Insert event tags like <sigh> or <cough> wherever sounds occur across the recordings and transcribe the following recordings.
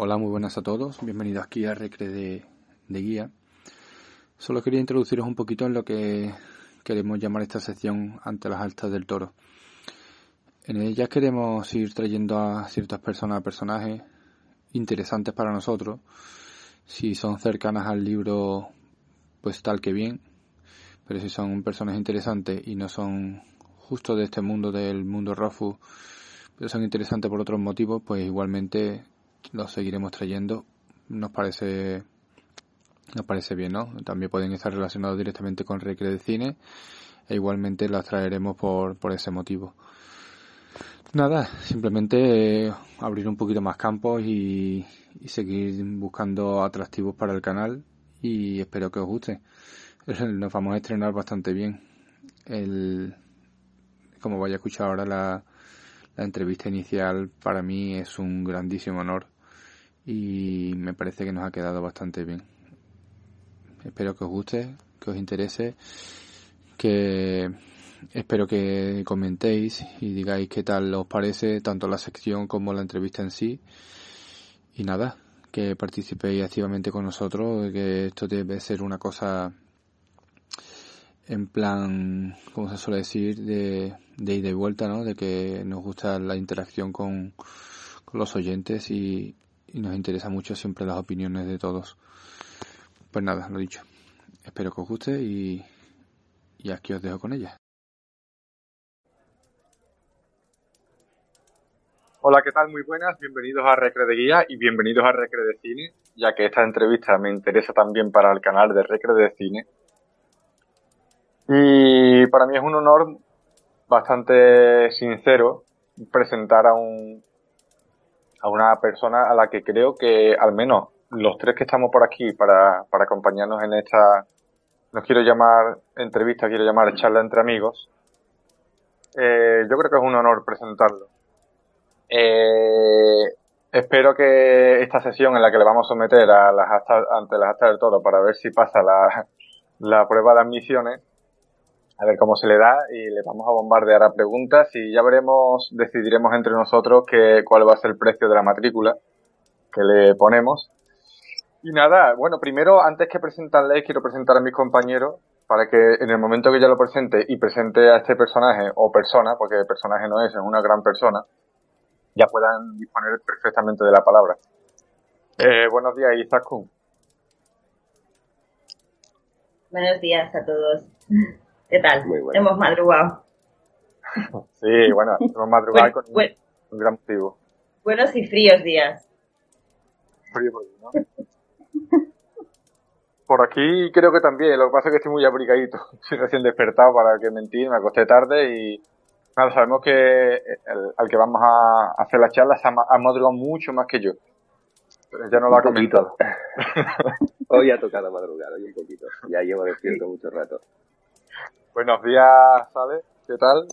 Hola, muy buenas a todos. Bienvenidos aquí a Recre de, Guía. Solo quería introduciros un poquito en lo que queremos llamar esta sección ante las altas del toro. En ella queremos ir trayendo a ciertas personas, personajes interesantes para nosotros. Si son cercanas al libro, pues tal que bien. Pero si son personas interesantes y no son justo de este mundo, del mundo Rafu, pero son interesantes por otros motivos, pues igualmente los seguiremos trayendo. Nos parece nos parece bien, ¿no? También pueden estar relacionados directamente con Recre de Cine e igualmente las traeremos por, por ese motivo. Nada, simplemente eh, abrir un poquito más campos y, y, seguir buscando atractivos para el canal y espero que os guste. Nos vamos a estrenar bastante bien. El, como vaya a escuchar ahora la, la entrevista inicial para mí es un grandísimo honor y me parece que nos ha quedado bastante bien. Espero que os guste, que os interese, que espero que comentéis y digáis qué tal os parece tanto la sección como la entrevista en sí. Y nada, que participéis activamente con nosotros, que esto debe ser una cosa en plan, como se suele decir, de, de ida y vuelta, ¿no? De que nos gusta la interacción con, los oyentes y, nos interesa mucho siempre las opiniones de todos. Pues nada, lo dicho. Espero que os guste y, y aquí os dejo con ella. Hola, ¿qué tal? Muy buenas. Bienvenidos a Recre de Guía y bienvenidos a Recre de Cine, ya que esta entrevista me interesa también para el canal de Recre de Cine y para mí es un honor bastante sincero presentar a un a una persona a la que creo que al menos los tres que estamos por aquí para, para acompañarnos en esta, no quiero llamar entrevista, quiero llamar charla entre amigos, eh, yo creo que es un honor presentarlo. Eh, espero que esta sesión en la que le vamos a someter a las ante las actas del todo para ver si pasa la, la prueba de admisiones, a ver cómo se le da y le vamos a bombardear a preguntas y ya veremos, decidiremos entre nosotros que, cuál va a ser el precio de la matrícula que le ponemos. Y nada, bueno, primero, antes que presentarles, quiero presentar a mis compañeros para que en el momento que ya lo presente y presente a este personaje o persona, porque el personaje no es, es una gran persona, ya puedan disponer perfectamente de la palabra. Eh, buenos días, Isaac Buenos días a todos. ¿Qué tal? Hemos madrugado. <laughs> Sí, bueno, hemos madrugado con un, gran motivo. Buenos y fríos días. Frío por aquí, ¿no? Por aquí creo que también, lo que pasa es que estoy muy abrigadito. <laughs> Estoy recién despertado para que mentir, me acosté tarde y nada, sabemos que el, al que vamos a hacer la charla ha, madrugado mucho más que yo. Pero ya no lo ha comentado. <laughs> hoy ha tocado madrugar, hoy un poquito. Ya llevo despierto mucho rato. Buenos días, ¿sabes? ¿Qué tal?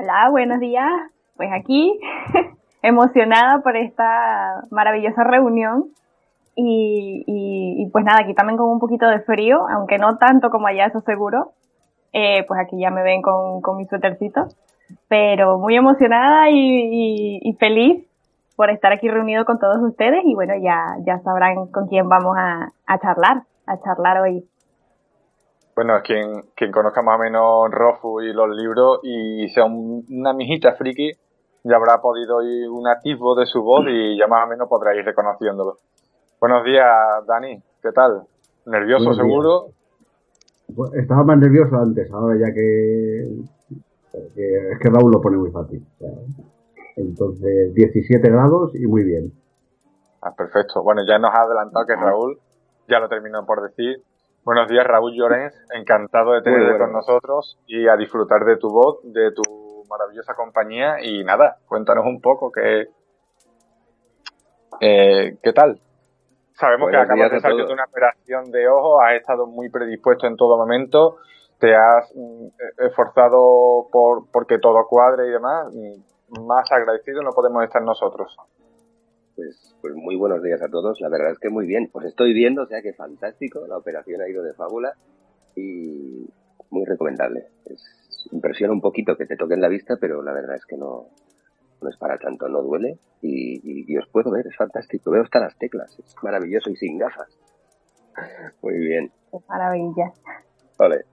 Hola, buenos días. Pues aquí, <laughs> emocionada por esta maravillosa reunión. Y, pues nada, aquí también con un poquito de frío, aunque no tanto como allá, eso seguro. Eh, pues aquí ya me ven con, con mi suétercito. Pero muy emocionada y, feliz por estar aquí reunido con todos ustedes. Y bueno, ya, ya sabrán con quién vamos a, a charlar, a charlar hoy bueno, quien, quien conozca más o menos Rofu y los libros y sea una mijita friki, ya habrá podido ir un atisbo de su voz y ya más o menos podrá ir reconociéndolo. Buenos días, Dani, ¿qué tal? ¿Nervioso seguro? estaba más nervioso antes, ahora ya que, es que Raúl lo pone muy fácil. entonces, 17 grados y muy bien. Ah, perfecto. Bueno, ya nos ha adelantado que Raúl ya lo terminó por decir Buenos días, Raúl Llorens. Encantado de tenerte con nosotros y a disfrutar de tu voz, de tu maravillosa compañía. Y nada, cuéntanos un poco qué, eh, ¿qué tal? Sabemos que acabas de salir de una operación de ojo, has estado muy predispuesto en todo momento, te has mm, esforzado por porque todo cuadre y demás. Más agradecido no podemos estar nosotros. Pues, pues muy buenos días a todos. La verdad es que muy bien. Pues estoy viendo, o sea que fantástico. La operación ha ido de fábula y muy recomendable. Es, impresiona un poquito que te toquen la vista, pero la verdad es que no, no es para tanto, no duele y, os puedo ver, es fantástico. Veo hasta las teclas, es maravilloso y sin gafas. <laughs> Muy bien. Qué maravilla. Vale.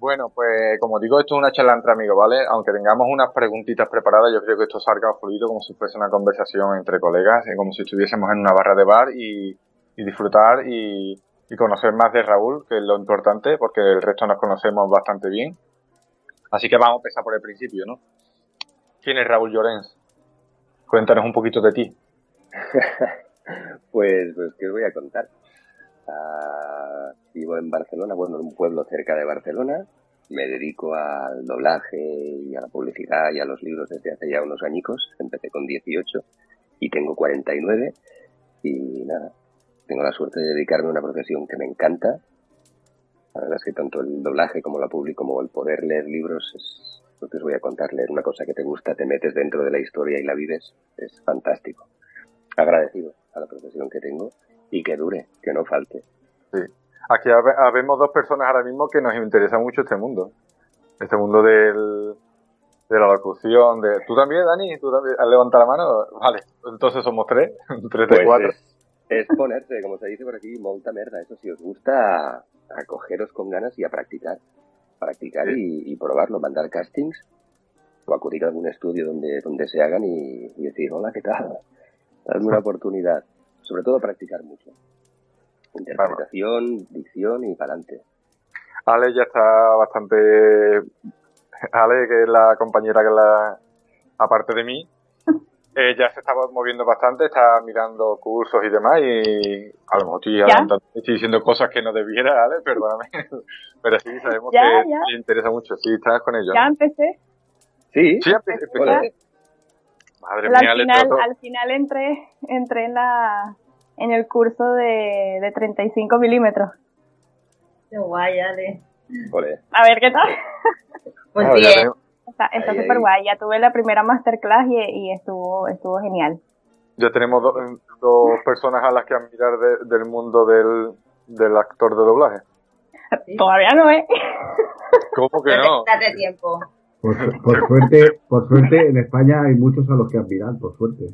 Bueno, pues como digo, esto es una charla entre amigos, ¿vale? Aunque tengamos unas preguntitas preparadas, yo creo que esto salga fluido como si fuese una conversación entre colegas, eh, como si estuviésemos en una barra de bar y, disfrutar y, conocer más de Raúl, que es lo importante, porque el resto nos conocemos bastante bien. Así que vamos a empezar por el principio, ¿no? ¿Quién es Raúl Llorens? Cuéntanos un poquito de ti. <laughs> pues, pues, ¿qué os voy a contar? Vivo en Barcelona, bueno, en un pueblo cerca de Barcelona. Me dedico al doblaje y a la publicidad y a los libros desde hace ya unos añicos. Empecé con 18 y tengo 49. Y nada, tengo la suerte de dedicarme a una profesión que me encanta. La verdad es que tanto el doblaje como la publico como el poder leer libros es lo que os voy a contar. Leer una cosa que te gusta, te metes dentro de la historia y la vives. Es fantástico. Agradecido a la profesión que tengo y que dure, que no falte. Sí. Aquí habemos dos personas ahora mismo que nos interesa mucho este mundo. Este mundo del, de la locución. De... ¿Tú también, Dani? ¿Tú también? ¿Has levantado la mano? Vale, entonces somos tres. <laughs> tres de pues cuatro. Es, ponerse, como se dice por aquí, monta merda. Eso si os gusta, acogeros con ganas y a practicar. Practicar y, probarlo, mandar castings o acudir a algún estudio donde, donde se hagan y, y decir, hola, ¿qué tal? Dame una <laughs> oportunidad sobre todo practicar mucho. Interpretación, dicción y para adelante. Ale ya está bastante... Ale, que es la compañera que la... aparte de mí, eh, ya se estaba moviendo bastante, está mirando cursos y demás y a lo mejor estoy, diciendo cosas que no debiera, Ale, perdóname. <laughs> Pero sí, sabemos que le interesa mucho. Sí, estás con ellos. Ya empecé. Sí, sí empecé. Madre mía, al final, al final entré, entré en la en el curso de, de 35 milímetros. Qué guay, Ale. A ver qué tal. <laughs> Pues bien. Está súper guay. Ya tuve la primera masterclass y, y estuvo estuvo genial. Ya tenemos dos personas a las que admirar del mundo del, del actor de doblaje. Todavía no, ¿eh? <laughs> ¿Cómo que no? Date tiempo. Por, suerte, por suerte, en España hay muchos a los que admirar, por suerte.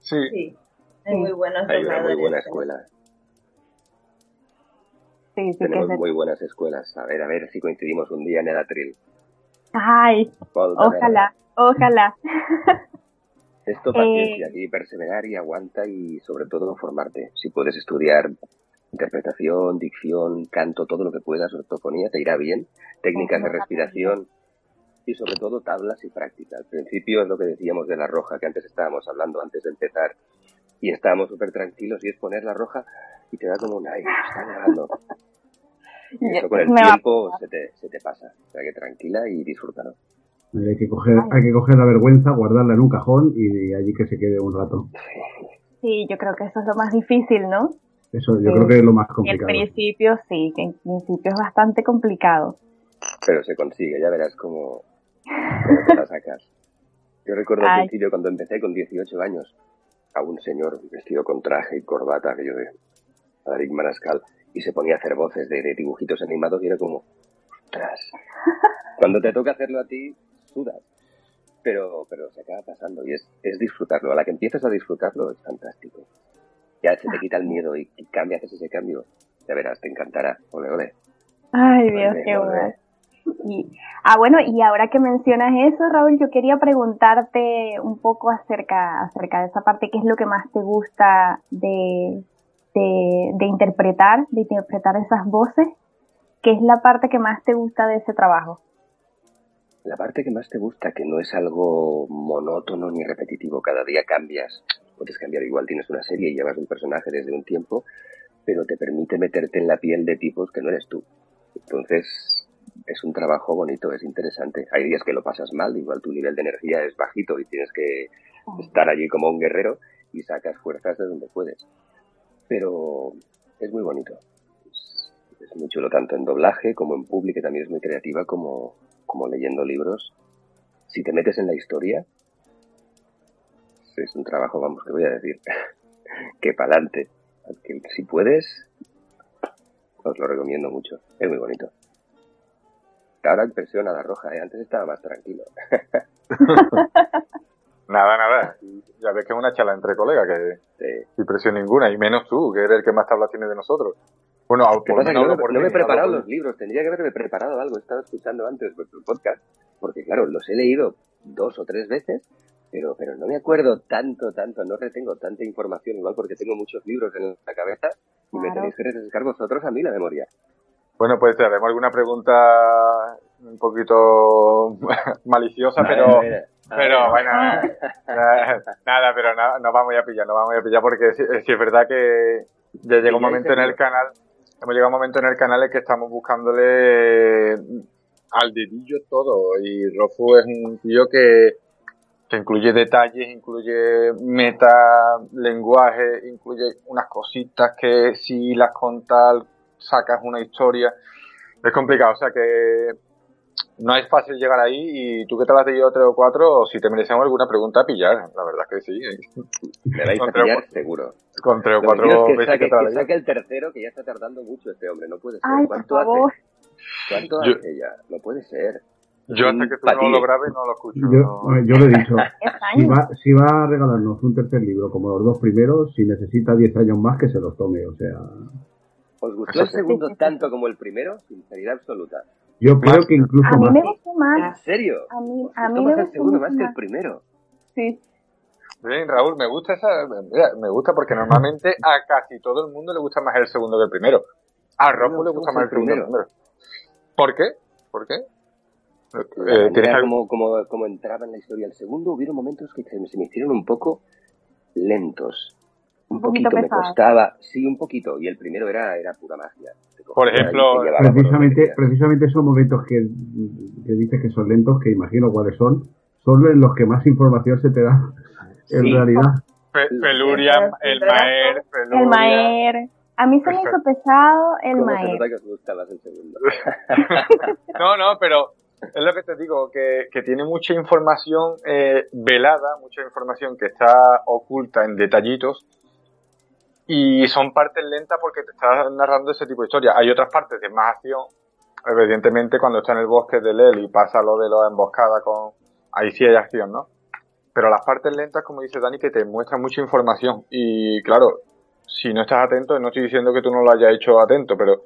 Sí. sí. Hay muy buenos Hay una muy buena escuela. Sí, sí Tenemos muy buenas escuelas. A ver, a ver si coincidimos un día en el atril. Ay, ojalá, ojalá. <laughs> Esto eh, paciencia y perseverar y aguanta y sobre todo formarte. Si puedes estudiar interpretación, dicción, canto, todo lo que puedas, ortofonía, te irá bien. Técnicas de respiración y sobre todo tablas y práctica. Al principio es lo que decíamos de la roja, que antes estábamos hablando, antes de empezar. Y estábamos súper tranquilos y es poner la roja y te da como un aire, está nevando. <laughs> Y eso con el tiempo se te, se te pasa. O sea que tranquila y disfrútalo. Hay que, coger, hay que coger la vergüenza, guardarla en un cajón y allí que se quede un rato. Sí, yo creo que eso es lo más difícil, ¿no? Eso yo creo que es lo más complicado. En principio sí, que en principio es bastante complicado. Pero se consigue, ya verás cómo, te la sacas. Yo recuerdo al principio cuando empecé con 18 años, a un señor vestido con traje y corbata, que yo de Adric Manascal, y se ponía a hacer voces de, dibujitos animados y era como, ostras. Cuando te toca hacerlo a ti, sudas. Pero, pero se acaba pasando y es, es disfrutarlo. A la que empiezas a disfrutarlo es fantástico. Ya se te quita el miedo y, cambias, haces ese cambio. Ya verás, te encantará. Ole, ole. Ay, Dios, qué bueno. Y, ah, bueno, y ahora que mencionas eso, Raúl, yo quería preguntarte un poco acerca, acerca de esa parte, ¿qué es lo que más te gusta de, de, interpretar, de interpretar esas voces? ¿Qué es la parte que más te gusta de ese trabajo? La parte que más te gusta, que no es algo monótono ni repetitivo, cada día cambias. Puedes cambiar igual, tienes una serie y llevas un personaje desde un tiempo, pero te permite meterte en la piel de tipos que no eres tú. Entonces, es un trabajo bonito, es interesante. Hay días que lo pasas mal, igual tu nivel de energía es bajito y tienes que estar allí como un guerrero y sacas fuerzas de donde puedes. Pero es muy bonito. Es, muy chulo tanto en doblaje como en público, que también es muy creativa, como, como leyendo libros. Si te metes en la historia, es un trabajo, vamos, que voy a decir, <laughs> que pa'lante. Que si puedes, os lo recomiendo mucho. Es muy bonito. Ahora impresiona la roja, ¿eh? antes estaba más tranquilo. <laughs> Nada, nada. Ya ves que es una charla entre colegas, que sin presión ninguna, y menos tú, que eres el que más tablas tiene de nosotros. Bueno, por no, no, me he preparado los libros, tendría que haberme preparado algo. He estado escuchando antes vuestro podcast, porque claro, los he leído dos o tres veces, pero, pero no me acuerdo tanto, tanto, no retengo tanta información, igual porque tengo muchos libros en la cabeza y me tenéis que refrescar vosotros a mí la memoria. Bueno, pues te haremos alguna pregunta un poquito <laughs> maliciosa, pero, pero bueno, <laughs> nada, pero no, no, vamos a pillar, no vamos a pillar porque si, es verdad que ya llega un momento en el canal, hemos llegado a un momento en el canal en que estamos buscándole al dedillo todo y Rofu es un tío que, que incluye detalles, incluye meta, lenguaje, incluye unas cositas que si las contas sacas una historia. Es complicado, o sea que no es fácil llegar ahí y tú que te has leído tres o cuatro, si te merecemos alguna pregunta, pillar. La verdad que sí. Me vais a pillar seguro. Con tres o cuatro que saque, que, saque el tercero, que ya está tardando mucho este hombre. No puede ser. ¿Cuánto hace? ¿Cuánto hace ya? No puede ser. Yo hasta que tú no lo grabes no lo escucho. Yo, yo le he dicho, <laughs> si va, si va a regalarnos un tercer libro como los dos primeros, si necesita 10 años más que se los tome, o sea... ¿Os gustó el segundo tanto como el primero? Sinceridad absoluta. Yo creo que incluso a mí me gustó más. ¿En serio? A mí, a mí me gustó el segundo más, que el primero. Sí. Bien, Raúl, me gusta esa, me gusta porque normalmente a casi todo el mundo le gusta más el segundo que el primero. A Raúl le gusta más el primero. ¿Por qué? ¿Por qué? Eh, como, como, como entraba en la historia el segundo, hubieron momentos que se me hicieron un poco lentos un, poquito me costaba, sí, un poquito, y el primero era, era pura magia. Por ejemplo, precisamente, precisamente esos momentos que, que, dices que son lentos, que imagino cuáles son, son en los que más información se te da en realidad. Peluria, el Maer, El Maer. A mí se me hizo pesado el Maer. <laughs> no, no, pero es lo que te digo, que, que tiene mucha información eh, velada, mucha información que está oculta en detallitos y son partes lentas porque te estás narrando ese tipo de historia. Hay otras partes de más acción, evidentemente cuando está en el bosque de Lel y pasa lo de la emboscada con... Ahí sí hay acción, ¿no? Pero las partes lentas, como dice Dani, que te muestran mucha información. Y claro, si no estás atento, no estoy diciendo que tú no lo hayas hecho atento, pero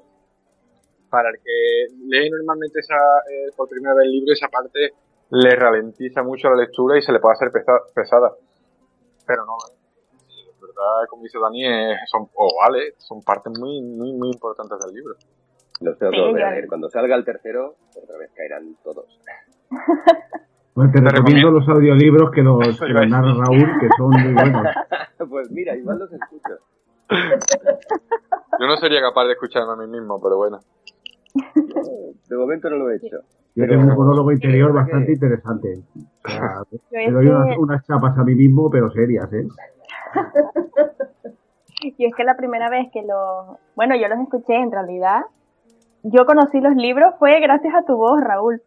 para el que lee normalmente esa, eh, por primera vez el libro, esa parte le ralentiza mucho la lectura y se le puede hacer pesada. Pero no, como dice Dani, son, o vale, son partes muy, muy, muy importantes del libro. Los tengo que volver a leer. Cuando salga el tercero, otra vez caerán todos. Pues te, recomiendo los audiolibros que los, que narra Raúl, que son muy buenos. <laughs> pues mira, igual los escucho. Yo no sería capaz de escucharme a mí mismo, pero bueno. De momento no lo he hecho. Yo tengo un monólogo interior bastante interesante. O sea, te doy unas, unas, chapas a mí mismo, pero serias, ¿eh? Y es que la primera vez que los, bueno, yo los escuché en realidad, yo conocí los libros fue gracias a tu voz, Raúl,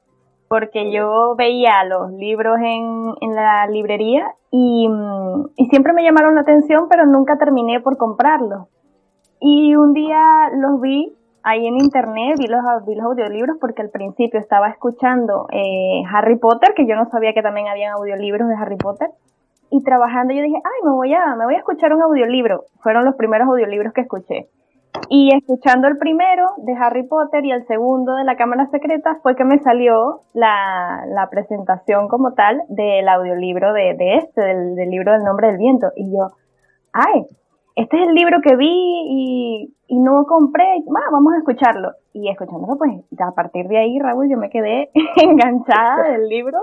porque yo veía los libros en, en la librería y, y siempre me llamaron la atención, pero nunca terminé por comprarlos. Y un día los vi ahí en internet, vi los, vi los audiolibros porque al principio estaba escuchando eh, Harry Potter, que yo no sabía que también habían audiolibros de Harry Potter y trabajando yo dije, ay, me voy a, me voy a escuchar un audiolibro. Fueron los primeros audiolibros que escuché. Y escuchando el primero de Harry Potter y el segundo de la Cámara Secreta fue que me salió la, la presentación como tal del audiolibro de, de este, del, del, libro del nombre del viento. Y yo, ay, este es el libro que vi y, y no compré, vamos a escucharlo. Y escuchándolo, pues a partir de ahí, Raúl, yo me quedé <laughs> enganchada del libro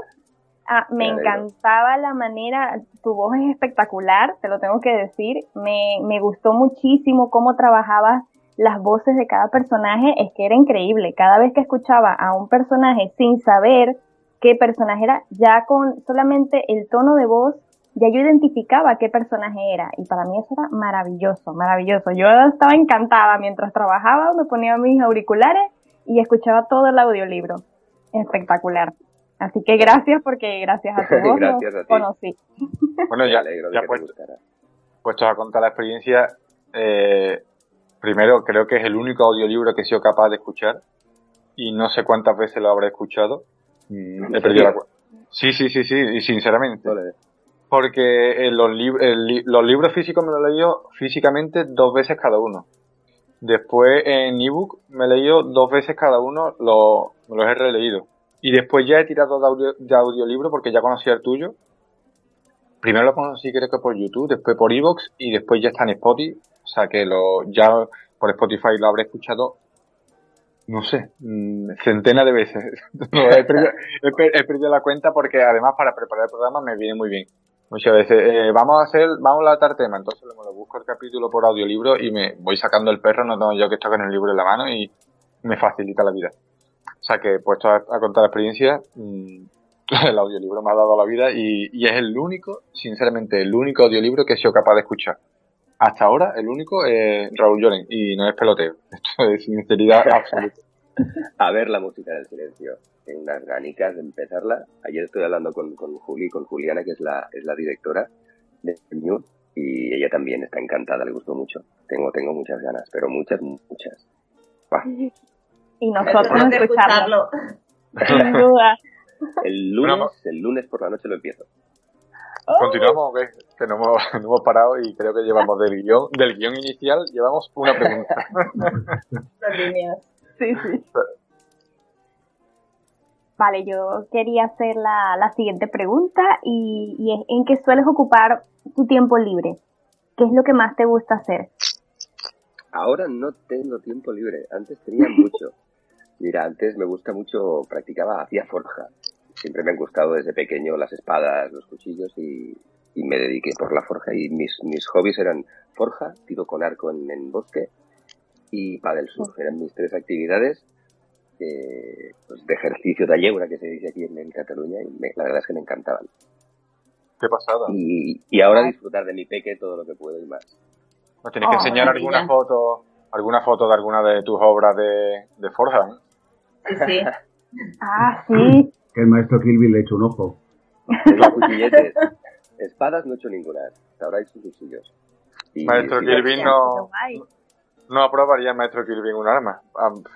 Ah, me encantaba la manera, tu voz es espectacular, te lo tengo que decir. Me, me gustó muchísimo cómo trabajabas las voces de cada personaje, es que era increíble. Cada vez que escuchaba a un personaje sin saber qué personaje era, ya con solamente el tono de voz, ya yo identificaba qué personaje era. Y para mí eso era maravilloso, maravilloso. Yo estaba encantada mientras trabajaba, me ponía mis auriculares y escuchaba todo el audiolibro. Espectacular. Así que gracias porque gracias a <laughs> tu voz conocí. Bueno, ya, ya puesto, a contar la experiencia, eh, primero creo que es el único audiolibro que he sido capaz de escuchar y no sé cuántas veces lo habré escuchado. Mm, he perdido la cuenta. Sí, sí, sí, sí, y sinceramente. Porque los, los libros físicos me los he leído físicamente dos veces cada uno. Después en ebook me he leído dos veces cada uno, los, me los he releído. Y después ya he tirado de, audio, de audiolibro porque ya conocía el tuyo. Primero lo conocí creo que por YouTube, después por Evox y después ya está en Spotify. O sea que lo, ya por Spotify lo habré escuchado, no sé, mm, centenas de veces. <laughs> he, perdido, la cuenta porque además para preparar el programa me viene muy bien. Muchas veces, eh, vamos a hacer, vamos a tratar tema, entonces me lo busco el capítulo por audiolibro y me voy sacando el perro, no tengo yo que estar con el libro en la mano y me facilita la vida. O sea que, puesto a, contar la experiencia, mm, <laughs> el audiolibro me ha dado la vida y, y, es el único, sinceramente, el único audiolibro que he sido capaz de escuchar. Hasta ahora, el único es Raúl Lloren y no es peloteo. <laughs> Esto es sinceridad <laughs> absoluta. A ver la música del silencio tengo unas ganicas de empezarla. Ayer estoy hablando con, con Juli, con Juliana, que es la, es la directora de New, y ella también está encantada, le gustó mucho. Tengo, tengo muchas ganas, pero muchas, muchas. Y nosotros escucharlo. Sin duda. <laughs> El lunes, el lunes por la noche lo empiezo. Continuamos, que no hemos, <laughs> no hemos parado y creo que llevamos del guion, del guion inicial, llevamos una pregunta. Las <laughs> líneas. Sí, sí. Vale, yo quería hacer la, la siguiente pregunta y, y, es ¿en qué sueles ocupar tu tiempo libre? ¿Qué es lo que más te gusta hacer? Ahora no tengo tiempo libre, antes tenía mucho. Mira, antes me gusta mucho, practicaba, hacía forja. Siempre me han gustado desde pequeño las espadas, los cuchillos y, y me dediqué por la forja. Y mis, mis hobbies eran forja, tiro con arco en, en bosque y paddle surf. Eran mis tres actividades pues de ejercicio de yegura que se dice aquí en, Cataluña y la verdad es que me encantaban. Qué pasada. Y, y ahora disfrutar de mi peque todo lo que puedo y más. ¿Nos tienes que oh, enseñar alguna foto, alguna foto de alguna de tus obras de, de Forja? Sí, sí. ah, sí. Que el maestro Kilby le ha hecho un ojo. cuchilletes. Espadas no he hecho ninguna. Hecho cuchillos. maestro Kilby no, no aprobaría maestro Kirby en un arma.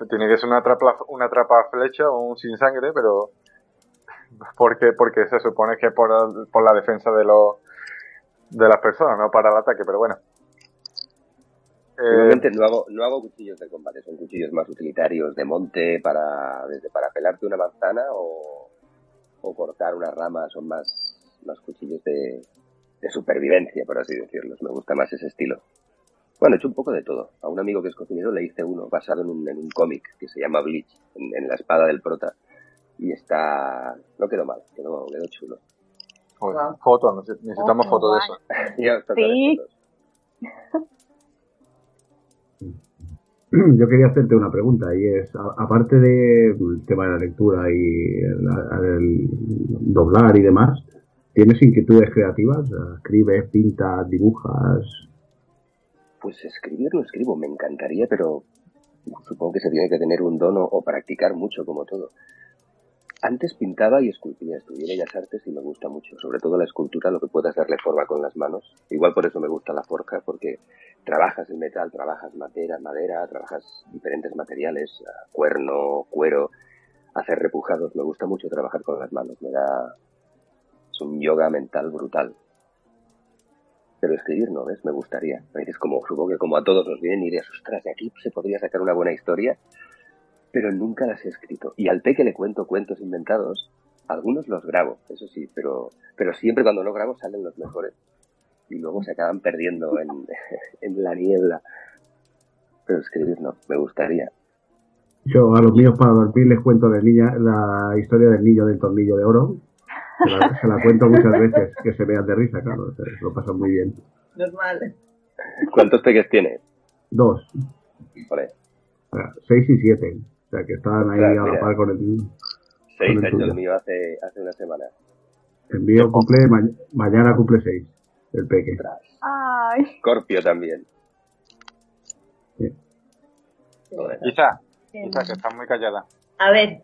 Tiene que ser una trapa, una trapa flecha o un sin sangre, pero porque porque se supone que por, por la defensa de los de las personas, no para el ataque, pero bueno. Eh, no hago, no hago cuchillos de combate, son cuchillos más utilitarios de monte para desde para pelarte una manzana o, o cortar una rama, son más, más cuchillos de, de supervivencia, por así decirlo. Me gusta más ese estilo. Bueno, he hecho un poco de todo. A un amigo que es cocinero le hice uno basado en un, en un cómic que se llama Bleach, en, la espada del prota. Y está... no quedó mal, quedó, quedó chulo. <laughs> fotos, necesitamos fotos de eso. sí. <clears throat> Yo quería hacerte una pregunta y es, aparte del tema de la lectura y el, doblar y demás, ¿tienes inquietudes creativas? ¿Escribes, pintas, dibujas? Pues escribir no escribo, me encantaría, pero supongo que se tiene que tener un dono o practicar mucho como todo. Antes pintaba y esculpía, estudié Bellas Artes y me gusta mucho, sobre todo la escultura, lo que puedas darle forma con las manos. Igual por eso me gusta la forja, porque trabajas el metal, trabajas madera, madera, trabajas diferentes materiales, cuerno, cuero, hacer repujados. Me gusta mucho trabajar con las manos, me da... es un yoga mental brutal pero escribir no, ¿ves? Me gustaría. Es como, supongo que como a todos nos vienen ideas, ostras, de aquí se podría sacar una buena historia, pero nunca las he escrito. Y al que le cuento cuentos inventados, algunos los grabo, eso sí, pero, pero siempre cuando no grabo salen los mejores. Y luego se acaban perdiendo en, <laughs> en la niebla. Pero escribir no, me gustaría. Yo a los míos para dormir les cuento la, niña, la historia del niño del tornillo de oro, se la, cuento muchas veces, que se vean de risa, claro, lo pasan muy bien. Normal. ¿Cuántos peques tiene? Dos. Vale. Seis y siete. O sea, que están ahí a la par con el... Seis ha hecho el mío hace, hace una semana. El mío cumple, mañana cumple seis, el peque. Ay. Scorpio también. Sí. Isa, Isa, que está muy callada. A ver,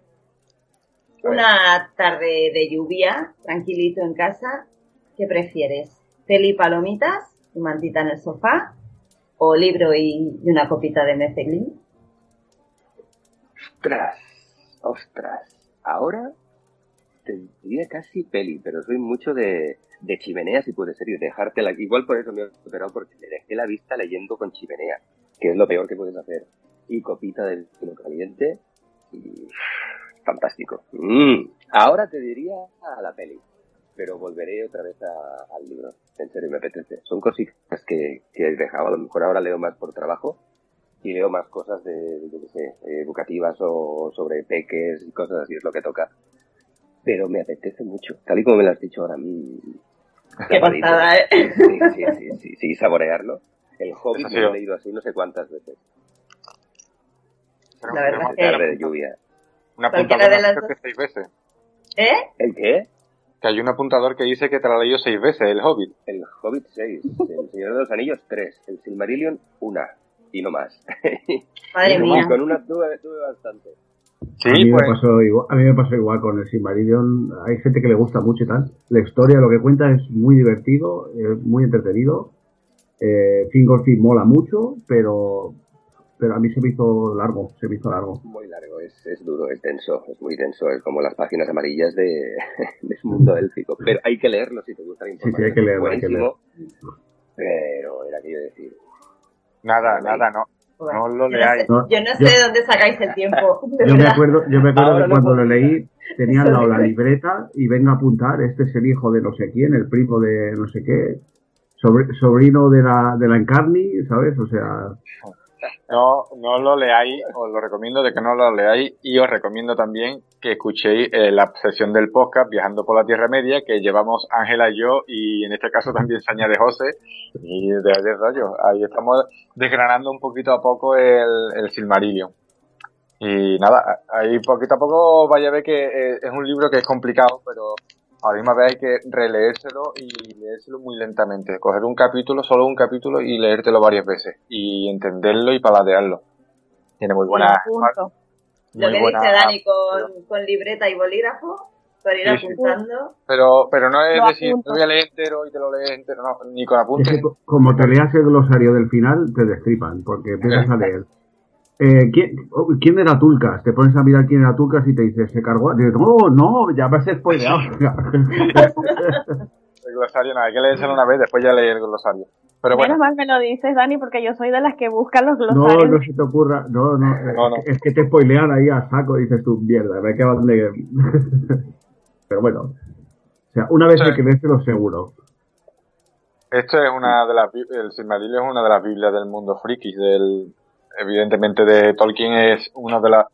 una tarde de lluvia, tranquilito en casa, ¿qué prefieres? ¿Peli palomitas y mantita en el sofá? ¿O libro y, una copita de te diría casi peli, pero soy mucho de, de chimenea si puede ser y dejarte la... Igual por eso me he operado porque me dejé la vista leyendo con chimenea, que es lo peor que puedes hacer. Y copita del vino caliente y fantástico. Mm. Ahora te diría a la peli, pero volveré otra vez a- al libro. En serio, me apetece. Son cositas que, que he dejado. A lo mejor ahora leo más por trabajo y leo más cosas de, de, yo qué sé, educativas o sobre peques y cosas así, es lo que toca. Pero me apetece mucho, tal y como me lo has dicho ahora. mm, <laughs> Qué tapadito. pasada, ¿eh? Sí, sí, sí, sí, sí, saborearlo. El sí. lo he leído así no sé cuántas veces. La verdad De que- tarde de lluvia. Un apuntador de las que seis veces. ¿Eh? ¿El qué? Que hay un apuntador que dice que te lo ha leído seis veces, el Hobbit. El Hobbit 6, El Señor de los Anillos 3, El Silmarillion 1 y no más. <laughs> Madre Y mía. Con una tuve, tuve bastante. Sí, a, mí pues. me pasó igual, a mí me pasó igual con el Silmarillion. Hay gente que le gusta mucho y tal. La historia, lo que cuenta es muy divertido, es muy entretenido. Eh, Fingolfin mola mucho, pero pero a mí se me hizo largo, se me hizo largo. Muy largo, es, es duro, es denso, es muy denso, es como las páginas amarillas de, <laughs> de su mundo élfico. Pero hay que leerlo si te gusta la sí, información. hay que leerlo, hay que Buenísimo, Pero era aquello de decir, Nada, nada, no. No lo Yo leáis. sé, No, yo no sé yo- de dónde sacáis el tiempo. de Yo me acuerdo, yo me acuerdo no cuando lo leí tenía al Eso lado la <laughs> digo. libreta y venga a apuntar, este es el hijo de no sé quién, el primo de no sé qué, sobre- sobrino de la, de la Encarni, ¿sabes? O sea, No, no lo leáis, os lo recomiendo de que no lo leáis y os recomiendo también que escuchéis eh, la sesión del podcast Viajando por la Tierra Media que llevamos Ángela y yo y en este caso también se añade José y de, de rollo. Ahí estamos desgranando un poquito a poco el, el Silmarillion. Y nada, ahí poquito a poco vaya a ver que eh, es un libro que es complicado, pero a la misma vez hay que releérselo y leérselo muy lentamente. Coger un capítulo, solo un capítulo y leértelo varias veces. Y entenderlo y paladearlo. Tiene muy buena... Lo que buena- dice Dani con, con libreta y bolígrafo, para ir Sí, sí. apuntando. Pero, pero no es Lo decir, apunto. te voy a leer entero y te lo lees entero, no, ni con es apuntes. que como te leas el glosario del final, te destripan, porque empiezas a <laughs> leer. Eh, ¿quién, oh, ¿Quién era Tulcas? Te pones a mirar quién era Tulcas y te dices, se cargó. Dices, no, no, ya me has spoileado. El glosario, nada, hay que leérselo una vez, después ya leí el glosario. Pero bueno, Menos mal me lo dices, Dani, porque yo soy de las que buscan los No, glosarios. no se te ocurra. No, no. No, no. Es que te spoilean ahí a saco y dices tú, mierda, me acaban de. <laughs> Pero bueno. O sea, una vez Sí. que leérselo seguro. esto es una de las, el Silmarillion es una de las Biblias del mundo friki, del, evidentemente de Tolkien es uno de, la-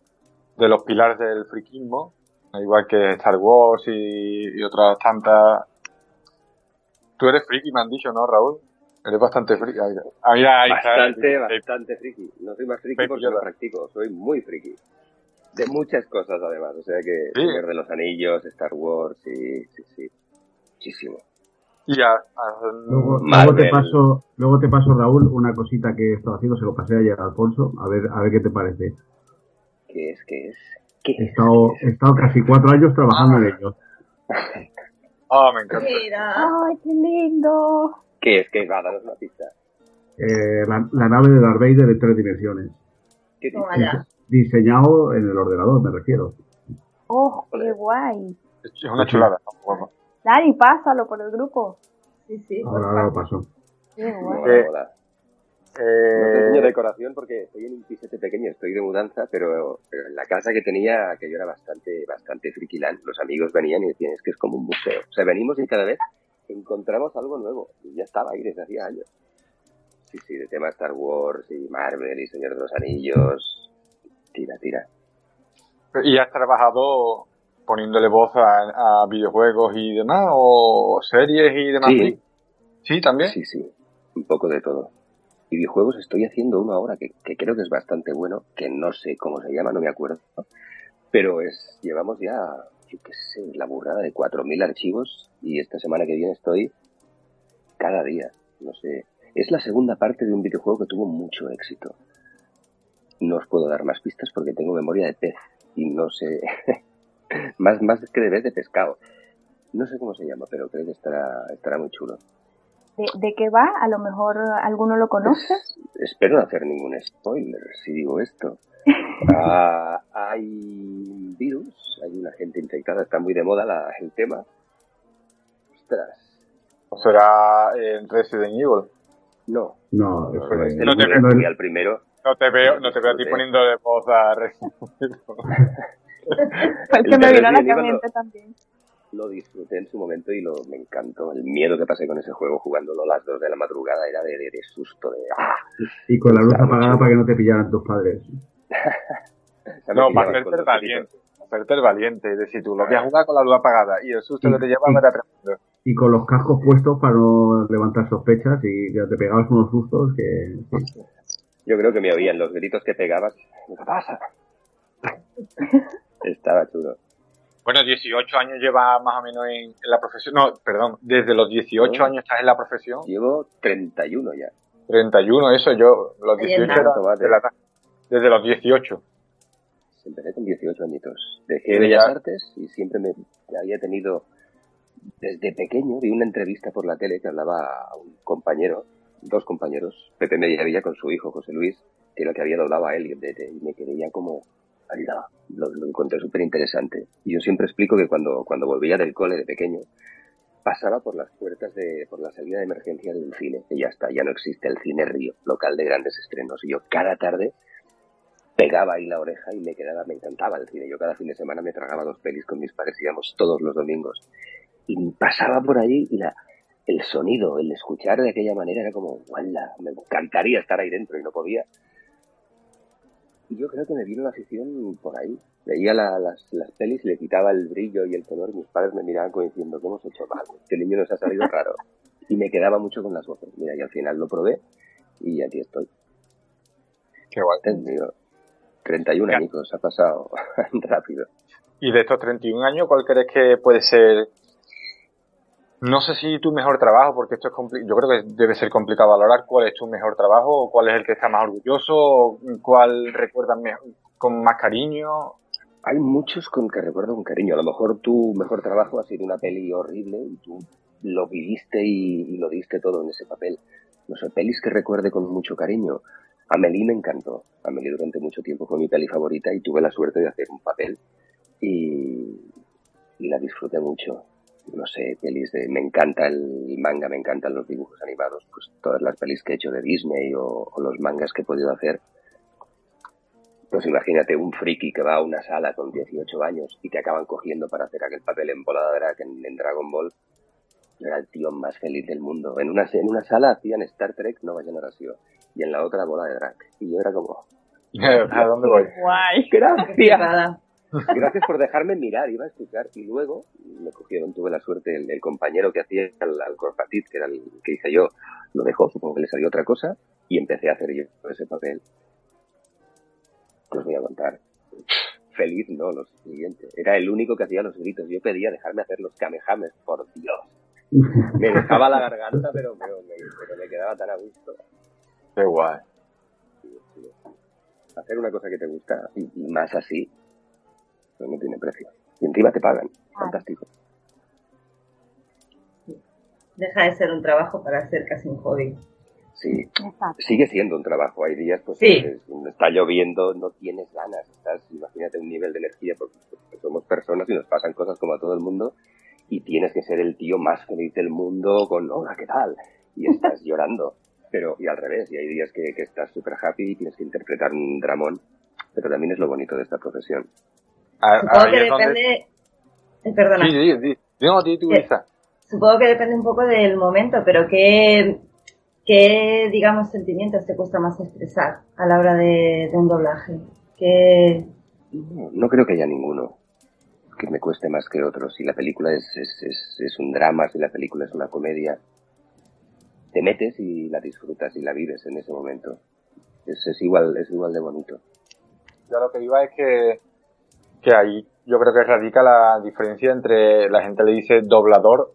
de los pilares del frikismo, al igual que Star Wars y, y otras tantas. Tú eres friki, me han dicho, ¿no, Raúl? Eres bastante friki. Ah, mira, ahí está. bastante, Eh, bastante friki. No soy más friki Friki, porque yo lo practico, soy muy friki. De muchas cosas además, o sea que Sí. Señor de los Anillos, Star Wars, sí, sí, sí. Muchísimo. Y a, a- Luego, luego te paso, luego te paso, Raúl, una cosita que he estado haciendo, se lo pasé ayer a Alfonso, a ver, a ver qué te parece. ¿Qué es? ¿Qué es? ¿Qué He es? estado, he estado casi cuatro años trabajando en ello. <laughs> Ah, me encanta. Mira. Ay, qué lindo. ¿Qué es? ¿Qué? Va, danos una pista. Eh, la, la nave de Darth Vader en tres dimensiones. ¿Qué ya. Diseñado en el ordenador, me refiero. Oh, qué guay. Es una chulada. Dani, pásalo por el grupo. Sí, sí. Ahora, ahora lo paso. Qué guay. Mola, Eh. No Eh, enseño decoración porque estoy en un pisete pequeño, estoy de mudanza, pero, pero en la casa que tenía, que yo era bastante, bastante frikilán, los amigos venían y decían, es que es como un museo. O sea, venimos y cada vez encontramos algo nuevo. Y ya estaba ahí desde hacía años. Sí, sí, de tema Star Wars y Marvel y Señor de los Anillos. Tira, tira. ¿Y has trabajado poniéndole voz a, a videojuegos y demás? ¿O series y demás? Sí. Sí, también. Sí, sí, un poco de todo. Y videojuegos estoy haciendo uno ahora que, que creo que es bastante bueno, que no sé cómo se llama, no me acuerdo. Pero es, llevamos ya, yo qué sé, la burrada de 4.000 archivos y esta semana que viene estoy cada día, no sé. Es la segunda parte de un videojuego que tuvo mucho éxito. No os puedo dar más pistas porque tengo memoria de pez y no sé, <laughs> más, más que de vez de pescado. No sé cómo se llama, pero creo que estará, estará muy chulo. de, de qué va, a lo mejor alguno lo conoce. espero no hacer ningún spoiler si digo esto. Ah, hay virus, hay una gente infectada, está muy de moda la, el tema. Ostras. ¿O será eh, Resident Evil? No, No, no, es- este no te es- al primero. No te veo, no te veo a ti poniendo de voz a Resident Evil. <laughs> Fue que me vino a la también. Lo disfruté en su momento y lo, me encantó. El miedo que pasé con ese juego jugándolo a las 2 de la madrugada era de, de, de susto, de ¡ah! Y con la luz apagada para que no te pillaran tus padres. <laughs> No, para hacerte valiente. Hacerte valiente. Es decir, tú lo que has jugado con la luz apagada y el susto que te lleva era tremendo. Y con los cascos puestos para no levantar sospechas y ya te pegabas unos sustos que... Yo creo que me oían los gritos que pegabas. ¿Qué pasa? <laughs> Estaba chulo. Bueno, 18 años lleva más o menos en, en la profesión. No, perdón, desde los 18 No. años estás en la profesión. Llevo 31 ya. 31, eso yo, los Ahí 18 está. era Tomate. de la- desde los 18. Empecé con 18 añitos. Dejé Bellas ya. Artes y siempre me había tenido, desde pequeño, vi una entrevista por la tele que hablaba a un compañero, dos compañeros, Pepe Mediavilla con su hijo, José Luis, que era el que había doblado a de- y me quedé ya como, Lo, lo encontré súper interesante. Y yo siempre explico que cuando, cuando volvía del cole de pequeño, pasaba por las puertas de, por la salida de emergencia de un cine, que ya está, ya no existe el cine Río, local de grandes estrenos. Y yo cada tarde pegaba ahí la oreja y me quedaba, me encantaba el cine. Yo cada fin de semana me tragaba dos pelis con mis padres, íbamos todos los domingos. Y pasaba por allí y la, el sonido, el escuchar de aquella manera era como, ¡wala! Me encantaría estar ahí dentro y no podía. Yo creo que me vino la afición por ahí. Veía la- las, las pelis y le quitaba el brillo y el color y mis padres me miraban como diciendo, ¿qué hemos hecho mal? Este niño nos ha salido <laughs> raro. Y me quedaba mucho con las voces. Mira, y al final lo probé y aquí estoy. Qué guay. Te digo, 31 Ya. añicos, ha pasado <laughs> rápido. Y de estos 31 años, ¿cuál crees que puede ser? No sé si tu mejor trabajo, porque esto es compli- yo creo que debe ser complicado valorar cuál es tu mejor trabajo, cuál es el que está más orgulloso, cuál recuerdas con más cariño. Hay muchos con que recuerdo con cariño. A lo mejor tu mejor trabajo ha sido una peli horrible y tú lo viviste y, lo diste todo en ese papel. No sé, pelis que recuerde con mucho cariño. Amelie me encantó. Amelie durante mucho tiempo fue mi peli favorita y tuve la suerte de hacer un papel y la disfruté mucho. No sé, pelis de... Me encanta el manga, me encantan los dibujos animados. Pues todas las pelis que he hecho de Disney o, o los mangas que he podido hacer. Pues imagínate un friki que va a una sala con 18 años y te acaban cogiendo para hacer aquel papel en Bola de Drag en, en Dragon Ball. Yo era el tío más feliz del mundo. En una, en una sala hacían Star Trek Nova Generación y en la otra Bola de Drag. Y yo era como, <laughs> ¿A dónde voy? Guay. <laughs> gracias. <laughs> Gracias por dejarme mirar, iba a escuchar. Y luego me cogieron, tuve la suerte, el, el compañero que hacía al, al Corpatit, que era el que hice yo, lo dejó, supongo que le salió otra cosa, y empecé a hacer yo ese papel. Os voy a contar. Feliz, no, lo siguiente. Era el único que hacía los gritos. Yo pedía dejarme hacer los kamehames, por Dios. Me dejaba la garganta, pero, pero, me, pero me quedaba tan a gusto. Qué guay. Hacer una cosa que te gusta y más así, pues no tiene precio. Y encima te pagan. Fantástico. Deja de ser un trabajo para ser casi un hobby. Sí, Exacto. sigue siendo un trabajo. Hay días, pues, Sí. es- está lloviendo, no tienes ganas. Estás, imagínate un nivel de energía, porque porque somos personas y nos pasan cosas como a todo el mundo, y tienes que ser el tío más feliz del mundo con, hola, ¿qué tal? Y estás <laughs> llorando. Pero, y al revés, y hay días que, que estás súper happy y tienes que interpretar un dramón. Pero también es lo bonito de esta profesión. A- Supongo que donde- depende... eh, Perdona. Sí, sí, sí. No, tú, Sí. Isa. Supongo que depende un poco del momento, pero ¿qué, qué digamos, sentimientos te cuesta más expresar a la hora de, de un doblaje? ¿Qué... No, no creo que haya ninguno que me cueste más que otro. Si la película es, es, es, es un drama, si la película es una comedia, te metes y la disfrutas y la vives en ese momento. Es, es igual, es igual de bonito. Yo lo que iba es que, que ahí yo creo que radica la diferencia entre la gente le dice doblador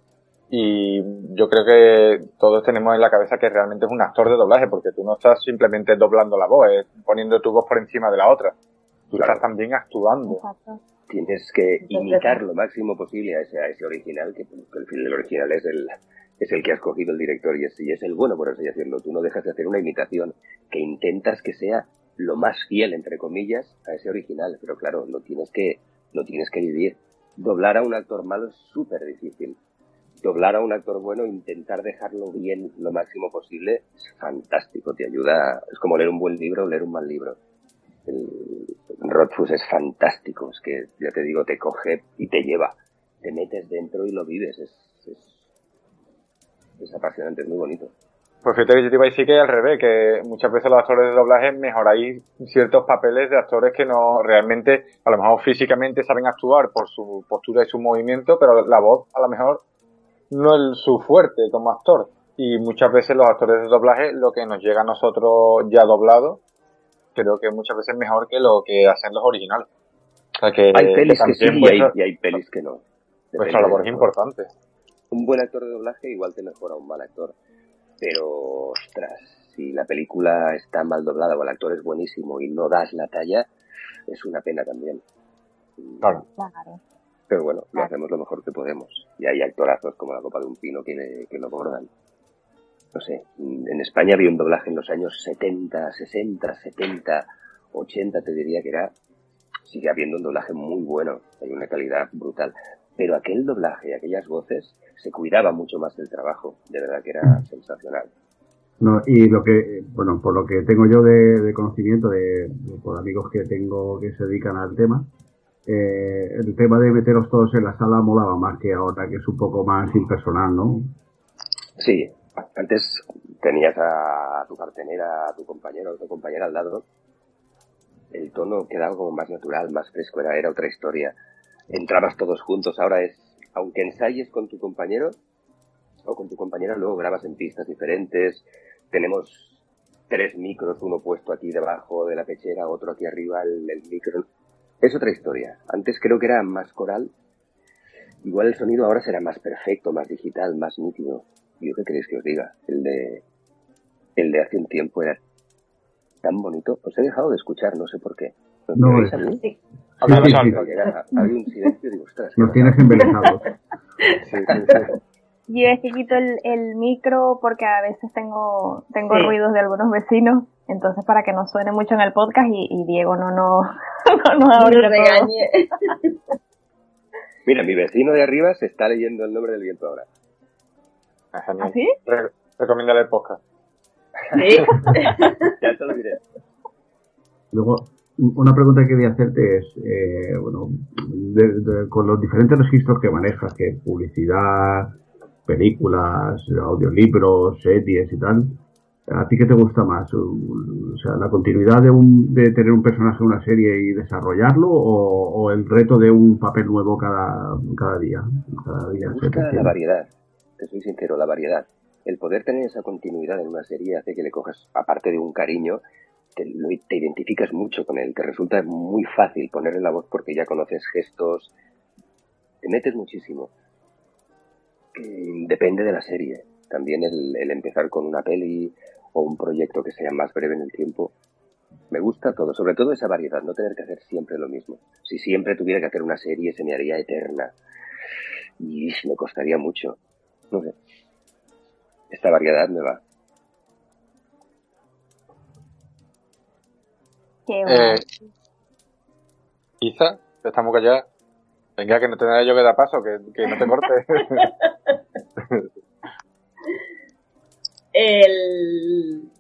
y yo creo que todos tenemos en la cabeza que realmente es un actor de doblaje porque tú no estás simplemente doblando la voz, es poniendo tu voz por encima de la otra. Tú Claro. estás también actuando. Exacto. Tienes que imitar lo máximo posible a ese, a ese original, que, que el fin del original es el, es el que ha escogido el director y es, y es el bueno, por así decirlo. Tú no dejas de hacer una imitación que intentas que sea lo más fiel, entre comillas, a ese original, pero claro, lo tienes que, lo tienes que vivir. Doblar a un actor malo es súper difícil. Doblar a un actor bueno, intentar dejarlo bien lo máximo posible, es fantástico, te ayuda, es como leer un buen libro o leer un mal libro. El Rothfuss es fantástico, es que, ya te digo, te coge y te lleva, te metes dentro y lo vives, es, es, es apasionante, es muy bonito. Pues fíjate que yo te iba a decir que al revés, que muchas veces los actores de doblaje mejoráis ciertos papeles de actores que no realmente, a lo mejor físicamente saben actuar por su postura y su movimiento, pero la voz a lo mejor no es su fuerte como actor. Y muchas veces los actores de doblaje, lo que nos llega a nosotros ya doblado, creo que muchas veces es mejor que lo que hacen los originales. O sea que, hay pelis que, sí y hay, y hay, pelis que no. Pues claro, es importante. Un buen actor de doblaje igual te mejora un mal actor. Pero, ostras, si la película está mal doblada o el actor es buenísimo y no das la talla, es una pena también. Claro. Pero bueno, lo hacemos lo mejor que podemos. Y hay actorazos como la Copa de un Pino que, que lo bordan. No sé, en España había un doblaje en los años 70, 60, 70, 80, te diría que era. Sigue habiendo un doblaje muy bueno, hay una calidad brutal. Pero aquel doblaje, aquellas voces, se cuidaba mucho más del trabajo. De verdad que era sensacional. No, y lo que, bueno, por lo que tengo yo de, conocimiento de, por amigos que tengo que se dedican al tema, eh, el tema de meteros todos en la sala molaba más que ahora, que es un poco más impersonal, ¿no? Sí, antes tenías a tu partenera, a tu compañero, a tu compañera al lado, el tono quedaba como más natural, más fresco, era, era otra historia. Entrabas todos juntos, ahora es, aunque ensayes con tu compañero o con tu compañera, luego grabas en pistas diferentes, tenemos tres micros, uno puesto aquí debajo de la pechera, otro aquí arriba, el, el micro es otra historia. Antes creo que era más coral. Igual el sonido ahora será más perfecto, más digital, más nítido. ¿Yo qué queréis que os diga? El de, el de hace un tiempo era tan bonito. Os he dejado de escuchar, no sé por qué. no, Sí. Había un silencio y digo, ostras. Nos tienes embelesados. <laughs> sí, sí, Yo es que quito el, el, micro porque a veces tengo, tengo ruidos de algunos vecinos entonces, para que no suene mucho en el podcast y, Diego no, no, <laughs> no, no, no regañe. Mira, mi vecino de arriba se está leyendo el nombre del viento ahora. ¿Ah, sí? recomiéndale el podcast. Sí. <laughs> ya te lo diré. Luego, una pregunta que quería hacerte es, eh, bueno, con los diferentes registros que manejas, que publicidad, películas, audiolibros, series y tal, ¿A ti qué te gusta más? O sea, ¿la continuidad de, un, de tener un personaje en una serie y desarrollarlo o, el reto de un papel nuevo cada, cada día? Cada día Me la variedad, te soy sincero, la variedad. El poder tener esa continuidad en una serie hace que le cojas, aparte de un cariño, te, te identificas mucho con él. Te resulta muy fácil ponerle la voz porque ya conoces gestos, te metes muchísimo. Depende de la serie. También el, el empezar con una peli o un proyecto que sea más breve en el tiempo. Me gusta todo, sobre todo esa variedad, no tener que hacer siempre lo mismo. Si siempre tuviera que hacer una serie se me haría eterna y me costaría mucho. No sé. Esta variedad me va. Qué eh, Isa, estamos allá. Venga, que no te da yo que da paso, que, que no te corte. <laughs> el,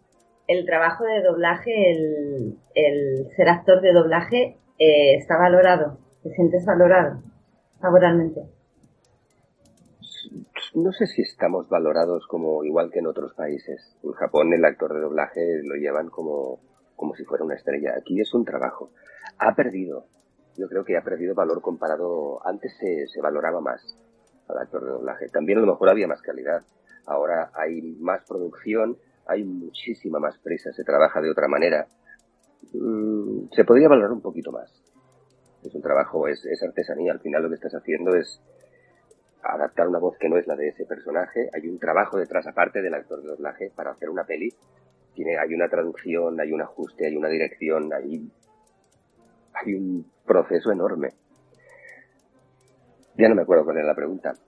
trabajo de doblaje, el, ser actor de doblaje, eh, está valorado. ¿Te sientes valorado laboralmente? No sé si estamos valorados como igual que en otros países. En Japón el actor de doblaje lo llevan como, como si fuera una estrella. Aquí es un trabajo. Ha perdido. Yo creo que ha perdido valor comparado. Antes se, valoraba más al actor de doblaje. También a lo mejor había más calidad ahora hay más producción, hay muchísima más prisa, se trabaja de otra manera. Mm, se podría valorar un poquito más. Es un trabajo, es, artesanía, al final lo que estás haciendo es adaptar una voz que no es la de ese personaje. Hay un trabajo detrás, aparte del actor de doblaje, para hacer una peli. Tiene, hay una traducción, hay un ajuste, hay una dirección, hay, hay un proceso enorme. Ya no me acuerdo cuál era la pregunta. <laughs> <laughs>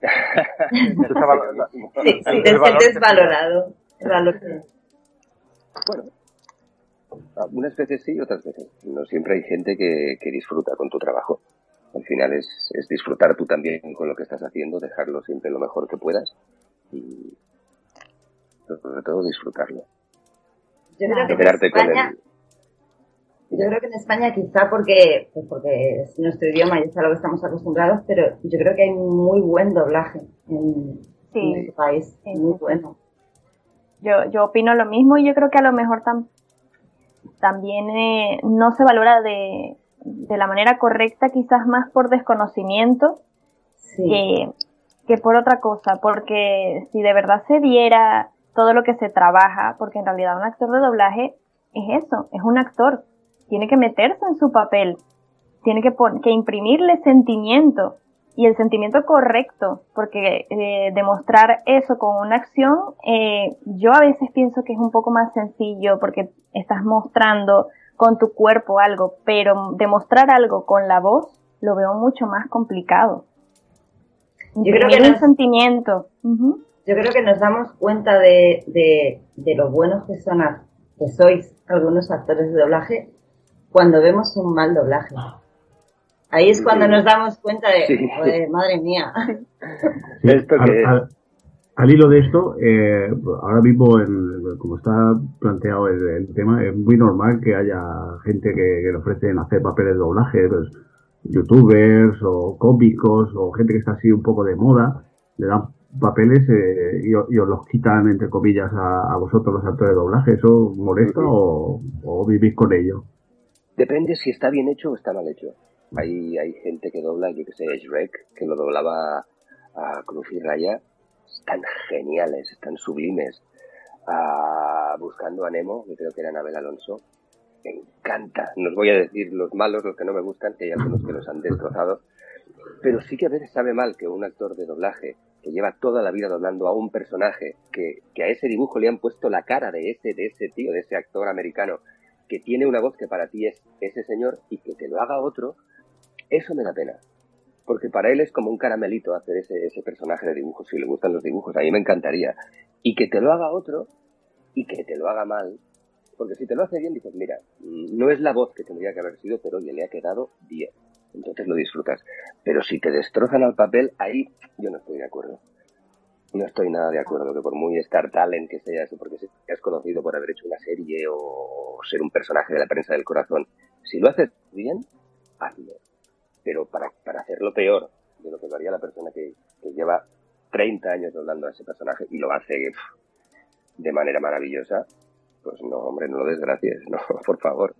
sí, sí, te sientes valorado. Bueno, algunas veces sí, otras veces. No siempre hay gente que, que disfruta con tu trabajo. Al final es, es, disfrutar tú también con lo que estás haciendo, dejarlo siempre lo mejor que puedas y sobre todo disfrutarlo. Yo creo que en España, yo creo que en España quizá porque, pues porque es nuestro idioma y es a lo que estamos acostumbrados, pero yo creo que hay muy buen doblaje en, en este país, muy bueno. Yo, yo opino lo mismo y yo creo que a lo mejor también eh, no se valora de, de la manera correcta, quizás más por desconocimiento que, que por otra cosa, porque si de verdad se viera todo lo que se trabaja, porque en realidad un actor de doblaje es eso, es un actor, tiene que meterse en su papel, tiene que, que imprimirle sentimiento y el sentimiento correcto, porque eh, demostrar eso con una acción, eh, yo a veces pienso que es un poco más sencillo porque estás mostrando con tu cuerpo algo, pero demostrar algo con la voz lo veo mucho más complicado. Yo creo que un sentimiento. Yo creo que nos damos cuenta de, de, de lo buenos que son que sois algunos actores de doblaje cuando vemos un mal doblaje. Ahí es cuando nos damos cuenta de, madre mía. <laughs> ¿Esto al hilo de esto, eh, ahora mismo, como está planteado el, tema, es muy normal que haya gente que, le ofrecen hacer papeles de doblaje, pues, youtubers o cómicos o gente que está así un poco de moda, le dan papeles eh, y, os los quitan, entre comillas, a, vosotros los actores de doblaje. ¿Eso molesta o, vivís con ello? Depende si está bien hecho o está mal hecho. Hay, hay gente que dobla, yo que sé, Shrek, que lo doblaba a Cruz y Raya tan geniales, tan sublimes. Ah, buscando a Nemo, que creo que era Anabel Alonso, me encanta. No os voy a decir los malos, los que no me gustan, que hay algunos que los han destrozado, pero sí que a veces sabe mal que un actor de doblaje que lleva toda la vida doblando a un personaje, que, que a ese dibujo le han puesto la cara de ese, de ese tío, de ese actor americano, que tiene una voz que para ti es ese señor y que te lo haga otro, eso me da pena porque para él es como un caramelito hacer ese, ese personaje de dibujos, si le gustan los dibujos, a mí me encantaría. Y que te lo haga otro y que te lo haga mal, porque si te lo hace bien dices, mira, no es la voz que tendría que haber sido, pero oye, le ha quedado bien. Entonces lo disfrutas. Pero si te destrozan al papel, ahí yo no estoy de acuerdo. No estoy nada de acuerdo que por muy Star Talent que seas, porque seas conocido por haber hecho una serie o ser un personaje de la prensa del corazón, si lo haces bien, hazlo pero para, para hacerlo peor de lo que lo haría la persona que, lleva 30 años doblando a ese personaje y lo hace de manera maravillosa, pues no, hombre, no lo desgracies, <laughs> no, por favor.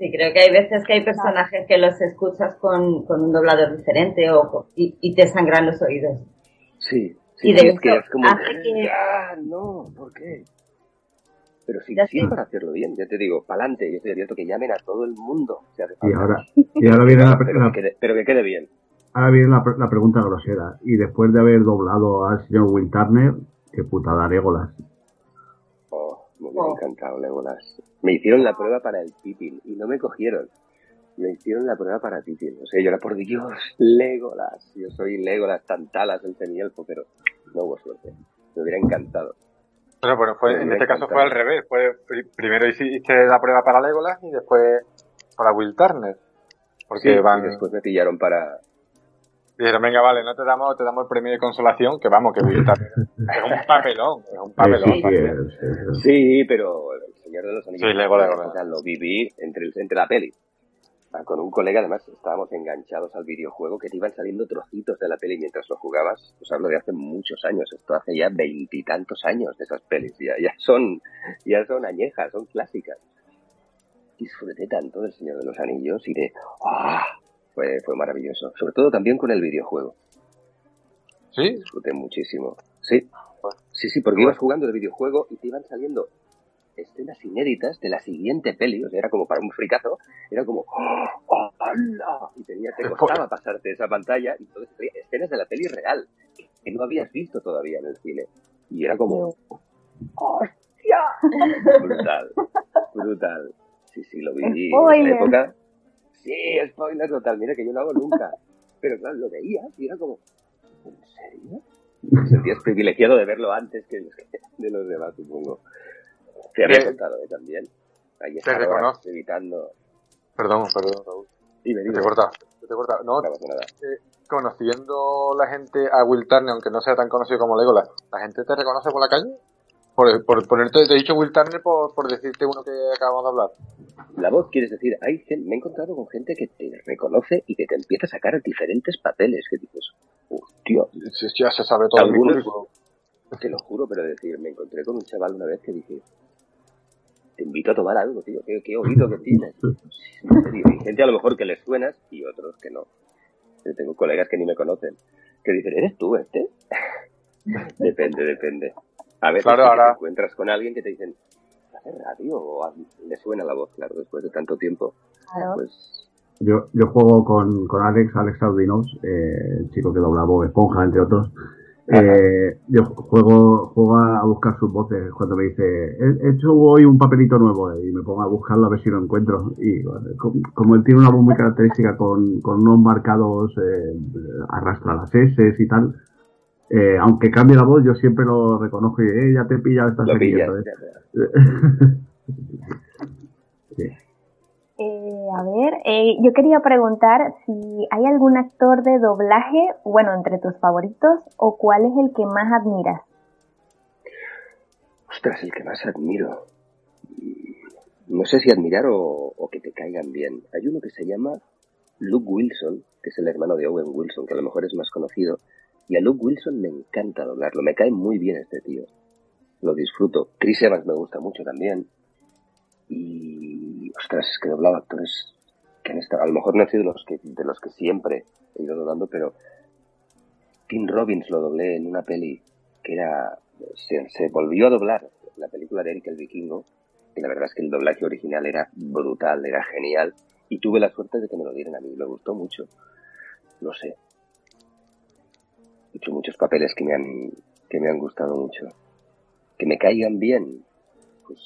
Sí, creo que hay veces que hay personajes que los escuchas con, con un doblador diferente o, y, te sangran los oídos. Sí, sí, y de es que es como, ah, no, ¿por qué? pero si sí, para hacerlo bien, ya te digo, para adelante, yo estoy abierto que llamen a todo el mundo. y, ahora, y ahora viene la, <laughs> pero, que quede, bien. Ahora viene la, pregunta grosera. Y después de haber doblado al señor Will Turner, qué putada Legolas. Me hubiera oh. encantado Legolas. Me hicieron la prueba para el Pippin y no me cogieron. Me hicieron la prueba para Pippin. O sea, yo era por Dios, Legolas. Yo soy Legolas, Tantalas, el semielfo, pero no hubo suerte. Me hubiera encantado. Bueno, bueno fue, en este caso fue al revés. Fue, primero hiciste la prueba para Legolas y después para Will Turner. Porque van... y después me pillaron para... Dijeron, venga, vale, no te damos, te damos el premio de consolación, que vamos, que <laughs> es un papelón, es un papelón. Sí, pero el Señor de los Anillos sí, lo viví entre, entre la peli con un colega, además, estábamos enganchados al videojuego que te iban saliendo trocitos de la peli mientras lo jugabas. Pues hablo de hace muchos años, esto hace ya veintitantos años de esas pelis, ya, ya, son, ya son añejas, son clásicas. Disfruté tanto del Señor de los Anillos y de, ¡ah! Fue, fue maravilloso. Sobre todo también con el videojuego. ¿Sí? Disfruté muchísimo. Sí. Sí, sí, porque ibas jugando el videojuego y te iban saliendo escenas inéditas de la siguiente peli, o sea, era como para un fricazo, era como ¡Oh, y tenía, te costaba pasarte esa pantalla y entonces escenas de la peli real que no habías visto todavía en el cine. Y era como ¡Hostia! brutal, brutal. Sí, sí, lo vi en esa época. Sí, spoiler total, mira que yo no hago nunca. <laughs> Pero claro, lo veía y era como, ¿en serio? Te sentías privilegiado de verlo antes que <laughs> de los demás, supongo. Te había Eh, contado eh, también. Ahí te está reconozco. evitando. Perdón, perdón, Raúl. Dime, Te dime. he cortado. Te he cortado. No, No nada. conociendo la gente a Will Turner, aunque no sea tan conocido como Legolas, ¿la gente te reconoce por la calle? Por, por ponerte, te he dicho Will Turner por, por decirte uno que acabamos de hablar. La voz, quieres decir, hay me he encontrado con gente que te reconoce y que te empieza a sacar diferentes papeles que dices, hostia, si Ya se sabe todo currículum. te lo juro, pero decir, me encontré con un chaval una vez que dije, te invito a tomar algo, tío, qué, qué oído que tienes. Hay gente a lo mejor que les suenas y otros que no. Yo tengo colegas que ni me conocen, que dicen, ¿eres tú este? <laughs> depende, depende. A veces Claro, ahora- te encuentras con alguien que te dicen, ¿hace radio? O le suena la voz, claro, después de tanto tiempo. Claro. Pues Yo, yo juego con, con Alex, Alex Audinos, eh, el chico que dobla Bob Esponja, entre otros. Eh, yo juego, juego a buscar sus voces cuando me dice, he he hecho hoy un papelito nuevo eh, y me pongo a buscarlo a ver si lo encuentro. Y bueno, como, como él tiene una voz muy característica con, con unos marcados, eh, arrastra las S y tal, eh, aunque cambie la voz, yo siempre lo reconozco y eh, ya te he pillado esta lo serie, pillas. <laughs> sí. Eh, a ver, eh, yo quería preguntar si hay algún actor de doblaje, bueno, entre tus favoritos, o cuál es el que más admiras. Ostras, el que más admiro. Mm, No sé si admirar o, o que te caigan bien. Hay uno que se llama Luke Wilson, que es el hermano de Owen Wilson, que a lo mejor es más conocido. Y a Luke Wilson me encanta doblarlo. Me cae muy bien este tío. Lo disfruto. Chris Evans me gusta mucho también. Y, ostras, es que he doblado actores que han estado, a lo mejor no he sido los que, de los que siempre he ido doblando, pero Tim Robbins lo doblé en una peli que era, se, se volvió a doblar la película de Eric el Vikingo, y la verdad es que el doblaje original era brutal, era genial, y tuve la suerte de que me lo dieran a mí, me gustó mucho. No sé. He hecho muchos papeles que me han, que me han gustado mucho. Que me caigan bien, pues...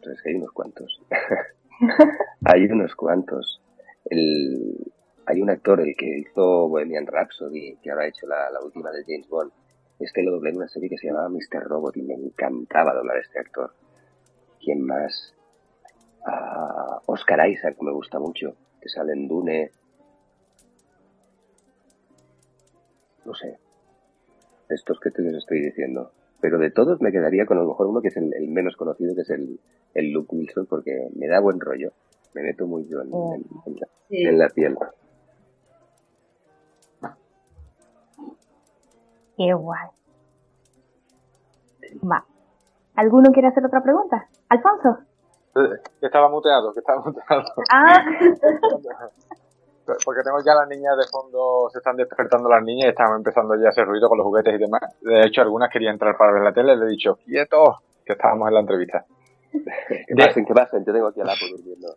Pero es que hay unos cuantos. <laughs> hay unos cuantos. El, hay un actor, el que hizo Bohemian Rhapsody, que ahora ha hecho la, la última de James Bond. Este lo doblé en una serie que se llamaba Mr. Robot y me encantaba doblar a este actor. ¿Quién más? Ah, Oscar Isaac me gusta mucho, que sale en Dune. No sé. Estos que te les estoy diciendo. Pero de todos me quedaría con a lo mejor uno que es el, el menos conocido, que es el, el Luke Wilson, porque me da buen rollo. Me meto muy yo en, en- en la, Sí. en la piel. Qué guay. Va. ¿Alguno quiere hacer otra pregunta? Alfonso. Eh, Que estaba muteado, que estaba muteado. Ah, <laughs> Porque tengo ya las niñas de fondo, se están despertando las niñas y están empezando ya a hacer ruido con los juguetes y demás. De hecho, algunas querían entrar para ver la tele y le he dicho, quietos, que estábamos en la entrevista. Que De- pasen, que pasen. Yo tengo aquí al Apo durmiendo.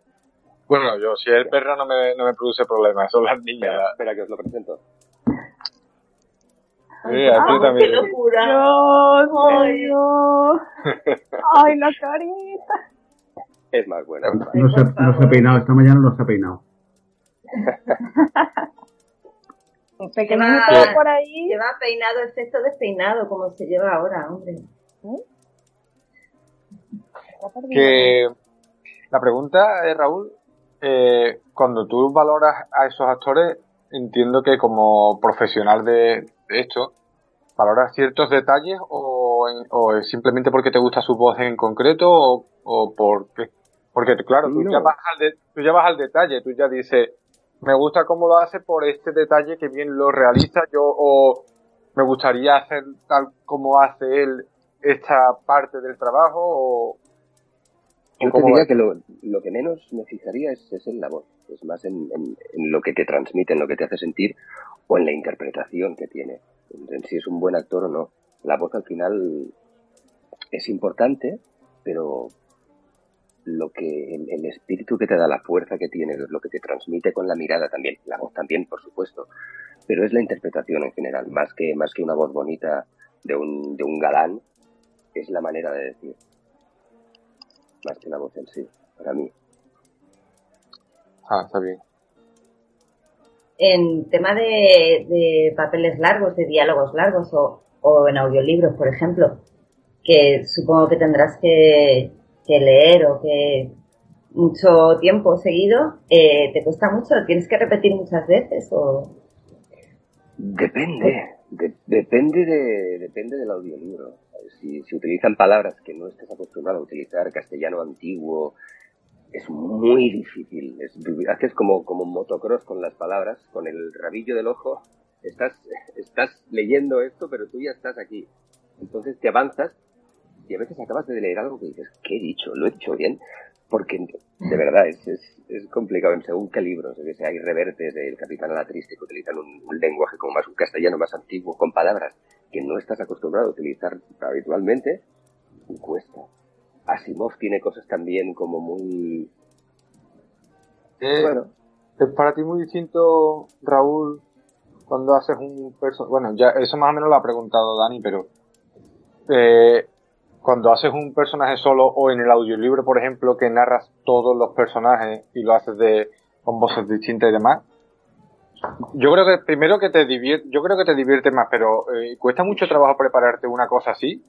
Bueno, yo, si el perro no me, no me produce problemas, son las niñas. Espera, espera que os lo presento. Sí, a ti ¡Qué también. locura! Dios, Ay. Dios. Ay, la carita. Es más buena. No, no se, no se ha peinado, esta mañana no se ha peinado. Pequeñito Lleva- por ahí. Lleva peinado, efecto despeinado, como se lleva ahora, hombre. Que la pregunta es, Raúl, eh, cuando tú valoras a esos actores, entiendo que como profesional de, de esto, valoras ciertos detalles o, en- o es simplemente porque te gusta su voz en concreto o, o porque, porque claro, tú, No. ya vas al de- tú ya vas al detalle, tú ya dices, me gusta cómo lo hace por este detalle que bien lo realiza. Yo o me gustaría hacer tal como hace él esta parte del trabajo o, Yo te ¿Cómo diría que lo, lo que menos me fijaría es, es en la voz, es más en, en- en lo que te transmite, en lo que te hace sentir o en la interpretación que tiene, en, en si es un buen actor o no. La voz al final es importante, pero lo que el, el espíritu que te da, la fuerza que tiene, lo que te transmite con la mirada también, la voz también, por supuesto, pero es la interpretación en general, más que más que una voz bonita de un, de un galán, es la manera de decir más que la voz en sí, para mí. Ah, está bien. en tema de, de papeles largos, de diálogos largos o, o en audiolibros, por ejemplo, que supongo que tendrás que, que leer o que mucho tiempo seguido, eh, ¿te cuesta mucho? ¿Tienes que repetir muchas veces o...? Depende, de- depende, de, depende del audiolibro. Si, si utilizan palabras que no estés acostumbrado a utilizar, castellano antiguo, es muy difícil. Es, haces como, como motocross con las palabras, con el rabillo del ojo. Estás, estás leyendo esto, pero tú ya estás aquí. Entonces te avanzas y a veces acabas de leer algo que dices, ¿qué he dicho? ¿Lo he dicho bien? Porque de verdad es, es, es complicado en según qué libros. Es decir, hay revertes del Capitán a la Triste que utilizan un, un lenguaje como más un castellano más antiguo, con palabras que no estás acostumbrado a utilizar habitualmente, y cuesta. Asimov tiene cosas también como muy... Eh, Bueno, Es para ti muy distinto, Raúl, cuando haces un personaje. Bueno, ya eso más o menos lo ha preguntado Dani, pero eh, cuando haces un personaje solo o en el audiolibro, por ejemplo, que narras todos los personajes y lo haces de con voces distintas y demás. Yo creo que primero que te divierte, yo creo que te divierte más, pero eh, cuesta mucho trabajo prepararte una cosa así.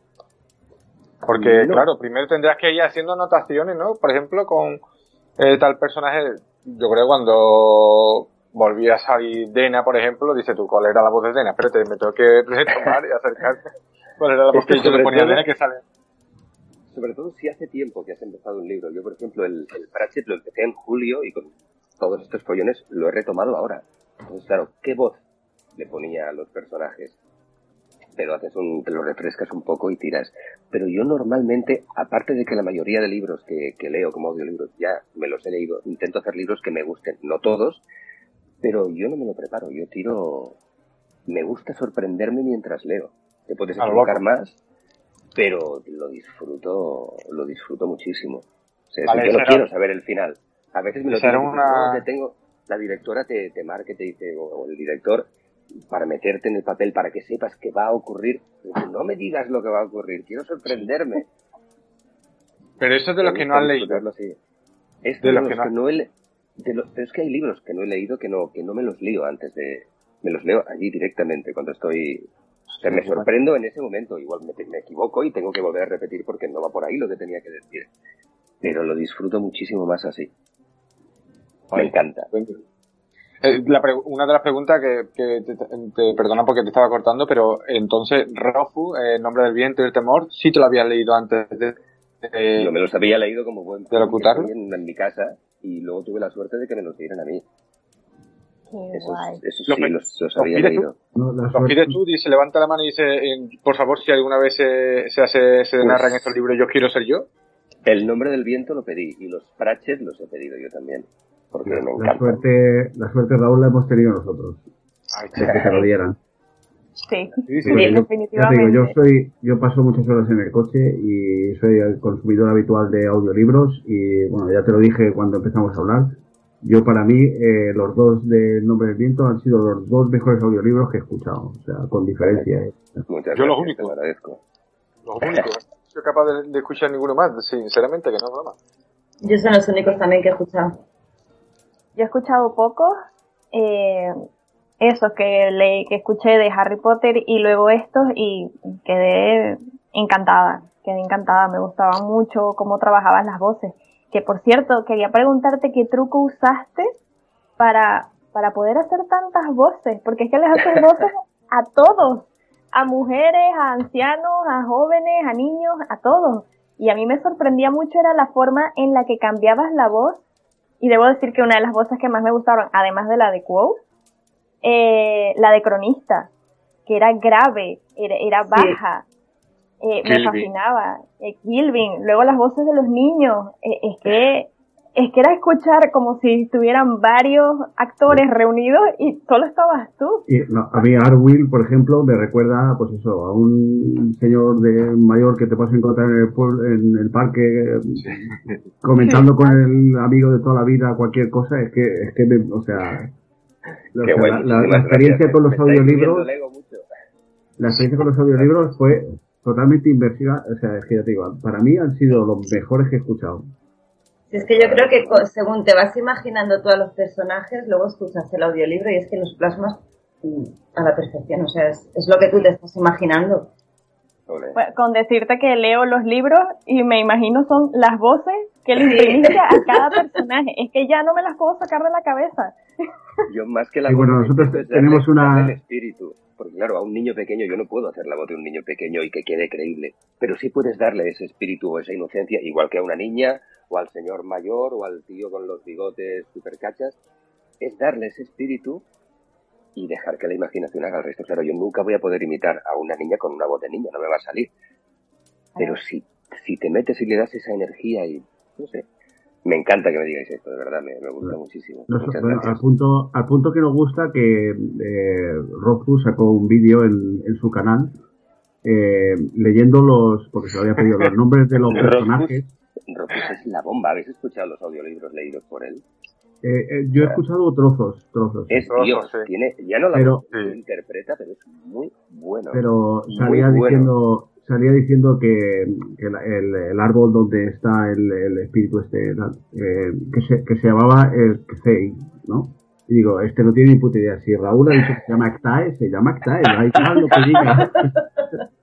Porque, No. claro, primero tendrás que ir haciendo anotaciones, ¿no? Por ejemplo, con eh, tal personaje, yo creo cuando volvía a salir Dena, por ejemplo, dice tú, ¿cuál era la voz de Dena? Espérate, me tengo que retomar y acercarme. <laughs> ¿Cuál era la voz Es que que yo le ponía a Dena que sale? Sobre todo si hace tiempo que has empezado un libro. Yo, por ejemplo, el, el Pratchett lo empecé en julio y con todos estos follones lo he retomado ahora. Entonces, claro, ¿qué voz le ponía a los personajes? Te lo haces un, te lo refrescas un poco y tiras. Pero yo normalmente, aparte de que la mayoría de libros que, que leo como audiolibros ya me los he leído, intento hacer libros que me gusten, no todos, pero yo no me lo preparo, yo tiro, me gusta sorprenderme mientras leo. Te puedes equivocar más, pero lo disfruto, lo disfruto muchísimo. O sea, Vale, yo era- quiero saber el final. A veces me lo era tengo que- una- no, te tengo, la directora te, te marca, te dice, o, el director, para meterte en el papel, para que sepas que va a ocurrir. Dice, No me digas lo que va a ocurrir, quiero sorprenderme. Pero eso es de Me que no han leído. Es De de los que que no- he de lo- pero es que hay libros que no he leído que no, que no me los leo antes de, me los leo allí directamente cuando estoy, o sea, me sorprendo en ese momento, igual me, me equivoco y tengo que volver a repetir porque no va por ahí lo que tenía que decir. Pero lo disfruto muchísimo más así. Me encanta. Eh, la una de las preguntas que, que te, te- perdona porque te estaba cortando, pero entonces Rofu, eh, Nombre del Viento y el Temor, sí te lo habías leído antes de... de- me los había leído como buen ¿De locutarlo? en, en mi casa y luego tuve la suerte de que me los dieran a mí. Lo sí los, los lo había pides tú. leído. No, la Los suerte- pides tú, dice, levanta la mano y dice, por favor, si alguna vez se, se hace, se Pues- narran estos libros, yo quiero ser yo. El nombre del viento lo pedí y los Pratchett los he pedido yo también. Porque me La suerte, la suerte, Raúl, la hemos tenido nosotros. Ay, que te lo dieran. Sí, Sí, sí, Porque Sí, yo, definitivamente. digo, yo soy, yo paso muchas horas en el coche y soy el consumidor habitual de audiolibros y bueno, ya te lo dije cuando empezamos a hablar. Yo para mí, eh, los dos del Nombre del Viento han sido los dos mejores audiolibros que he escuchado, o sea, con diferencia. ¿eh? Muchas Yo los únicos. agradezco. Los únicos. <laughs> No soy capaz de, de escuchar ninguno más, sinceramente, que no es broma. Yo son los únicos también que he escuchado. Yo he escuchado pocos, eh, esos que, le, que escuché de Harry Potter y luego estos y quedé encantada, quedé encantada, me gustaba mucho cómo trabajabas las voces. Que por cierto, quería preguntarte qué truco usaste para, para poder hacer tantas voces, porque es que les haces <laughs> voces a todos, a mujeres, a ancianos, a jóvenes, a niños, a todos. Y a mí me sorprendía mucho era la forma en la que cambiabas la voz y debo decir que una de las voces que más me gustaron, además de la de Quo, eh, la de cronista, que era grave, era, era baja, eh, me fascinaba. Eh, Gilvin, luego las voces de los niños, eh, es que es que era escuchar como si estuvieran varios actores reunidos y solo estabas tú. Y no, a mí Arwill, por ejemplo, me recuerda, pues eso, a un señor de mayor que te puedes encontrar en el, pueblo, en el parque <laughs> comentando con el amigo de toda la vida cualquier cosa. Es que, es que, me- o sea, bueno, la, experiencia gracias. con los Me estáis audiolibros, la experiencia con los audiolibros fue totalmente inversiva. O sea, es que ya te digo, para mí han sido los mejores que he escuchado. Es que yo creo que según te vas imaginando tú a los personajes, luego escuchas el audiolibro y es que los plasmas mm, a la perfección. O sea, es, es lo que tú te estás imaginando. Pues, con decirte que leo los libros y me imagino son las voces que le <laughs> imprimiste a cada personaje. Es que ya no me las puedo sacar de la cabeza. Yo más que la Y bueno, nosotros tenemos una- el espíritu. Porque claro, a un niño pequeño yo no puedo hacer la voz de un niño pequeño y que quede creíble. Pero sí puedes darle ese espíritu o esa inocencia, igual que a una niña, o al señor mayor, o al tío con los bigotes supercachas. Es darle ese espíritu y dejar que la imaginación haga el resto. Claro, yo nunca voy a poder imitar a una niña con una voz de niña, no me va a salir. Pero si, si te metes y le das esa energía y, no sé, me encanta que me digáis esto, de verdad, me, me gusta muchísimo. Muchas bueno, al punto, al punto que nos gusta que eh, Roku sacó un vídeo en, en su canal eh, leyendo los, porque se lo había pedido, los <laughs> nombres de los personajes. Rofus es la bomba. ¿Habéis escuchado los audiolibros leídos por él? Eh, eh, yo he escuchado trozos, trozos. Es Trozos, Dios. sí. Tiene, ya no la Pero- interpreta, pero es muy bueno. pero Muy salía bueno. Salía diciendo que, que la- el, el árbol donde está el, el espíritu este eh, que, se, que se llamaba el Kfei, ¿no? Y digo, este no tiene ni puta idea. Si Raúl ha dicho que se llama Ktae, se llama Ktae, da igual lo que diga. <laughs>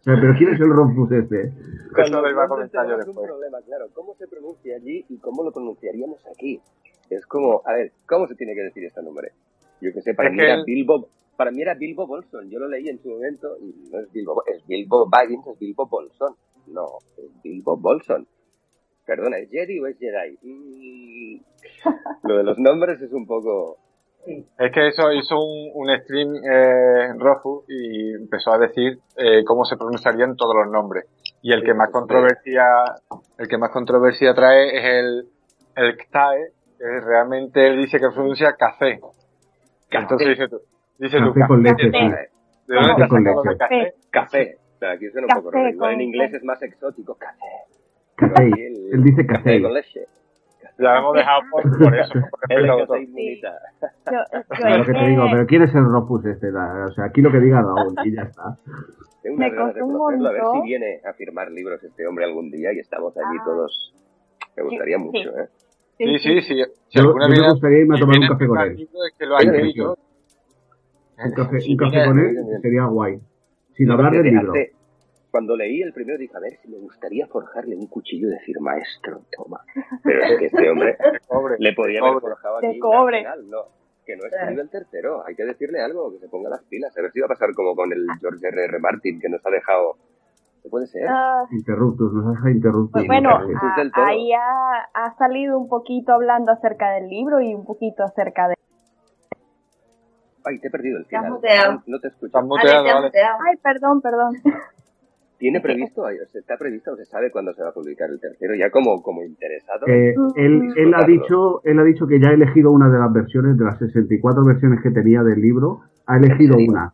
O sea, pero ¿quién es el Rofus este? Eso lo iba a comentar yo tenemos un después. problema, claro. ¿Cómo se pronuncia allí y cómo lo pronunciaríamos aquí? Es como, a ver, ¿cómo se tiene que decir este nombre? Yo que sé, para Es mí que era el- Bilbo, para mí era Bilbo Bolson. Yo lo leí en su momento y no es Bilbo, es Bilbo Baggins, es Bilbo Bolson. No, es Bilbo Bolson. Perdona, ¿es Jedi o es Jedi? Mm, Lo de los nombres es un poco... <laughs> Sí. Es que eso hizo un, un stream eh, Rofu y empezó a decir eh, cómo se pronunciarían todos los nombres. Y el que más controversia, el que más controversia trae es el, el Ktae, que realmente él dice que pronuncia café. Entonces dice tú, dice Café con leche, Café. sí. ¿De dónde Café con leche. café? Café. O sea, aquí suena un Café poco raro. Igual en inglés es más exótico. Café. Café. el- Él dice Café café. con leche. Lo hemos dejado por, por eso. por El café vosotros. inmunita. Yo, yo Lo que te digo, pero ¿quién es el Rofus este? La- O sea, aquí lo que diga Raúl y ya está. Tengo Me ganas de costó un conocerlo, a ver si viene a firmar libros este hombre algún día y estamos allí Ah. todos. Me gustaría Sí. mucho, ¿eh? Sí, sí, sí. Si Yo, alguna yo me gustaría irme a tomar un café con él. que lo ha Venga, escrito. Un café, Si un café con él bien. sería guay. Sin hablar del libro. hace- Cuando leí el primero dije, a ver si me gustaría forjarle un cuchillo y decir, maestro, toma. Pero es que este hombre <laughs> Pobre. le podría haber forjado De aquí un cobre. arsenal, no. Que no escribe el tercero, hay que decirle algo, que se ponga las pilas, a ver si va a pasar como con el George R. R. Martin, que nos ha dejado... ¿Qué puede ser? Interruptus, nos deja interruptus. pues bueno, Interruptus a- ahí ha, ha salido un poquito hablando acerca del libro y un poquito acerca de... Ay, te he perdido el final. muteado. No, no te escucho. Muteado, Ale. Ay, perdón, perdón. <laughs> ¿Tiene previsto, está previsto o se sabe cuándo se va a publicar el tercero? Ya como, como interesado. Eh, él, él ha dicho, él ha dicho que ya ha elegido una de las versiones, de las 64 versiones que tenía del libro, ha elegido una.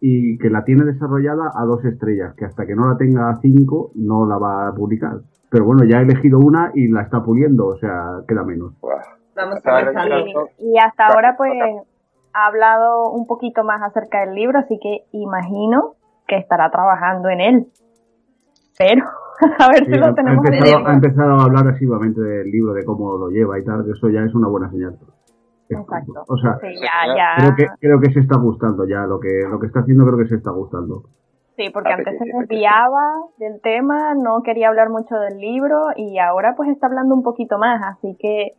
Y que la tiene desarrollada a dos estrellas, que hasta que no la tenga a cinco no la va a publicar. Pero bueno, ya ha elegido una y la está puliendo, o sea, queda menos. Vamos comenzando. revisando. Y hasta ahora pues ha hablado un poquito más acerca del libro, así que imagino que estará trabajando en él. Pero, <laughs> a ver si Sí, ha, lo ha tenemos empezado, veremos. ha empezado a hablar asiduamente del libro, de cómo lo lleva y tal, que eso ya es una buena señal. Exacto. O sea, Sí, ya, ya. creo que, creo que se está gustando ya, lo que, lo que está haciendo creo que se está gustando. Sí, porque antes se desviaba del tema, no quería hablar mucho del libro y ahora pues está hablando un poquito más, así que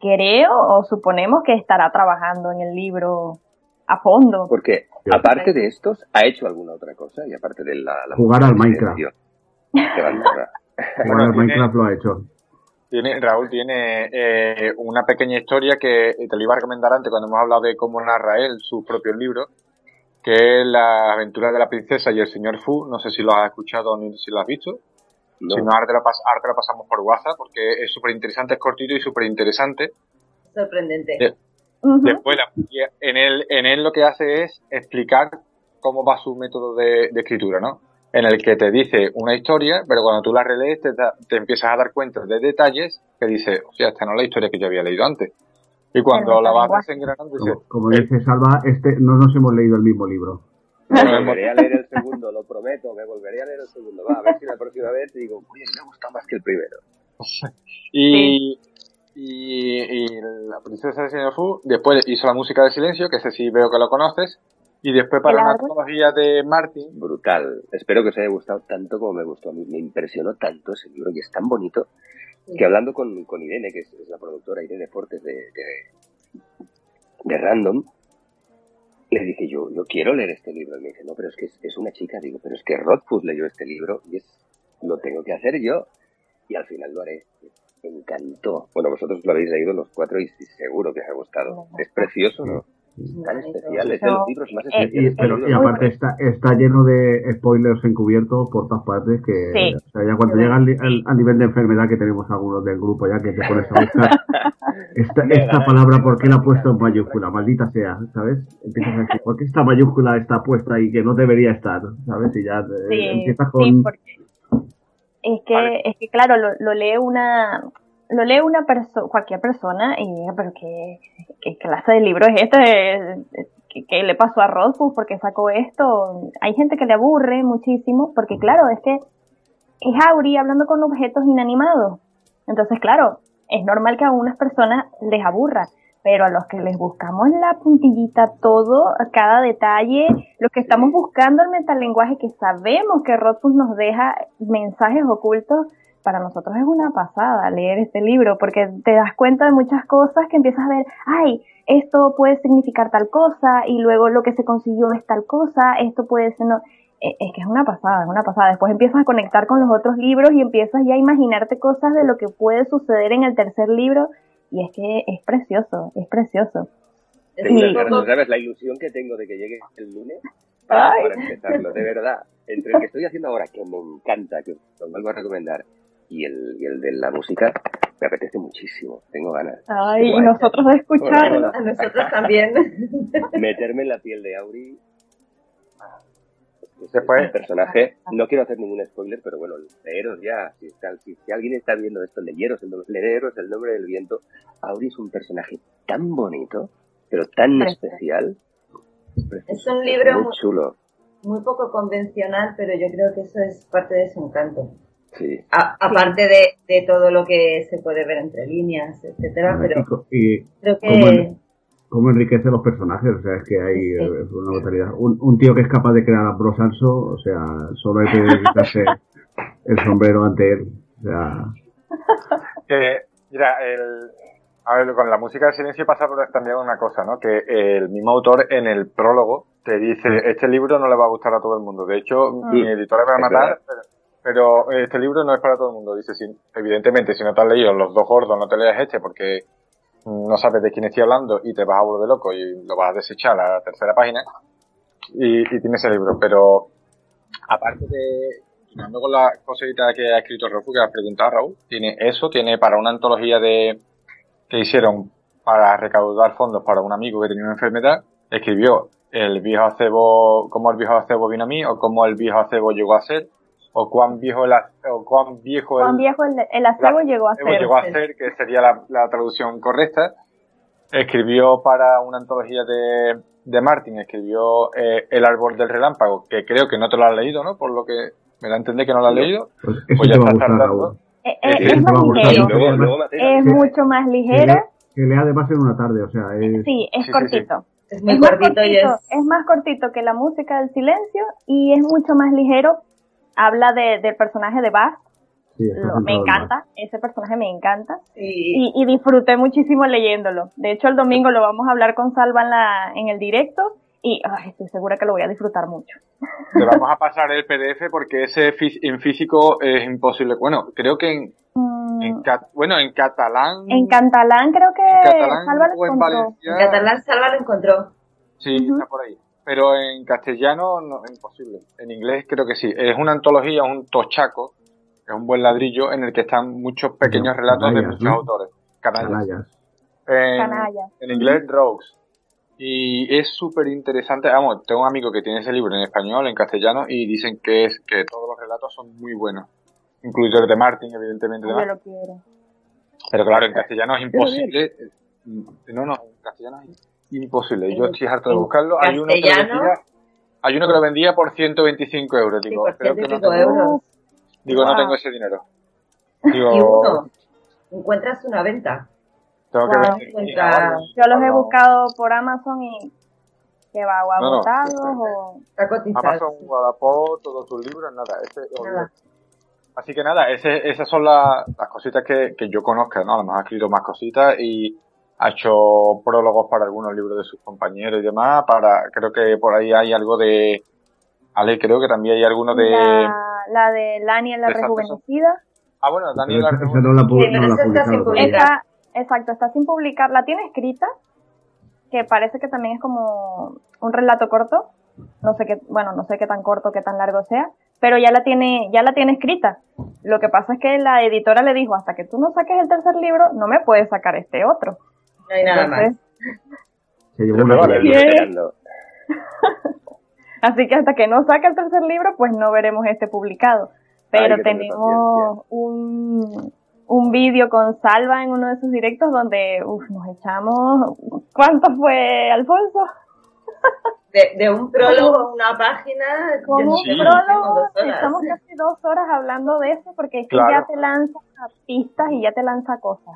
creo o suponemos que estará trabajando en el libro a fondo. Porque aparte de estos, ha hecho alguna otra cosa y aparte de la... la Jugar al Minecraft. <laughs> el <laughs> tiene- Minecraft lo ha hecho. Tiene, Raúl tiene eh, una pequeña historia que te lo iba a recomendar antes cuando hemos hablado de cómo narra él sus propios libros, que es La aventura de la princesa y el señor Fu. No sé si lo has escuchado ni si lo has visto. No. Si no, ahora te lo, pas- ahora te lo pasamos por WhatsApp porque es súper interesante, es cortito y súper interesante. Sorprendente. Eh, Ujú. Después, la- en él, en él lo que hace es explicar cómo va su método de, de escritura, ¿no? En el que te dice una historia, pero cuando tú la relees te, da- te empiezas a dar cuenta de detalles que dice, o sea, esta no es la historia que yo había leído antes. Y cuando la vas desengranando, dice, Como, como dice Salva, este no nos hemos leído el mismo libro. Me volveré a leer el segundo, lo prometo, me volveré a leer el segundo. Va, a ver si la próxima vez te digo, oye, me ha gustado más que el primero. <laughs> Y, y, y la princesa del señor Fu, después hizo la música de silencio, que ese sí veo que lo conoces, y después para una antología de Martin, Brutal. Espero que os haya gustado tanto como me gustó a mí. Me impresionó tanto ese libro y es tan bonito que hablando con, con Irene, que es, es la productora Irene Fortes de, de, de Random, le dije yo, yo quiero leer este libro. Y me dice, no, pero es que es, es una chica. Digo, pero es que Rothfuss leyó este libro y es, lo tengo que hacer yo. Y al final lo haré. Me encantó. Bueno, vosotros lo habéis leído los cuatro y seguro que os ha gustado. Es precioso, ¿no? Es tan especial. Es de los libros más Eh, especiales. Y, pero, y aparte está, está lleno de spoilers encubiertos por todas partes que Sí. o sea, ya cuando llega al, al- al nivel de enfermedad que tenemos algunos del grupo ya que te pones a buscar esta, esta palabra ¿por qué la ha puesto en mayúscula? Maldita sea, ¿sabes? Empiezas a decir ¿por qué esta mayúscula está puesta y que no debería estar? ¿Sabes? Y ya eh, Sí, empiezas con... sí, porque es que, Vale. es que claro, lo, lo lee una, lo lee una persona, cualquier persona y diga, pero qué, qué clase de libro es este, ¿Qué, le pasó a Rothfuss? ¿Por qué sacó esto? Hay gente que le aburre muchísimo, porque claro, es que es Auri hablando con objetos inanimados. Entonces, claro, es normal que a unas personas les aburra, pero a los que les buscamos la puntillita todo, cada detalle, lo que estamos buscando el metalenguaje que sabemos que Rothfuss nos deja mensajes ocultos, para nosotros es una pasada leer este libro, porque te das cuenta de muchas cosas que empiezas a ver, ay, esto puede significar tal cosa, y luego lo que se consiguió es tal cosa, esto puede ser no. Eh, Es que es una pasada, es una pasada. Después empiezas a conectar con los otros libros y empiezas ya a imaginarte cosas de lo que puede suceder en el tercer libro, y es que es precioso, es precioso. ¿no ¿sabes? La ilusión que tengo de que llegue el lunes <laughs> para, empezarlo, de verdad. Entre el que estoy haciendo ahora, que me encanta, que os lo vuelvo a recomendar, y el, y el de la música, me apetece muchísimo. Tengo ganas. Ay, y nosotros de escuchar. Hola. A nosotros también. <laughs> <laughs> Meterme en la piel de Auri. Es Después- un personaje, no quiero hacer ningún spoiler, pero bueno, leeros ya, si, está- si, si alguien está viendo esto, leeros el, leeros el nombre del viento. Auri es un personaje tan bonito, pero tan Precioso. especial. Es un libro muy muy- chulo. Muy poco convencional, pero yo creo que eso es parte de su encanto. Sí. A- aparte de, de todo lo que se puede ver entre líneas, etcétera, pero y creo ¿Cómo que en- cómo enriquece los personajes, o sea, es que hay Sí. eh, es una brutalidad. Un, un tío que es capaz de crear a Bros Anso, o sea, solo hay que quitarse <laughs> el sombrero ante él. O sea, Que, <laughs> mira, el, a ver, con la música del silencio pasa por- también una cosa, ¿no? Que el mismo autor en el prólogo te dice, este libro no le va a gustar a todo el mundo. De hecho, mi editora me va a matar, pero, pero este libro no es para todo el mundo. Dice, sí, evidentemente, si no te has leído Los dos gordos, no te leas este porque no sabes de quién estoy hablando y te vas a volver loco y lo vas a desechar a la tercera página. Y, y tienes el libro, pero aparte de, continuando con la cosita que ha escrito Roku, que has preguntado Raúl, tiene eso, tiene para una antología de que hicieron para recaudar fondos para un amigo que tenía una enfermedad, escribió el viejo acebo, cómo el viejo acebo vino a mí, o cómo el viejo acebo llegó a ser, o cuán viejo el, a- o cuán viejo Cuán el, viejo el, el acebo la- llegó a ser. llegó a ser, que sería la, la traducción correcta. Escribió para una antología de, de Martin, escribió eh, El árbol del relámpago, que creo que no te lo has leído, ¿no? Por lo que me da a entender que no lo has leído. pues Pues ya gustar, tardando. Eh, Sí, eh, sí, es te más ligero, es la- mucho más lea, que lea además en una tarde, o sea, es, Sí, es Sí, sí, cortito. es muy es más cortito y cortito, es... es más cortito que la música del silencio y es mucho más ligero. Habla de, del personaje de Bass, sí, está lo- me encanta, ese personaje me encanta y- y, y disfruté muchísimo leyéndolo. De hecho, el domingo lo vamos a hablar con Salva en, la, en el directo y ay, estoy segura que lo voy a disfrutar mucho. Te vamos a pasar el PDF porque ese en físico es imposible. Bueno, creo que en, Mm, en bueno, en catalán. en catalán creo que en catalán Salva lo en encontró. En catalán Salva lo encontró. Sí, está por ahí. Pero en castellano no es imposible. En inglés creo que sí. Es una antología, un tochaco, es un buen ladrillo en el que están muchos pequeños Canallas, relatos de muchos ¿no? autores. Canallas. canallas. En, Canallas. en inglés, Rogues. Y es súper interesante. Vamos, tengo un amigo que tiene ese libro en español, en castellano, y dicen que es que todos los relatos son muy buenos. Incluido el de Martin, evidentemente. de Yo Martin. lo quiero. Pero claro, en castellano es imposible. No, no, en castellano es imposible. Yo estoy harto de buscarlo. Hay uno que lo vendía, hay uno que lo vendía por 125 euros. Sí, Digo, por creo que no tengo, euros. digo, no tengo ese dinero. Digo, Y uno, encuentras una venta. Tengo que Wow. ver. Encuentra- Yo los he buscado por Amazon y que va o No, no. agotados o... Está cotizado. Amazon, Wallapop, todos tus libros, nada. Ese, Nada. Así que nada, ese, esas son la- las cositas que, que yo conozca, ¿no? A lo mejor ha escrito más cositas y ha hecho prólogos para algunos libros de sus compañeros y demás. Para, creo que por ahí hay algo de, Ale, creo que también hay alguno de, La, la de Lani en la rejuvenecida. ah bueno, esa no la. Está, exacto, está sin publicar. La tiene escrita, que parece que también es como un relato corto. No sé qué, bueno, no sé qué tan corto, qué tan largo sea, pero ya la tiene, ya la tiene escrita. Lo que pasa es que la editora le dijo, hasta que tú no saques el tercer libro, no me puedes sacar este otro. No hay nada más. Entonces, Se llevó una. <laughs> Así que hasta que no saque el tercer libro, pues no veremos este publicado. Pero tenemos un, un vídeo con Salva en uno de sus directos donde uf, nos echamos... ¿Cuánto fue, Alfonso? <laughs> De, de un prólogo a una página. Con yo un prólogo, estamos casi dos horas hablando de eso porque es que Claro. ya te lanza pistas y ya te lanza cosas.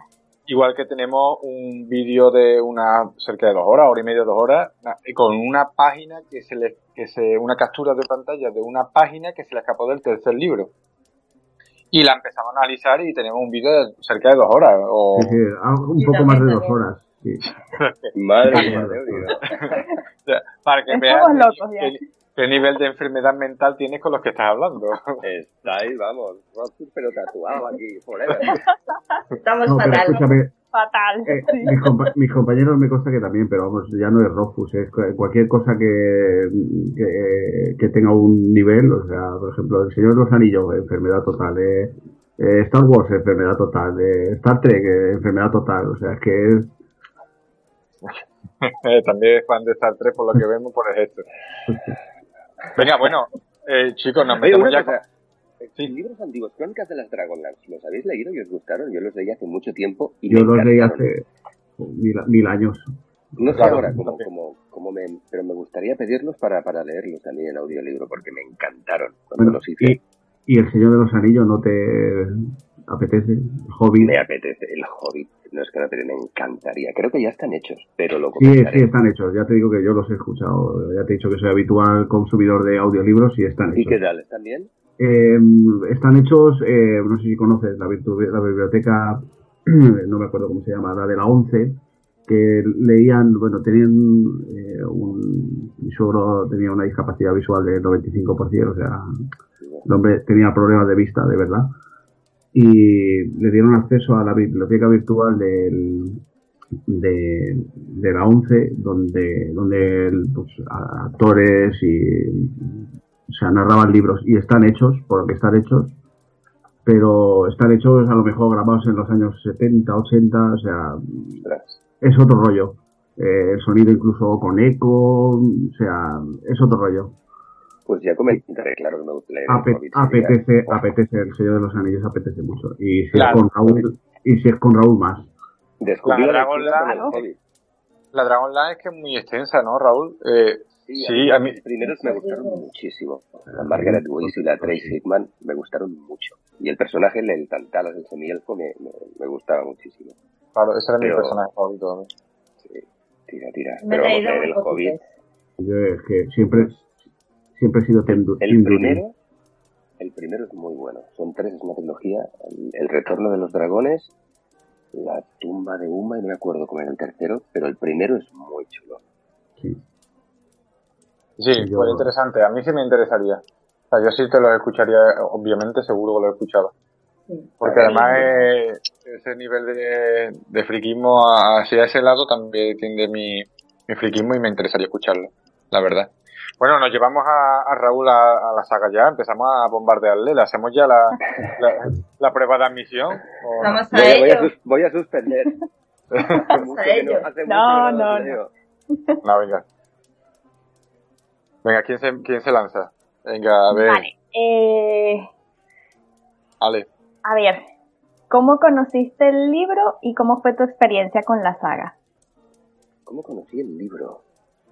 Igual que tenemos un vídeo de una cerca de dos horas, hora y media, dos horas, con una página que se le, que se, una captura de pantalla de una página que se le escapó del tercer libro. Y la empezamos a analizar y tenemos un vídeo de cerca de dos horas. O, Sí, sí, algo- un poco más de dos horas. Sí. <laughs> Madre mía, Dios <laughs> mío. o sea, para que Estamos veas qué- locos ya. Qué nivel de enfermedad mental tienes con los que estás hablando. Estáis, vamos, Rothfuss, pero tatuado aquí, forever. <laughs> Estamos No, pero fatal. Fatal. eh, sí. mis, compa- mis compañeros me consta que también, pero vamos, ya no es Rofus, es cu- cualquier cosa que, que, que tenga un nivel, o sea, por ejemplo, El Señor de los Anillos, enfermedad total, eh, eh, Star Wars, enfermedad total, eh, Star Trek, eh, enfermedad total, o sea, es que es, <laughs> También es fan de Star Trek por lo que vemos por el gesto. <laughs> Venga, bueno, eh, chicos, nos Oye, metemos una ya con... cosa. Sí. Libros antiguos, Crónicas de las Dragonlance, ¿los habéis leído y os gustaron? Yo los leí hace mucho tiempo y yo me los leí hace mil, mil años. No sé Claro, ahora cómo, cómo, cómo me... Pero me gustaría pedirlos para, para leerlos también en audiolibro porque me encantaron cuando Bueno, los hice. y, y El Señor de los Anillos no te apetece, El Hobbit. Me apetece el Hobbit. No es que no, pero me encantaría. Creo que ya están hechos, pero lo Sí, comentaré. sí, están hechos. Ya te digo que yo los he escuchado. Ya te he dicho que soy habitual consumidor de audiolibros y están ¿Y hechos. qué tal? ¿Están bien? Eh, están hechos, eh, no sé si conoces, la biblioteca, <clears throat> no me acuerdo cómo se llama, la de la 11, que leían, bueno, tenían eh, un, mi suegro tenía una discapacidad visual del 95%, o sea, el hombre tenía problemas de vista, de verdad, y le dieron acceso a la biblioteca virtual del, de, de la 11, donde, donde pues, actores y o sea, narraban libros y están hechos, por lo que están hechos, pero están hechos a lo mejor grabados en los años 70, 80, o sea, es otro rollo. Eh, el sonido incluso con eco, o sea, es otro rollo. Pues ya comentaré, claro que me gusta leer. apetece, apetece, el sello de los anillos apetece mucho. Y si Claro. es con Raúl, y si es con Raúl más. Descubrí La la Dragon lectura con el Lance. Hobbit. La Dragon Line es que es muy extensa, ¿no, Raúl? Eh, Sí, Sí, a a mí los primeros me gustaron muchísimo. La Margaret Weiss y la Tracy Hickman me gustaron mucho. Y el personaje, el, Tantalas, el semielfo, me, me, me gustaba muchísimo. claro, ese era mi Pero- personaje favorito. Sí, tira, tira. Me Pero vamos, leer muy el Hobbit. Yo es que siempre, siempre he sido tendu- El primero, el primero es muy bueno. Son tres, es una trilogía. El, el retorno de los dragones, la tumba de Uma, y no me acuerdo cómo era el tercero, pero el primero es muy chulo. Sí. Sí, Yo- fue interesante. A mí sí me interesaría. O sea, yo sí te lo escucharía, obviamente, seguro que lo he escuchado. Sí. Porque además eh, ese nivel de, de friquismo hacia ese lado también tiende mi, mi friquismo y me interesaría escucharlo, la verdad. Bueno, nos llevamos a, a Raúl a, a la saga ya, empezamos a bombardearle, le hacemos ya la, la, la prueba de admisión. ¿o no? Vamos a Voy, a- voy a, ello. sus- voy a suspender. <laughs> Hace mucho que ello. hace mucho No, no, leo. No, venga. Venga, ¿quién se, quién se lanza? Venga, a ver, Vale. Eh, Ale. a ver, ¿cómo conociste el libro y cómo fue tu experiencia con la saga? ¿Cómo conocí el libro?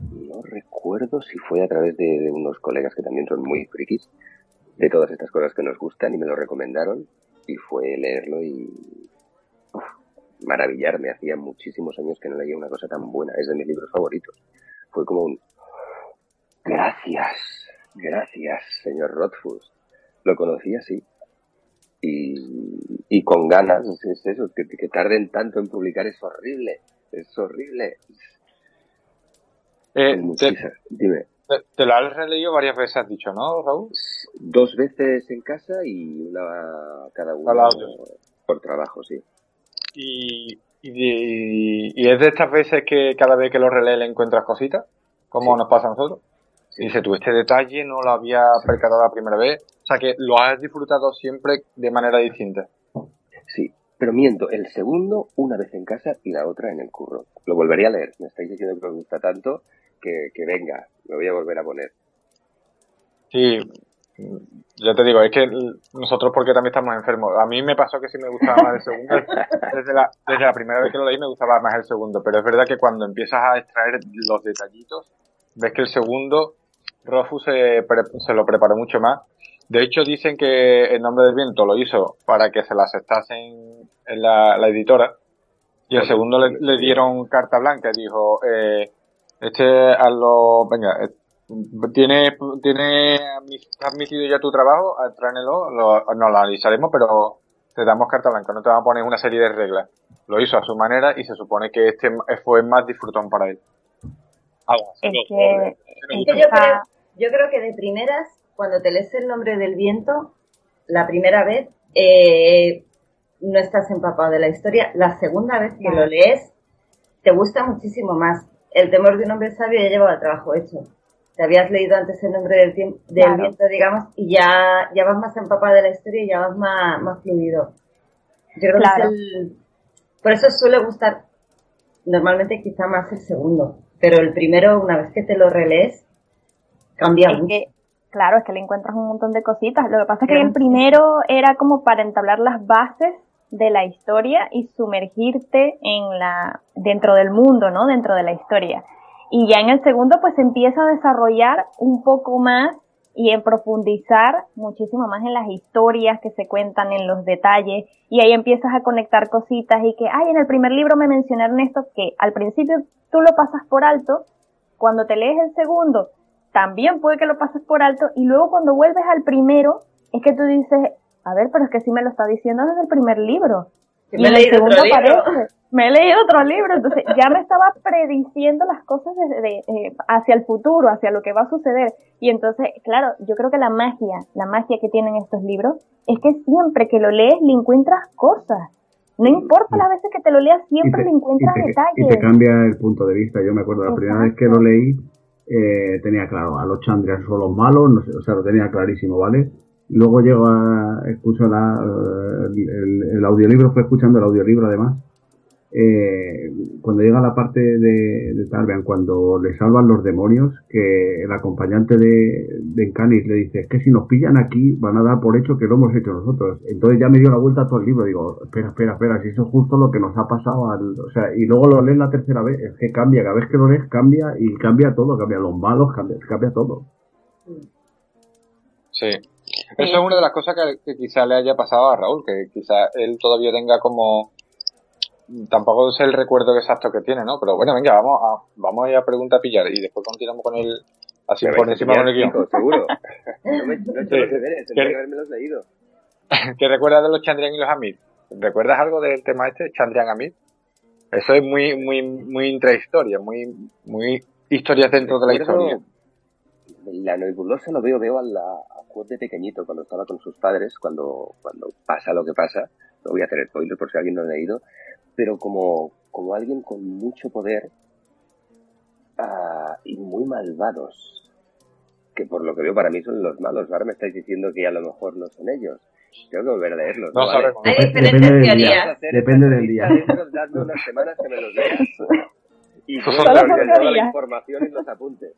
No recuerdo si fue a través de, de unos colegas que también son muy frikis, de todas estas cosas que nos gustan y me lo recomendaron, y fue leerlo y... uf, maravillarme. Hacía muchísimos años que no leía una cosa tan buena. Es de mis libros favoritos. Fue como un... Gracias, gracias, señor Rothfuss. Lo conocí así. Y, y con ganas, es eso, que, que tarden tanto en publicar es horrible. Es horrible. Eh, te, Muchísimas- Dime. te- te lo has releído varias veces, has dicho, ¿no, Raúl? Dos veces en casa y una cada una por trabajo, sí. Y, y, es de estas veces que cada vez que lo relees le encuentras cositas, como Sí. nos pasa a nosotros. Y dice, tú, este detalle no lo había percatado la primera vez. O sea, que lo has disfrutado siempre de manera distinta. Sí, pero miento, el segundo una vez en casa y la otra en el curro. Lo volvería a leer, me estáis diciendo que os gusta tanto que, que venga, me voy a volver a poner. Sí, ya te digo, es que nosotros porque también estamos enfermos. A mí me pasó que sí me gustaba más el segundo. <laughs> Desde la, desde la primera vez que lo leí me gustaba más el segundo, pero es verdad que cuando empiezas a extraer los detallitos, ves que el segundo, Rofu se, se lo preparó mucho más. De hecho, dicen que El Nombre del Viento lo hizo para que se lo aceptasen en la, la editora. Y el segundo le, le dieron carta blanca. Dijo, eh, este, hazlo, venga, eh, tiene, tiene admi- admitido ya tu trabajo, ah, tráenelo, lo, nos lo analizaremos, pero te damos carta blanca, no te vamos a poner una serie de reglas. Lo hizo a su manera y se supone que este fue más disfrutón para él. Algo así. Es No, que- es yo creo, yo creo que de primeras, cuando te lees el nombre del viento, la primera vez, eh, no estás empapado de la historia. La segunda vez que lo lees, te gusta muchísimo más. El temor de un hombre sabio ya llevaba el trabajo hecho. Te habías leído antes el nombre del, tiemp- del Claro. viento, digamos, y ya, ya vas más empapado de la historia y ya vas más, más fluido. Yo creo Claro. que es el... Por eso suele gustar normalmente quizá más el segundo. Pero el primero, una vez que te lo relees, cambia Es mucho. que, claro, es que le encuentras un montón de cositas. Lo que pasa es que el primero era como para entablar las bases de la historia y sumergirte en la, dentro del mundo, ¿no? Dentro de la historia. Y ya en el segundo, pues empieza a desarrollar un poco más y en profundizar muchísimo más en las historias que se cuentan, en los detalles, y ahí empiezas a conectar cositas y que, ay, en el primer libro me mencionaron esto, que al principio tú lo pasas por alto, cuando te lees el segundo, también puede que lo pases por alto, y luego cuando vuelves al primero, es que tú dices, a ver, pero es que sí me lo está diciendo desde el primer libro. Y me en el segundo otro libro. aparece. Me he leído otro libro, entonces ya me estaba prediciendo las cosas desde, de- eh, hacia el futuro, hacia lo que va a suceder. Y entonces, claro, yo creo que la magia, la magia que tienen estos libros, es que siempre que lo lees le encuentras cosas. No importa las veces que te lo leas, siempre le encuentras y te, detalles. y te cambia el punto de vista. Yo me acuerdo la primera vez que lo leí, eh, tenía claro, a los Chandrias son los malos, no sé, o sea, lo tenía clarísimo, ¿vale? Luego llego a, escucho la, el, audiolibro, fue escuchando el audiolibro además. Eh, cuando llega la parte de, de Tarbean, cuando le salvan los demonios, que el acompañante de, de Encanis le dice, es que si nos pillan aquí van a dar por hecho que lo hemos hecho nosotros. Entonces ya me dio la vuelta a todo el libro, digo, espera, espera, espera, si eso es justo lo que nos ha pasado al, o sea, y luego lo lees la tercera vez, es que cambia, cada vez que lo lees cambia y cambia todo, cambia los malos, cambia, cambia todo. Sí. Eso es una de las cosas que, que quizá le haya pasado a Raúl, que quizá él todavía tenga como... Tampoco sé el recuerdo exacto que tiene, ¿no? Pero bueno, venga, vamos a, vamos a ir a pregunta a pillar y después continuamos con el... Así por encima con el guion. seguro. <laughs> No me no he hecho Sí. los deberes, tendría ¿Qué- que leído. ¿Qué recuerdas de los Chandrian y los Amir? ¿Recuerdas algo del tema este, Chandrian Amir? Eso es muy, muy, muy intrahistoria, muy, muy historias dentro de la historia. La nebulosa lo veo, veo a la Quoth de pequeñito cuando estaba con sus padres, cuando, cuando pasa lo que pasa. No voy a hacer spoiler por si alguien no lo ha leído, pero como, como alguien con mucho poder ah, y muy malvados, que por lo que veo para mí son los malos. Ahora me estáis diciendo que a lo mejor no son ellos. Tengo que volver a leerlos. No ¿vale? sabemos. Hay Depende diferentes del a teorías. hacer Depende del día. Dadme unas semanas que me los leas. <laughs> Y yo la información y los apuntes.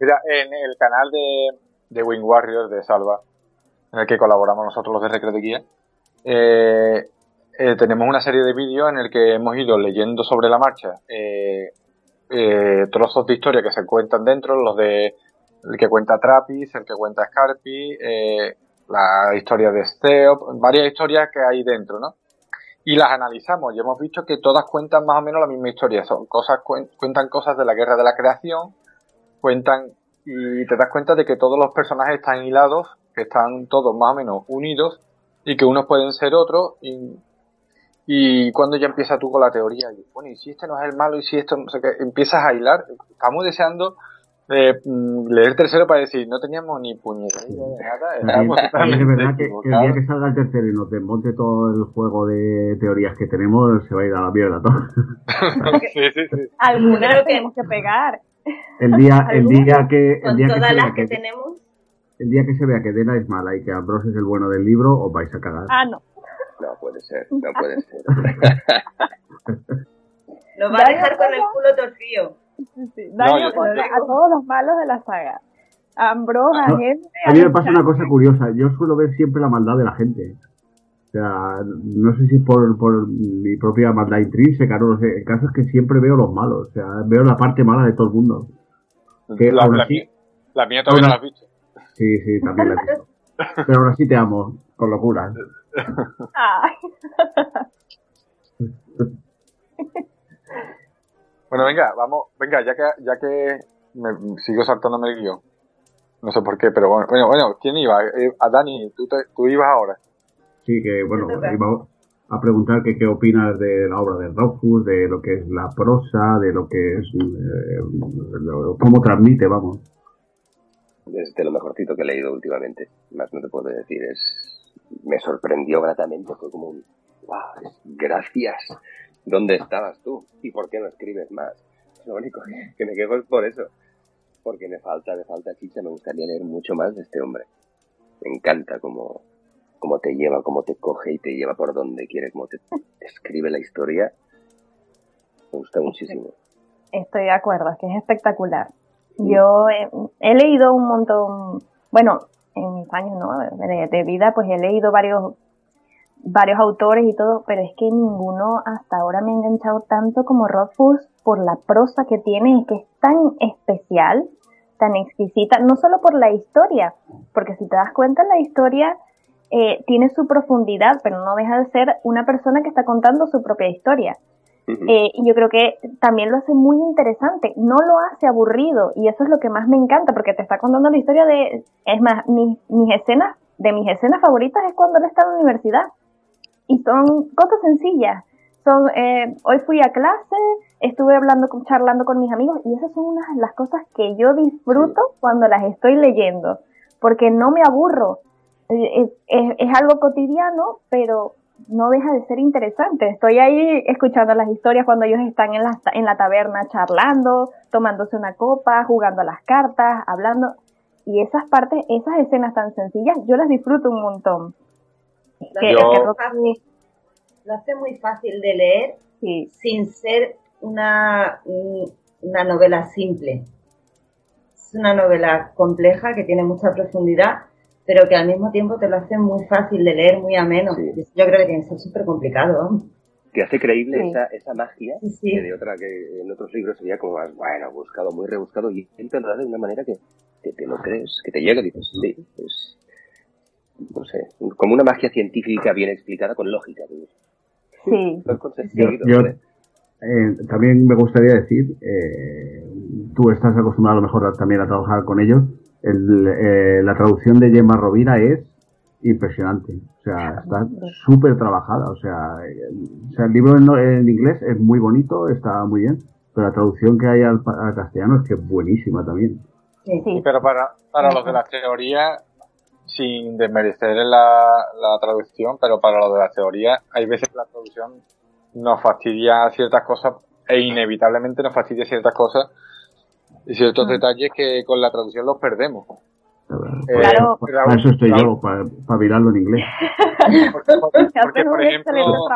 Mira, en el canal de, de Wing Warriors de Salva, en el que colaboramos nosotros los de Recre de Guía, eh, eh, tenemos una serie de vídeos en el que hemos ido leyendo sobre la marcha eh, trozos de historia que se cuentan dentro, los de el que cuenta Trappis, el que cuenta Scarpi, la historia de Steop, varias historias que hay dentro, ¿no? y las analizamos y hemos visto que todas cuentan más o menos la misma historia. Son cosas cuentan cosas de la guerra de la creación, cuentan y te das cuenta de que todos los personajes están hilados, que están todos más o menos unidos y que unos pueden ser otros y, y cuando ya empieza tú con la teoría, y, bueno, y si este no es el malo y si esto no sé qué, empiezas a hilar, estamos deseando eh, mm, leer tercero para decir, no teníamos ni puñetera de nada. es verdad que, el día que salga el tercero y nos desmonte todo el juego de teorías que tenemos, se va a ir a la mierda todo. <laughs> <laughs> sí, sí, sí. Algunas tenemos que pegar. El día, el día que, el día que, se vea que, tenemos. El día que se vea que Dena es mala y que Ambrose es el bueno del libro, os vais a cagar. Ah, no. No puede ser, no <laughs> puede ser. <laughs> Nos va a dejar con el culo torcido. Sí, Daño a todos los malos de la saga. Ambrose, a gente. A mí me pasa una cosa curiosa. Yo suelo ver siempre la maldad de la gente. O sea, no sé si por, por mi propia maldad intrínseca, no lo sé. El caso es que siempre veo los malos. O sea, veo la parte mala de todo el mundo. Que la, la, mía, la, mía, todavía no la has visto. Sí, sí, también la he visto. Pero ahora sí te amo, con locura. bueno, venga, vamos, venga, ya que, ya que me sigo saltándome el guion. No sé por qué, pero bueno, bueno, bueno ¿quién iba? Eh, a Dani, tú, te, tú ibas ahora. Sí, que bueno, iba a preguntar que qué opinas de la obra de Rothfuss, de lo que es la prosa, de lo que es, eh, cómo transmite, vamos. Es de lo mejorcito que he leído últimamente, más no te puedo decir, es me sorprendió gratamente, fue como un, wow, gracias, ¿dónde estabas tú? ¿Y por qué no escribes más? Lo único que me quejo es por eso, porque me falta, me falta chicha, me gustaría leer mucho más de este hombre. Me encanta cómo, cómo te lleva, cómo te coge y te lleva por donde quiere, cómo te escribe la historia. Me gusta muchísimo. Estoy de acuerdo, es que es espectacular. Yo he leído un montón, bueno, en mis años ¿no? de, vida, pues he leído varios, varios autores y todo, pero es que ninguno hasta ahora me ha enganchado tanto como Rothfuss por la prosa que tiene, es que es tan especial, tan exquisita, no solo por la historia, porque si te das cuenta la historia eh, tiene su profundidad, pero no deja de ser una persona que está contando su propia historia. Eh, y yo creo que también lo hace muy interesante, no lo hace aburrido y eso es lo que más me encanta porque te está contando la historia de, es más, mis, mis escenas, de mis escenas favoritas es cuando él está en la universidad y son cosas sencillas, son, eh, hoy fui a clase, estuve hablando, charlando con mis amigos y esas son unas de las cosas que yo disfruto cuando las estoy leyendo porque no me aburro, es, es algo cotidiano pero no deja de ser interesante. Estoy ahí escuchando las historias cuando ellos están en la, en la taberna charlando, tomándose una copa, jugando a las cartas, hablando. Y esas partes, esas escenas tan sencillas, yo las disfruto un montón. lo, hace muy fácil de leer sin ser una, una novela simple. Es una novela compleja que tiene mucha profundidad pero que al mismo tiempo te lo hace muy fácil de leer, muy ameno. Yo creo que tiene que ser súper complicado. Que hace creíble esa, esa magia, que de otra que en otros libros sería como más, bueno, buscado, muy rebuscado, y él te lo da de una manera que, te lo crees, que te llega y dices, sí, es, no sé, como una magia científica bien explicada con lógica. Sí. Yo, eh, también me gustaría decir, eh, tú estás acostumbrado a lo mejor también a trabajar con ellos, el, eh, la traducción de Gemma Rovira es impresionante. O sea, está súper trabajada. O sea, el libro en, inglés es muy bonito, está muy bien, pero la traducción que hay al, castellano es que es buenísima también. Sí, pero para, para los de la teoría, sin desmerecer la, la traducción, pero para los de la teoría, hay veces que la traducción nos fastidia ciertas cosas e inevitablemente nos fastidia ciertas cosas y ciertos mm. detalles que con la traducción los perdemos. Eh, claro. para eso estoy yo, para, para mirarlo en inglés. Porque, por <laughs> ejemplo,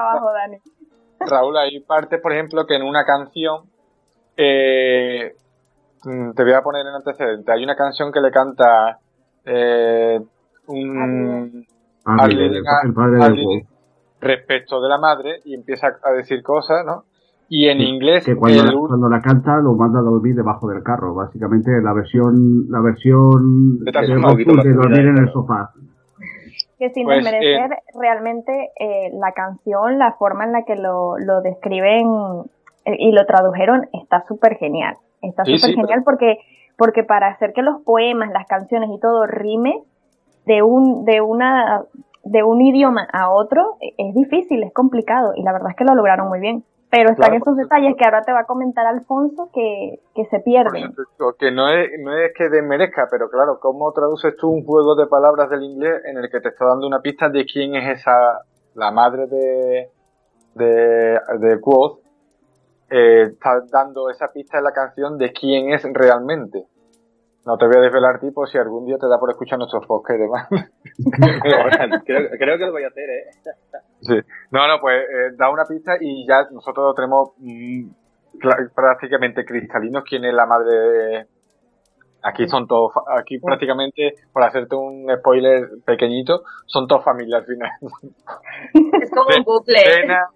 Raúl, hay partes, por ejemplo, que en una canción, eh, te voy a poner en antecedente, hay una canción que le canta eh, un... Ah, el, padre respecto de la madre y empieza a decir cosas, ¿no? Y en inglés. Que cuando, la, cuando, la, canta lo manda a dormir debajo del carro. Básicamente la versión la versión de, dormir en el sofá. que sin Pues, desmerecer realmente eh, la canción, la forma en la que lo, lo describen eh, y lo tradujeron está súper genial. Está súper sí, genial porque, porque para hacer que los poemas, las canciones y todo rime de un, de una, de un idioma a otro, eh, es difícil, es complicado y la verdad es que lo lograron muy bien. Pero están Claro, esos detalles que ahora te va a comentar Alfonso que, que se pierden. que no es, no es que desmerezca, pero claro, ¿cómo traduces tú un juego de palabras del inglés en el que te está dando una pista de quién es esa, la madre de, de, de Quoth, eh, está dando esa pista en la canción de quién es realmente? No te voy a desvelar tipo si algún día te da por escuchar nuestros podcasts y demás. <laughs> creo, creo que lo voy a hacer, ¿eh? <laughs> Sí. No, no, pues eh, da una pista y ya nosotros tenemos mm, cla- prácticamente cristalinos quién es la madre de... Aquí son todos, fa- aquí prácticamente, por hacerte un spoiler pequeñito, son todos familias al final. <laughs> Es como un bucle. Dena,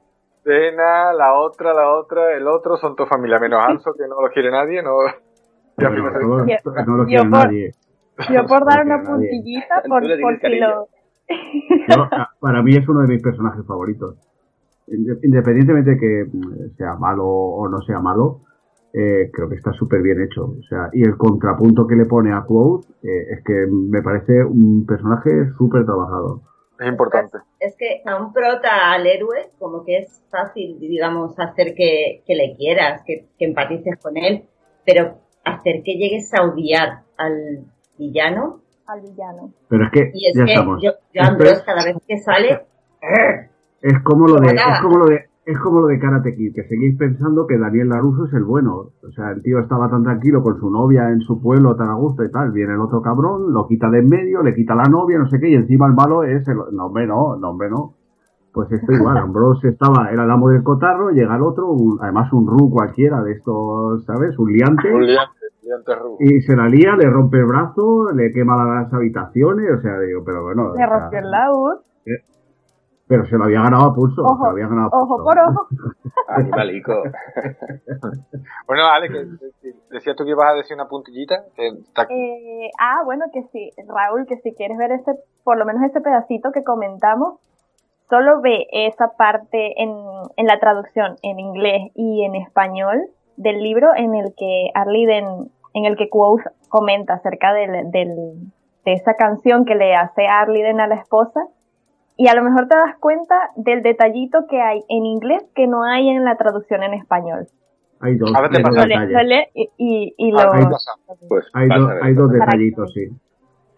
Dena, la otra, la otra, el otro, son todos familia, menos Anso, que no lo quiere nadie, no... todo- Yo- no lo yo quiere por- nadie. Yo por dar una puntillita, por, por si lo... Yo, a- para mí es uno de mis personajes favoritos. Inde- Independientemente de que mm, sea malo o no sea malo, eh, creo que está súper bien hecho. O sea, y el contrapunto que le pone a Quote eh, es que me parece un personaje súper trabajado. es importante. Es que a un prota, al héroe, como que es fácil, digamos, hacer que, que le quieras, que, que empatices con él, pero hacer que llegues a odiar al villano. al villano. Pero es que Y es ya que estamos. yo, es- cada vez que sale, Es como lo de, es como lo de, es como lo de Karate Kid, que seguís pensando que Daniel Laruso es el bueno. O sea, el tío estaba tan tranquilo con su novia en su pueblo tan a gusto y tal. Viene el otro cabrón, lo quita de en medio, le quita la novia, no sé qué, y encima el malo es el, no hombre no, no hombre no. Pues esto igual, Ambrose estaba, era el amo del cotarro, llega el otro, un- además un ru cualquiera de estos, ¿sabes? Un liante. Un liante, liante rubio. Y se la lía, le rompe el brazo, le quema las habitaciones, o sea, digo, pero bueno. o Le sea, rompió el laúd, Pero se lo había ganado a pulso, Ojo, se lo había ganado a ojo pulso. por ojo. <laughs> Animalico. <laughs> Bueno, Ale, que que- decías tú que ibas a decir una puntillita. que está- Eh, ah, bueno, que sí, Raúl, que si quieres ver este, por lo menos este pedacito que comentamos, solo ve esa parte en, en la traducción en inglés y en español del libro en el que Arliden, en el que Quoth comenta acerca del, del- de esa canción que le hace Arliden a la esposa. Y a lo mejor te das cuenta del detallito que hay en inglés que no hay en la traducción en español. Hay dos, Ahora te hay dos pasa. Y, y, y lo... Hay. Pues Hay, hay detallitos, sí.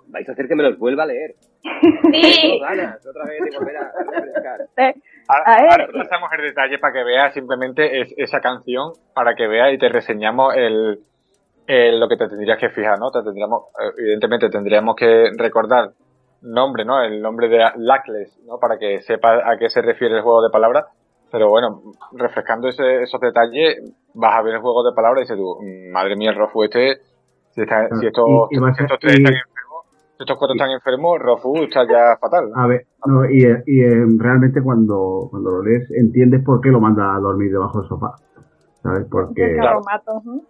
Vais a hacer que me los vuelva a leer. <laughs> sí, Tengo ganas otra vez de volver a a refrescar. Ahora, ahora pasamos el detalle para que veas simplemente es, esa canción, para que veas y te reseñamos el, el- lo que te tendrías que fijar, ¿no? Te tendríamos, eh, evidentemente tendríamos que recordar nombre, ¿no? El nombre de Lackless, ¿no? Para que sepa a qué se refiere el juego de palabras. Pero bueno, refrescando ese- esos detalles, vas a ver el juego de palabras y dices tú, "Mm, madre mía, el Rofu este, si, está- si estos, Y- estos tres y- están estos cuatro están enfermos, Rofu está ya fatal. A ver, no, y, y eh, realmente cuando, cuando lo lees entiendes por qué lo manda a dormir debajo del sofá. ¿Sabes? Porque,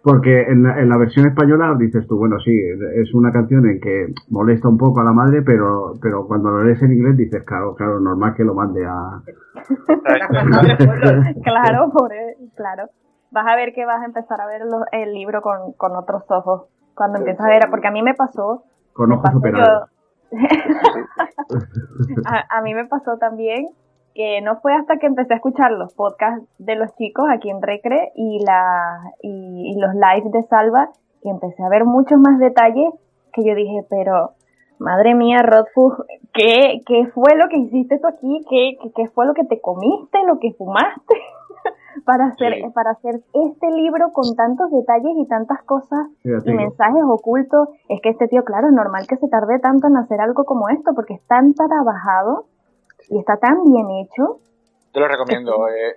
porque en, la, en la versión española dices tú, bueno, sí, es una canción en que molesta un poco a la madre, pero, pero cuando lo lees en inglés dices, claro, claro, normal que lo mande a... <laughs> claro, por e- claro. Vas a ver que vas a empezar a ver los- el libro con, con otros ojos cuando empiezas a ver, porque a mí me pasó, con ojos pasó superados. <laughs> a, a mí me pasó también que no fue hasta que empecé a escuchar los podcasts de los chicos aquí en Recre y la y, y los lives de Salva que empecé a ver muchos más detalles que yo dije, pero madre mía, Rodfu, ¿qué, ¿qué fue lo que hiciste tú aquí? ¿Qué, qué, qué fue lo que te comiste, lo que fumaste? Para hacer Sí. para hacer este libro con tantos detalles y tantas cosas y mensajes ocultos. Es que este tío, claro, es normal que se tarde tanto en hacer algo como esto, porque es tan trabajado y está tan bien hecho. Te lo recomiendo. Eh,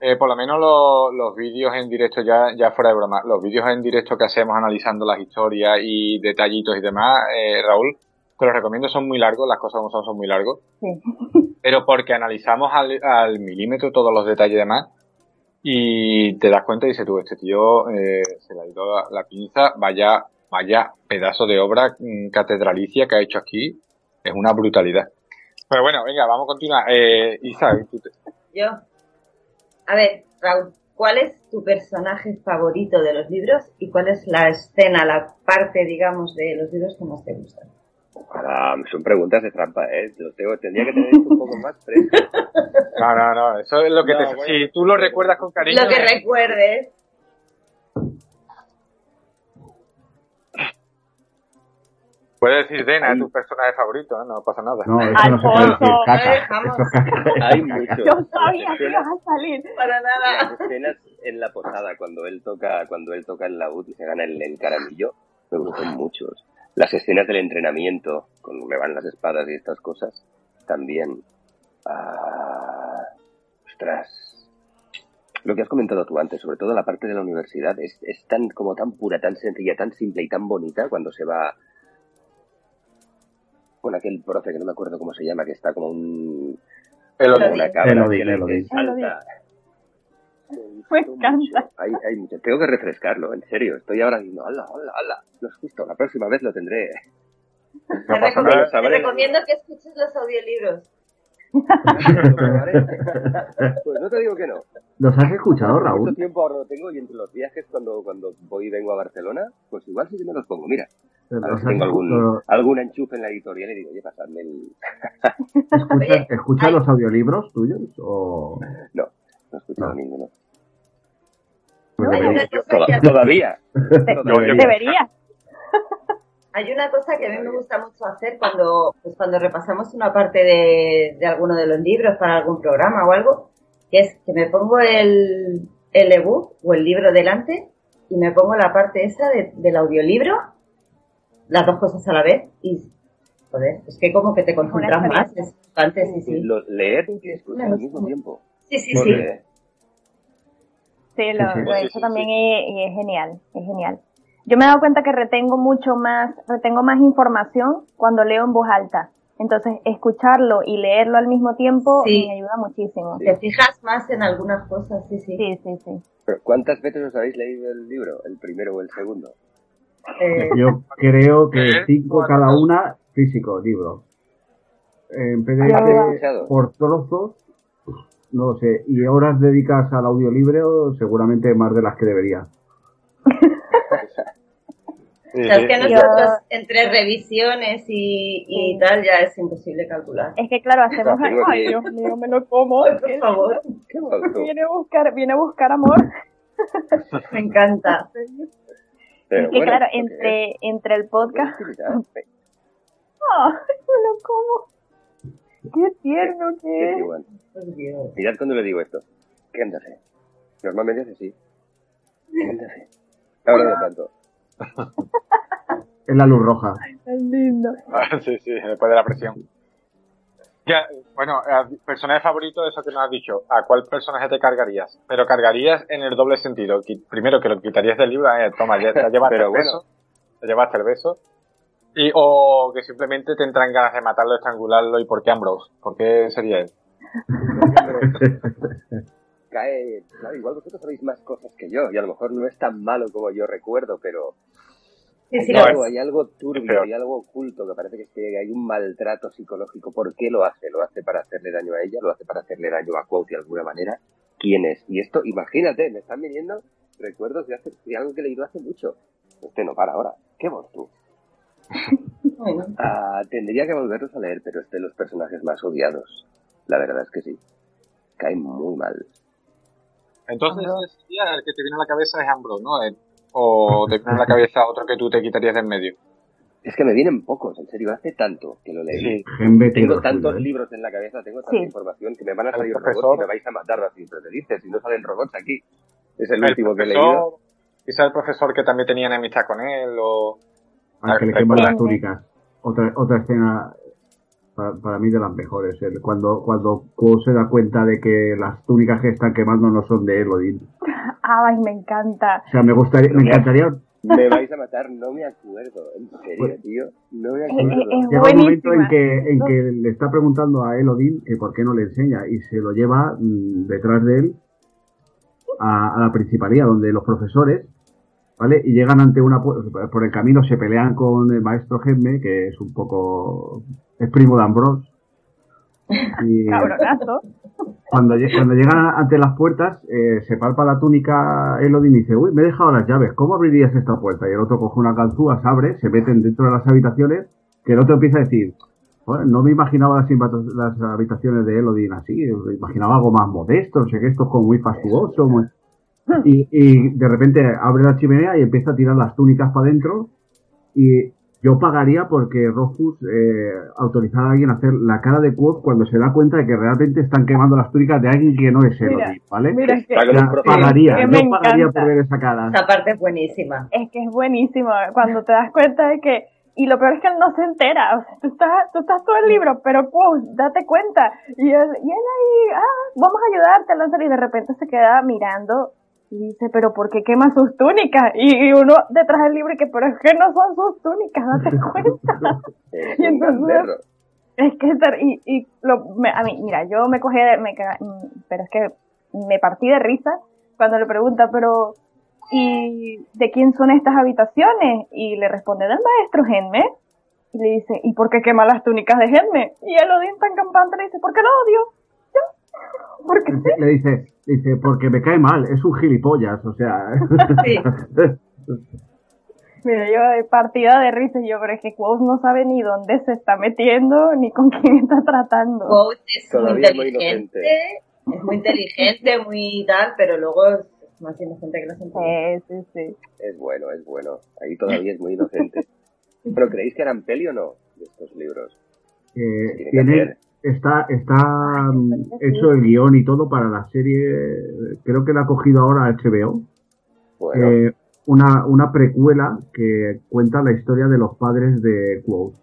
eh, por lo menos lo- los vídeos en directo, ya, ya fuera de broma, los vídeos en directo que hacemos analizando las historias y detallitos y demás, eh, Raúl, te los recomiendo, son muy largos, las cosas como son, son muy largos, Sí. pero porque analizamos al, al milímetro todos los detalles y demás, y te das cuenta y dices tú, este tío eh, se le ha ido la, pinza, vaya, vaya pedazo de obra mm, catedralicia que ha hecho aquí, es una brutalidad. Pero bueno, venga, vamos a continuar. Eh, Isa, te- Yo. A ver, Raúl, ¿cuál es tu personaje favorito de los libros y cuál es la escena, la parte, digamos, de los libros que más te gusta? Ahora, son preguntas de trampa, ¿eh? Lo tengo, tendría que tener un poco más fresco. <laughs> No, no, no, eso es lo que No, te... bueno. Si tú lo recuerdas con cariño... Lo que recuerdes. Puedes decir Dena, es tu personaje favorito, ¿eh? no pasa nada. No, eso no se puede decir. Alfonso, Caca. Hay muchos. Yo sabía que ibas a salir. Para nada. Las escenas en la posada, cuando él toca, cuando él toca el laúd y se gana el, el caramillo, me gustan muchos. Las escenas del entrenamiento, cuando me van las espadas y estas cosas, también. Ah, ostras. Lo que has comentado tú antes, sobre todo la parte de la universidad, es, es tan, como tan pura, tan sencilla, tan simple y tan bonita cuando se va con aquel profe que no me acuerdo cómo se llama, que está como un, El una cabra que que salta. <laughs> Me encanta. Hay, hay mucho. Tengo que refrescarlo, en serio. Estoy ahora diciendo, hala, hala, hala. No es justo, la próxima vez lo tendré. <laughs> Te, pasa recomiendo, nada, te recomiendo que escuches los audiolibros. <laughs> Pues no te digo que no. ¿Los has escuchado, Mucho Raúl? tiempo ahora lo tengo y entre los viajes cuando, cuando voy y vengo a Barcelona, pues igual sí que me los pongo. Mira, a ver ¿Los si tengo algún, algún enchufe en la editorial y digo, oye, pasadme el... ¿Escuchas, Oye, ¿escuchas hay- los audiolibros tuyos? O... No, no he escuchado No. ninguno. Todavía. Yo- Debería. Hay una cosa que a mí me gusta mucho hacer cuando, pues cuando repasamos una parte de, de alguno de los libros para algún programa o algo, que es que me pongo el, el ebook o el libro delante y me pongo la parte esa de- del audiolibro, las dos cosas a la vez y, joder, es que como que te concentras más. Es antes, sí, sí. Lo- leer y escuchar al mismo tiempo. Sí, sí, sí. Sí, lo, lo he hecho también y, y es genial, es genial. Yo me he dado cuenta que retengo mucho más, retengo más información cuando leo en voz alta. Entonces, escucharlo y leerlo al mismo tiempo Sí. me ayuda muchísimo. Te fijas más en algunas cosas, sí, sí. Sí, sí, sí. Pero, ¿Cuántas veces os habéis leído el libro? ¿El primero o el segundo? Eh, Yo creo que Leer cinco cada una, físico, libro. En Yo- PDF por trozos, no lo sé. Y horas dedicas al audiolibro, seguramente más de las que debería. <laughs> Sí, o sea, es que nosotros entre revisiones y, y Sí. tal ya es imposible calcular. Es que claro, hacemos, ay Dios mío, me lo como. Por favor. Viene a buscar, viene a buscar amor. me encanta. Pero es que bueno, claro, entre, entre el podcast. ¡ah! <laughs> me lo como. Qué tierno que Qué es. igual. Por Dios. Mirad cuando le digo esto. ¿Qué hace? Normalmente hace así. Ahora no tanto. <laughs> Es la luz roja. Tan lindo. Ah, sí, sí, después de la presión. Ya, bueno, eh, personaje favorito, eso que nos has dicho, ¿a cuál personaje te cargarías? Pero cargarías en el doble sentido. Primero que lo quitarías del libro, eh, toma, ya, ya llevaste Pero el bueno. beso, ya llevaste el beso. Y, o que simplemente te entran ganas de matarlo, estrangularlo, ¿y por qué Ambrose? ¿Por qué sería él? <laughs> Cae, claro, igual vosotros sabéis más cosas que yo y a lo mejor no es tan malo como yo recuerdo, pero Sí, sí, hay, algo, hay algo turbio, hay algo oculto que parece que esté- hay un maltrato psicológico. ¿Por qué lo hace? ¿Lo hace para hacerle daño a ella? ¿Lo hace para hacerle daño a Quote de alguna manera? ¿Quién es? Y esto, imagínate, me están viniendo recuerdos de, hace, de algo que he leído hace mucho. Este no para ahora. ¿Qué vos tú? Ah, tendría que volverlos a leer, pero es de los personajes más odiados. La verdad es que sí. Cae muy mal. Entonces, sería el que te viene a la cabeza es Ambrose, ¿no? Eh, O te viene a la cabeza otro que tú te quitarías de en medio. Es que me vienen pocos, en serio, hace tanto que lo leí. Sí. Tengo tantos ¿eh? libros en la cabeza, tengo tanta Sí. información que me van a El salir profesor- robots y me vais a matar así, pero te dices, si no salen robots aquí. Es el, El último que he leído. quizá el profesor que también tenía enemistad con él, o... Al que le Ah, queman las túnicas. Otra, otra escena para, para mí de las mejores. El, cuando cuando Quo se da cuenta de que las túnicas que están quemando no son de Elodin. <laughs> Ay, me encanta. O sea, me gustaría, me encantaría. Me vais a matar, no me acuerdo. En serio, Pues- tío. No me acuerdo. es- es Llega un momento en que, en que le está preguntando a Elodin que por qué no le enseña y se lo lleva mm, detrás de él a, a la principalía donde los profesores, ¿vale? Y llegan ante una por el camino se pelean con el maestro Genme, que es un poco es primo de Ambrose, <laughs> Y Cabronazo. cuando, cuando llegan ante las puertas, eh, se palpa la túnica Elodie y dice, uy, me he dejado las llaves, ¿cómo abrirías esta puerta? Y el otro coge una ganzúa, se abre, se meten dentro de las habitaciones, que el otro empieza a decir, "Joder, no me imaginaba las, las habitaciones de Elodie así, me imaginaba algo más modesto, no sé qué, esto es como muy fastuoso. muy-". <laughs> Y, y de repente abre la chimenea y empieza a tirar las túnicas para adentro y yo pagaría porque Rofus eh, autorizara a alguien a hacer la cara de Quoth cuando se da cuenta de que realmente están quemando las túnicas de alguien que no es Mira, Elodie, ¿vale? Mira, es que, profe- pagaría, que yo pagaría encanta. por ver esa cara. Esta parte es buenísima. es que es buenísimo cuando te das cuenta de que y lo peor es que él no se entera, o sea, tú estás, tú estás todo el libro, pero pues, date cuenta. Y él, y él ahí, ah, vamos a ayudarte a lanzar, y de repente se queda mirando y dice, pero ¿por qué quema sus túnicas? Y, y uno detrás del libro y que, pero es que no son sus túnicas, date <laughs> cuenta. Y entonces-. Es que, y, y lo, me- a mí, mira, yo me cogí, de- me, mm, pero es que me partí de risa cuando le pregunta, pero, ¿y de quién son estas habitaciones? Y le responde, del maestro Genme. Y le dice, ¿y por qué quema las túnicas de Genme? Y él odia tan campante le dice, ¿por qué lo odio? ¿Ya? Porque sí. Le dice, dice, porque me cae mal, es un gilipollas, o sea. Sí. <laughs> Mira, yo de partida de risa, y yo, pero es que Quoth no sabe ni dónde se está metiendo, ni con quién está tratando. Quote es muy Todavía es muy inteligente, inocente. es muy inteligente, muy tal, pero luego es más inocente que la gente. Sí, sí, sí. Es bueno, es bueno. Ahí todavía es muy inocente. <laughs> ¿Pero creéis que eran peli o no de estos libros? Eh, Tiene que tiene, hacer. Está, está mm, hecho el guion y todo para la serie, creo que la ha cogido ahora HBO. Bueno, eh, una, una precuela que cuenta la historia de los padres de Quoth.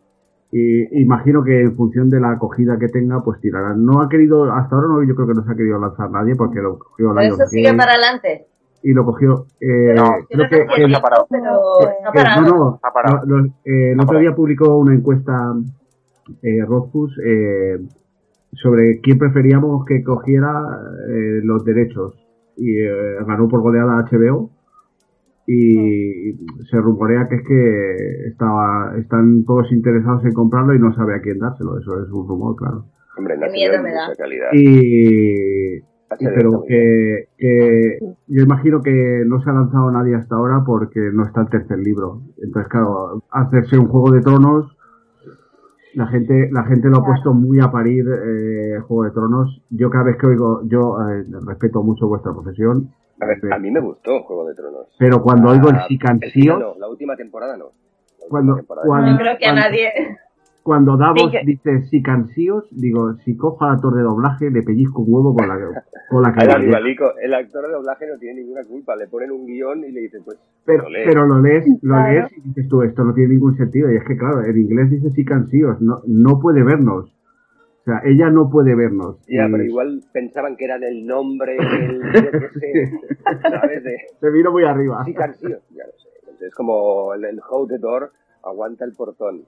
Y imagino que en función de la acogida que tenga, pues tirarán. No ha querido, hasta ahora no, yo creo que no se ha querido lanzar nadie porque lo cogió Pero eso sigue para adelante. y lo cogió. Eh, No, no creo que, parado. pero Eh, está eh, parado. no, no, Ha parado. eh, el otro día publicó una encuesta eh, Rothfuss eh, sobre quién preferíamos que cogiera eh, los derechos y eh, ganó por goleada HBO y se rumorea que es que estaba están todos interesados en comprarlo y no sabe a quién dárselo eso es un rumor claro hombre, ha miedo me da. calidad. y pero que, que yo imagino que no se ha lanzado nadie hasta ahora porque no está el tercer libro. Entonces, claro, hacerse un Juego de Tronos, la gente, la gente lo ha puesto muy a parir eh, Juego de Tronos. Yo cada vez que oigo, yo eh, respeto mucho vuestra profesión, A ver, a mí me gustó Juego de Tronos. pero cuando oigo el Ah, sicansío, final no, la última temporada no. Cuando- temporada cuando- creo que a nadie. Cuando Davos Sí, que- dice sicansíos, digo, si cojo a la torre de doblaje, le pellizco un huevo con la, con la <laughs> animalico, el actor de doblaje no tiene ninguna culpa. Le ponen un guion y le dicen, pues, Pero, lo lees. pero lo lees, lo Claro. lees y dices tú, esto no tiene ningún sentido. Y es que, claro, en inglés dice sí cansíos, no, no puede vernos. O sea, ella no puede vernos. Ya, Y pero igual pensaban que era del nombre <laughs> del, yo qué sé, ¿sabes? De, Se vino muy arriba. sí, Cansío, ya lo sé. Entonces, es como el, el hold the door, aguanta el portón.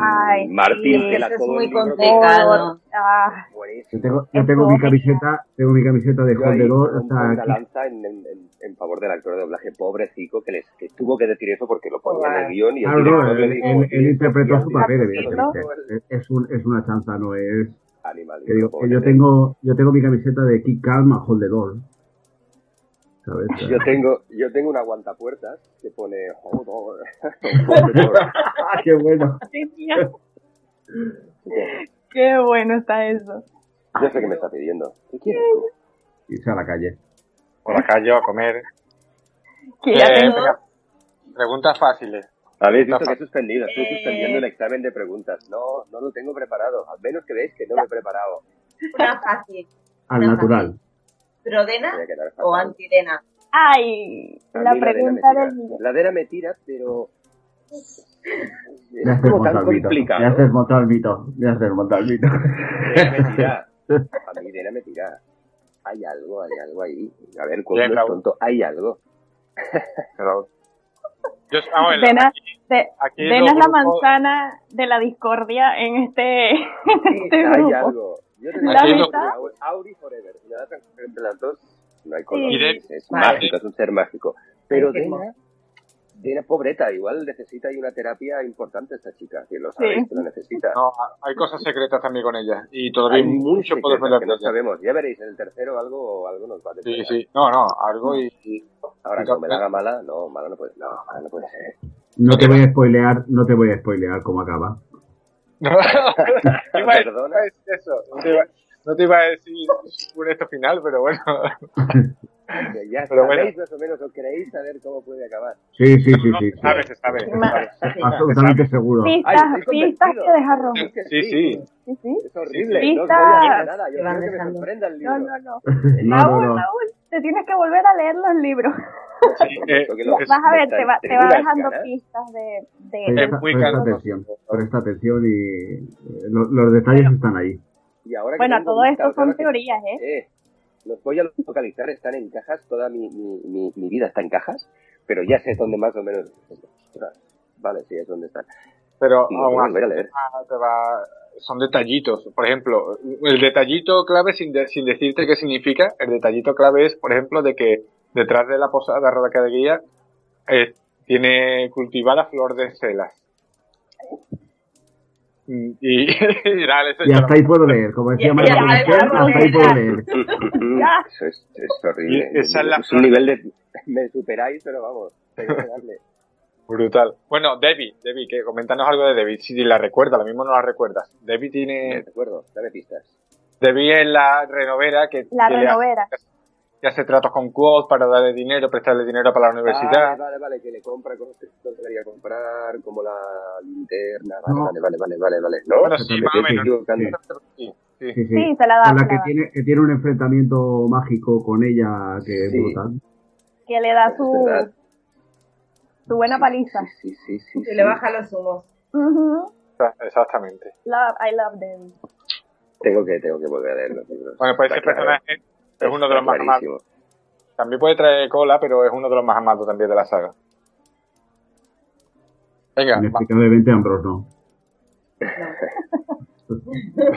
Ay, Martín sí, que la eso es muy complicado. Ah, Yo tengo, yo tengo mi camiseta, tengo mi camiseta de Yo Hold ahí the Door, o rompo sea, una aquí- lanza en, en, en- en favor del actor de doblaje pobrecito que, les, que tuvo que decir eso porque lo ponía en el guion y el Claro, no, él, dijo, él- él "Tienes interpretó que su papel, director". evidentemente. Es, es un, es una chanza, no es. Animalito, Que digo, que yo tengo, yo tengo mi camiseta de Keep Calm a Hold the Door. O Yo tengo, yo tengo una guantapuertas que pone hold on. Hold door. ¡Qué bueno! qué bueno está eso. Yo sé que me está pidiendo. ¿Qué quieres tú? Irse a la calle. Por la calle a comer. Que ya Eh, tengo, venga, preguntas fáciles. Habéis visto que he suspendido, estoy suspendiendo el examen de preguntas. No, no lo tengo preparado. Al menos que veáis que no lo he preparado. Una fácil. Al Una natural. fácil. ¿Prodena o antidena? ay, la pregunta del. La Dena me tira, pero... Es como tan montar el mito. complicado. Me haces montar el mito. Me haces montar el mito. A mí Dena me tira. Hay algo, hay algo ahí. A ver, cuando es tonto, hay algo. Pero... Yo, vamos a ver, Dena, aquí- de- aquí Dena los es la manzana de la discordia en este, <laughs> en este Hay grupo. algo. Yo te La digo, mitad. Auri- Auri Forever. Si me das entre las dos, no hay color. Sí. Es Vale. mágico, es un ser mágico. Pero Dena, Tiene pobreta, igual necesita ahí una terapia importante esta chica, que lo sabéis Sí. que lo necesita. No, hay cosas secretas también con ella. Y todavía Hay mucho secretas que no sabemos. Ya veréis, en el tercero algo, algo nos va a Sí, desvelar. sí. No, no, algo y... y- Ahora, y- como me la haga mala, no, mala no puede, no, mala no puede ser. No te voy a spoilear, no te voy a spoilear cómo acaba. No, <laughs> te iba a Perdona. decir eso. No te iba, no te iba a decir un esto final, pero bueno. <laughs> Ya Pero sabéis más o menos, o creéis saber cómo puede acabar. Sí, sí, sí, No, sí. se sí. sabe, se sabe. se sabe. <laughs> Absolutamente seguro. Pistas, pistas que deja rojo. Sí, sí. Sí, sí. Es horrible, Sí, no os sí. voy a decir nada, yo Te van quiero que me dejando. sorprenda el libro. No, no, no. No, Raúl, no, no. Raúl, te tienes que volver a leer los libros. Sí, <laughs> eh, es- Vas a ver, te va, te va dejando ganas. pistas de... de Presta, muy presta atención, presta atención y eh, lo- los detalles están ahí. Y ahora Bueno, todo esto son teorías, ¿eh? Eh, los voy a localizar, están en cajas, toda mi, mi, mi, mi vida está en cajas, pero ya sé dónde más o menos. Vale, sí, es donde están. pero lo aún voy a así volver a leer. te va- son detallitos. Por ejemplo, el detallito clave, sin, de- sin decirte qué significa, el detallito clave es, por ejemplo, de que detrás de la posada Rodaca de Guía eh, tiene cultivada flor de celas. Mm, Y, <laughs> y nada, eso Y hasta ahí puedo leer, como decía María hasta ahí puedo leer. <laughs> Eso es, es horrible. Y esa es la un nivel de. Me superáis, pero vamos, tengo que darle. <laughs> Brutal. Bueno, Debbie, Debbie, que coméntanos algo de Debbie, si la recuerdas, lo mismo no la recuerdas. Debbie No tiene, recuerdo, dame pistas. Debbie es la renovera que, La que le renovera. hace, que hace tratos con Quoth para darle dinero, prestarle dinero para la universidad. Ah, vale, vale, que le compra cosas que no debería comprar, como la linterna. Vale, No. vale, vale, vale, vale, vale. ¿No? Bueno, sí, más o menos. Sí, sí. Sí, sí. Sí, se la da. Con se la que da. tiene, que tiene un enfrentamiento mágico con ella que es brutal. Que le da su, su buena paliza. Sí, sí, sí. sí. le baja los humos. Ujú. Exactamente. Love, I love them. Tengo que, tengo que volver a leer los libros. Bueno, pues ese claro. personaje es uno de los más amados. También puede traer cola, pero es uno de los más amados también de la saga. Venga, va. Inexplicablemente Ambrose no. <laughs>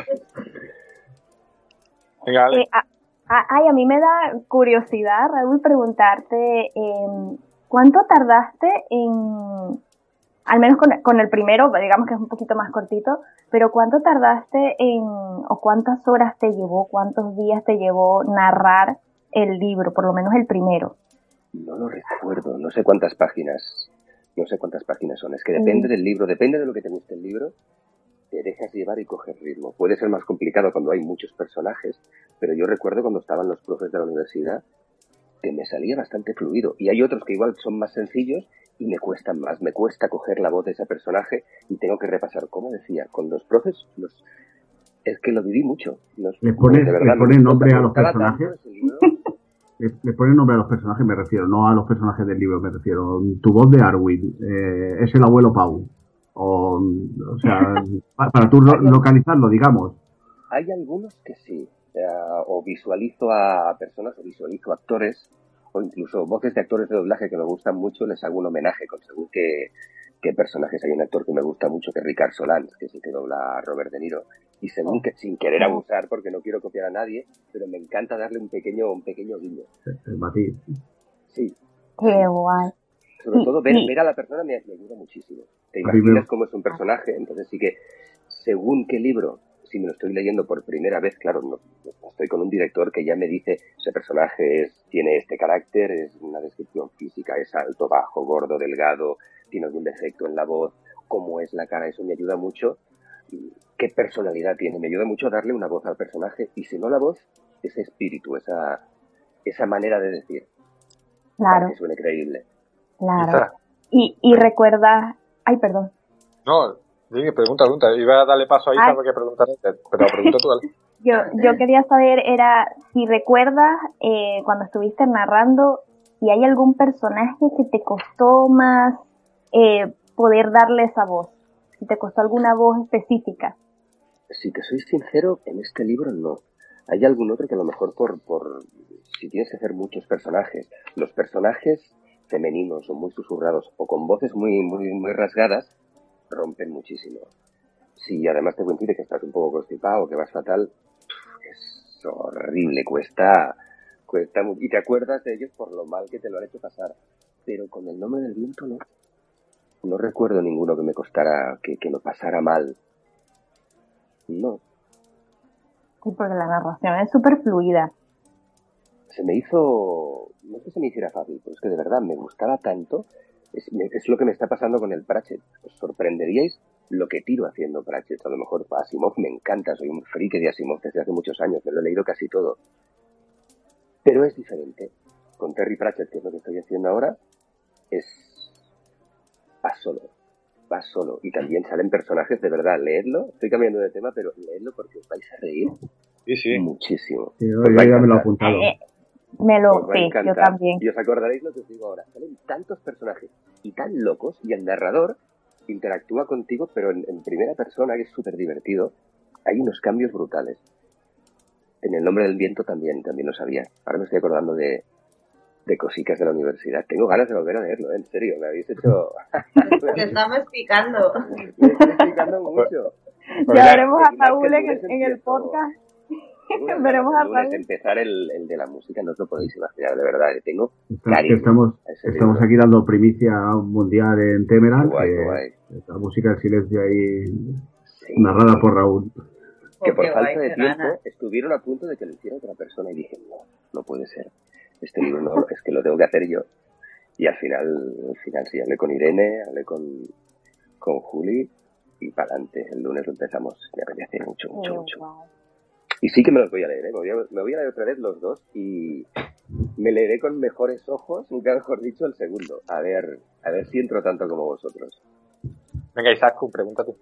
venga, Ale. Eh, a- a- ay, a mí me da curiosidad, Raúl, preguntarte, em, ¿cuánto tardaste en, al menos con, con el primero, digamos que es un poquito más cortito, pero cuánto tardaste en, o cuántas horas te llevó, cuántos días te llevó narrar el libro, por lo menos el primero? No lo recuerdo, no sé cuántas páginas, no sé cuántas páginas son. Es que depende Mm. del libro, depende de lo que te guste el libro, te dejas llevar y coges ritmo. Puede ser más complicado cuando hay muchos personajes, pero yo recuerdo cuando estaban los profes de la universidad que me salía bastante fluido. Y hay otros que igual son más sencillos y me cuestan más. Me cuesta coger la voz de ese personaje y tengo que repasar. Como decía, con los profes, los... es que lo viví mucho. Los- ¿Les pones- pones nombre a los personajes? Le, le ponen nombre a los personajes, me refiero, no a los personajes del libro, me refiero. Tu voz de Arwin eh, es el abuelo Pau. O, o sea, pa- <laughs> para tú lo- localizarlo, digamos. Hay algunos que sí, eh, o visualizo a personas, o visualizo actores, o incluso voces de actores de doblaje que me gustan mucho, les hago un homenaje con según qué, qué personajes. Hay un actor que me gusta mucho, que es Ricard Solans, que es el que dobla a Robert De Niro. Y según que, sin querer abusar, porque no quiero copiar a nadie, pero me encanta darle un pequeño, un pequeño guiño. El matiz. Sí, Qué guay. sobre todo ver, ver a la persona me, me ayuda muchísimo. Te imaginas cómo es un personaje, entonces sí que según qué libro, si me lo estoy leyendo por primera vez, claro, no, estoy con un director que ya me dice ese personaje es, tiene este carácter, es una descripción física, es alto, bajo, gordo, delgado, tiene algún defecto en la voz, cómo es la cara, eso me ayuda mucho. ¿Qué personalidad tiene? Me ayuda mucho a darle una voz al personaje y si no la voz, ese espíritu, esa, esa manera de decir, Claro, que suene creíble. claro. Y, y recuerdas, ay, perdón. No, dime, pregunta, pregunta. Iba a darle paso a Isa porque preguntar, pero pregunta tú, Ale. <laughs> Yo, yo quería saber, era si recuerdas eh, cuando estuviste narrando, si hay algún personaje que te costó más eh, poder darle esa voz, si te costó alguna voz específica. Si te soy sincero, en este libro no. Hay algún otro que a lo mejor por, por si tienes que hacer muchos personajes, los personajes femeninos o muy susurrados o con voces muy, muy, muy rasgadas, rompen muchísimo. Si además te coincide que estás un poco constipado, que vas fatal, es horrible, cuesta, cuesta y te acuerdas de ellos por lo mal que te lo han hecho pasar. Pero con el nombre del viento no. no recuerdo ninguno que me costara, que, que me pasara mal. No. Sí, porque la narración es súper fluida. Se me hizo, no es que se me hiciera fácil, pero es que de verdad me gustaba tanto. Es, lo que me está pasando con el Pratchett. Os sorprenderíais lo que tiro haciendo Pratchett. A lo mejor Asimov me encanta, soy un friki de Asimov desde hace muchos años, me lo he leído casi todo. Pero es diferente. Con Terry Pratchett, que es lo que estoy haciendo ahora, es... vas solo. Vas solo. Y también salen personajes, de verdad, leedlo. Estoy cambiando de tema, pero leedlo porque os vais a reír Sí, sí. muchísimo. Sí, yo Os va a ya me lo he apuntado. Me lo, sí, yo también. Y os acordaréis lo que os digo ahora. Salen tantos personajes y tan locos y el narrador interactúa contigo, pero en, en primera persona, que es súper divertido. Hay unos cambios brutales. En el nombre del viento también, también lo sabía. Ahora me estoy acordando de, de cositas de la universidad. Tengo ganas de volver a leerlo, ¿eh? en serio. Me habéis hecho... <laughs> Te estamos picando. me estoy explicando mucho. Pues veremos a lunes Raúl en en el podcast. Veremos a lunes empezar el, el de la música, no os lo podéis imaginar, de verdad. eh. Tengo Está- cariño estamos, estamos aquí dando primicia mundial en Temeran. Guay, que guay. La música del silencio ahí Sí. narrada por Raúl. que por Qué falta guay, de tiempo estuvieron a punto de que lo hiciera otra persona y dije, no, no puede ser. Este libro no, es que lo tengo que hacer yo. Y al final, al final sí, hablé con Irene, hablé con, con Juli y para adelante. El lunes lo empezamos. Me apetece mucho, mucho, Eh, mucho. Y sí que me los voy a leer, ¿eh? me, voy a, me voy a leer otra vez los dos y me leeré con mejores ojos, nunca mejor dicho, el segundo. A ver, a ver si entro tanto como vosotros. Venga, Isaac, pregunta tú.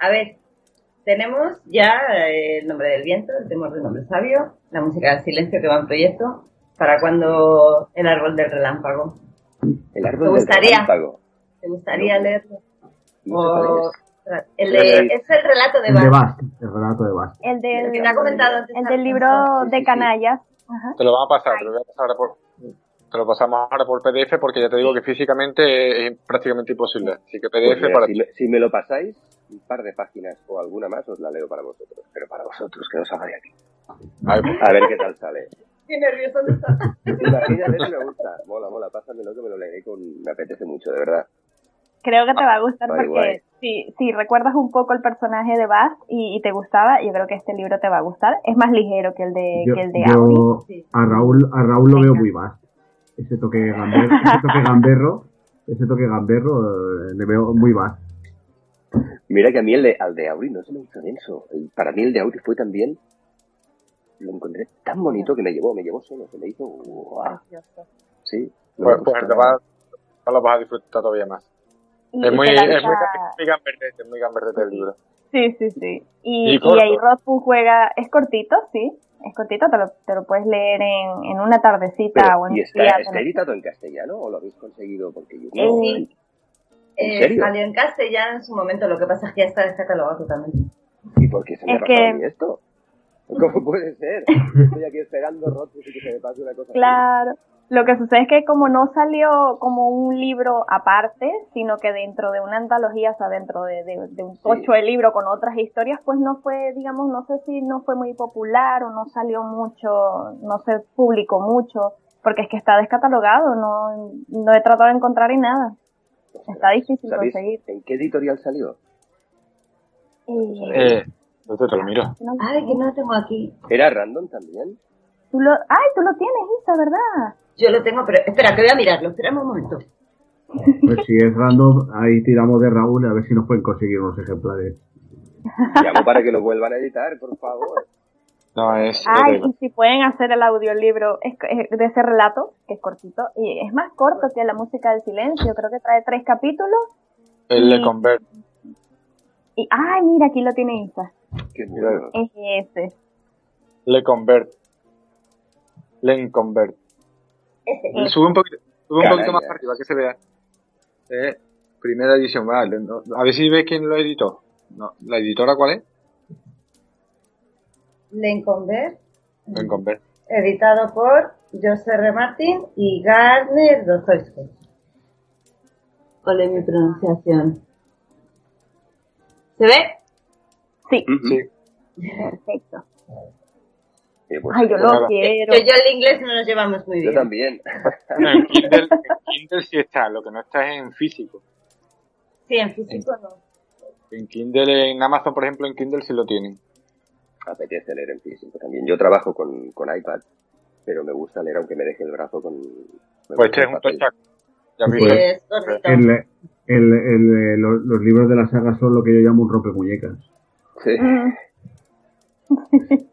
A ver, tenemos ya eh, el nombre del viento, el temor del hombre sabio, la música del silencio que va en proyecto. ¿Para cuando el árbol del relámpago? El árbol ¿Te del relámpago. ¿Te gustaría No. leerlo? No O-. el de, es el relato de El de Bach. Bast, el relato de Bast. El del, El que te ha comentado antes. el del libro Sí, de sí. canallas. Te lo vamos a pasar, te lo voy a pasar ahora por... Te lo pasamos ahora por PDF porque ya te digo que físicamente es prácticamente imposible. Así que Pues PDF mira, para si, me, si me lo pasáis, un par de páginas o alguna más os la leo para vosotros. Pero para vosotros, que no salga de aquí. Pues, A ver qué tal sale. Qué nervioso ¿dónde está? Imagínate me gusta. Mola, mola, pásamelo que me lo leeré con... Me apetece mucho, de verdad. Creo que te va a gustar Guay, porque si, si recuerdas un poco el personaje de Bast y, y te gustaba, yo creo que este libro te va a gustar. Es más ligero que el de, Yo, que el de Audi. yo Sí. a Raúl, a Raúl lo veo muy Bast. Ese toque gamberro, ese toque gamberro, ese toque gamberro eh, le veo muy Bast. Mira que a mí el de, al de Auri no se me hizo denso. El- para mí el de Auri fue también... Lo encontré tan bonito que me llevó, me llevó solo. Se me hizo... Precioso. Sí. no pues, pues te ahora lo vas a disfrutar todavía más. Y- Es muy, es muy, muy gamberdete, muy gamberdete el libro. Sí, sí, sí. Y Y, y ahí Rothfuss juega, es cortito, sí, es cortito, te lo, te lo puedes leer en, en una tardecita Pero, o en ¿Y está, día. está editado en castellano o lo habéis conseguido? Porque yo Eh, no... sí. ¿En Eh, serio? salió en castellano en su momento, lo que pasa es que ya está descatalogado totalmente. ¿Y por qué se me Es ha que- esto? ¿Cómo puede ser? Estoy aquí esperando Rothfuss y que se me pase una cosa así. Lo que sucede es que como no salió como un libro aparte, sino que dentro de una antología, o sea, dentro de, de- de un tocho de libro con otras historias, pues no fue, digamos, no sé si no fue muy popular o no salió mucho, no se publicó mucho, porque es que está descatalogado, no, no he tratado de encontrar en nada. Está difícil ¿Sabéis conseguir. en qué editorial salió? Y- Eh, yo te lo miro. no- Ay, que no lo tengo aquí. ¿Era random también? tú lo, ay, tú lo tienes, Isa, ¿verdad? Yo lo tengo, pero espera, que voy a mirarlo. Espera un momento. Pues si es random, ahí tiramos de Raúl a ver si nos pueden conseguir unos ejemplares. Llamo para que lo vuelvan a editar, por favor. No, es... Ay, es- y si pueden hacer el audiolibro de ese relato, que es cortito, y es más corto que la música del silencio, creo que trae tres capítulos. el y- Le Convert. Y, ay, mira, aquí lo tiene Isa. Qué Mira. bueno. Es ese. Le Convert. Le Convert. <laughs> Sube un poquito, sube un poquito más para arriba, que se vea. Eh, primera edición, vale. no- a ver si ves quién lo editó. No, ¿La editora cuál es? Lenconver, Le Convert. editado por José R. Martin y Gardner Dostoevsky. ¿Cuál es mi pronunciación? ¿Se ve? Sí. Sí. <laughs> perfecto. Eh, pues, Ay, yo pues lo nada. quiero. Yo, yo el inglés no nos llevamos muy Yo bien. también. No, en Kindle, en Kindle sí está, lo que no está es en físico. Sí, en físico no. En Kindle, en Amazon, por ejemplo, en Kindle sí lo tienen. Apetece leer en físico también. Yo trabajo con, con iPad, pero me gusta leer aunque me deje el brazo con... Pues este es un tochaco. Ya Pues-. El, el, el, eh, los, los libros de la saga son lo que yo llamo un rompemuñecas. Sí. <laughs>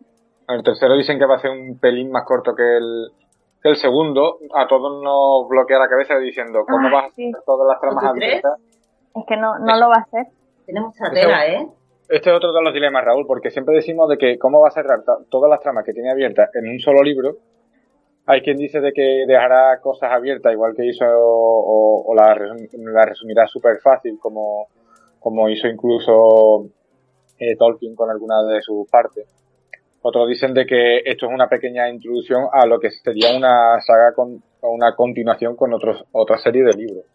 El tercero dicen que va a ser un pelín más corto que el, que el segundo. A todos nos bloquea la cabeza diciendo cómo Ay, vas a hacer todas las tramas abiertas. Es que no, no lo va a hacer. Tiene mucha tela, ¿eh? Este es otro de los dilemas, Raúl, porque siempre decimos de que cómo va a cerrar todas las tramas que tiene abiertas en un solo libro. Hay quien dice de que dejará cosas abiertas, igual que hizo, o, o la, resum- la resumirá súper fácil, como, como hizo incluso eh, Tolkien con algunas de sus partes. Otros dicen de que esto es una pequeña introducción a lo que sería una saga con o una continuación con otros, otra serie de libros.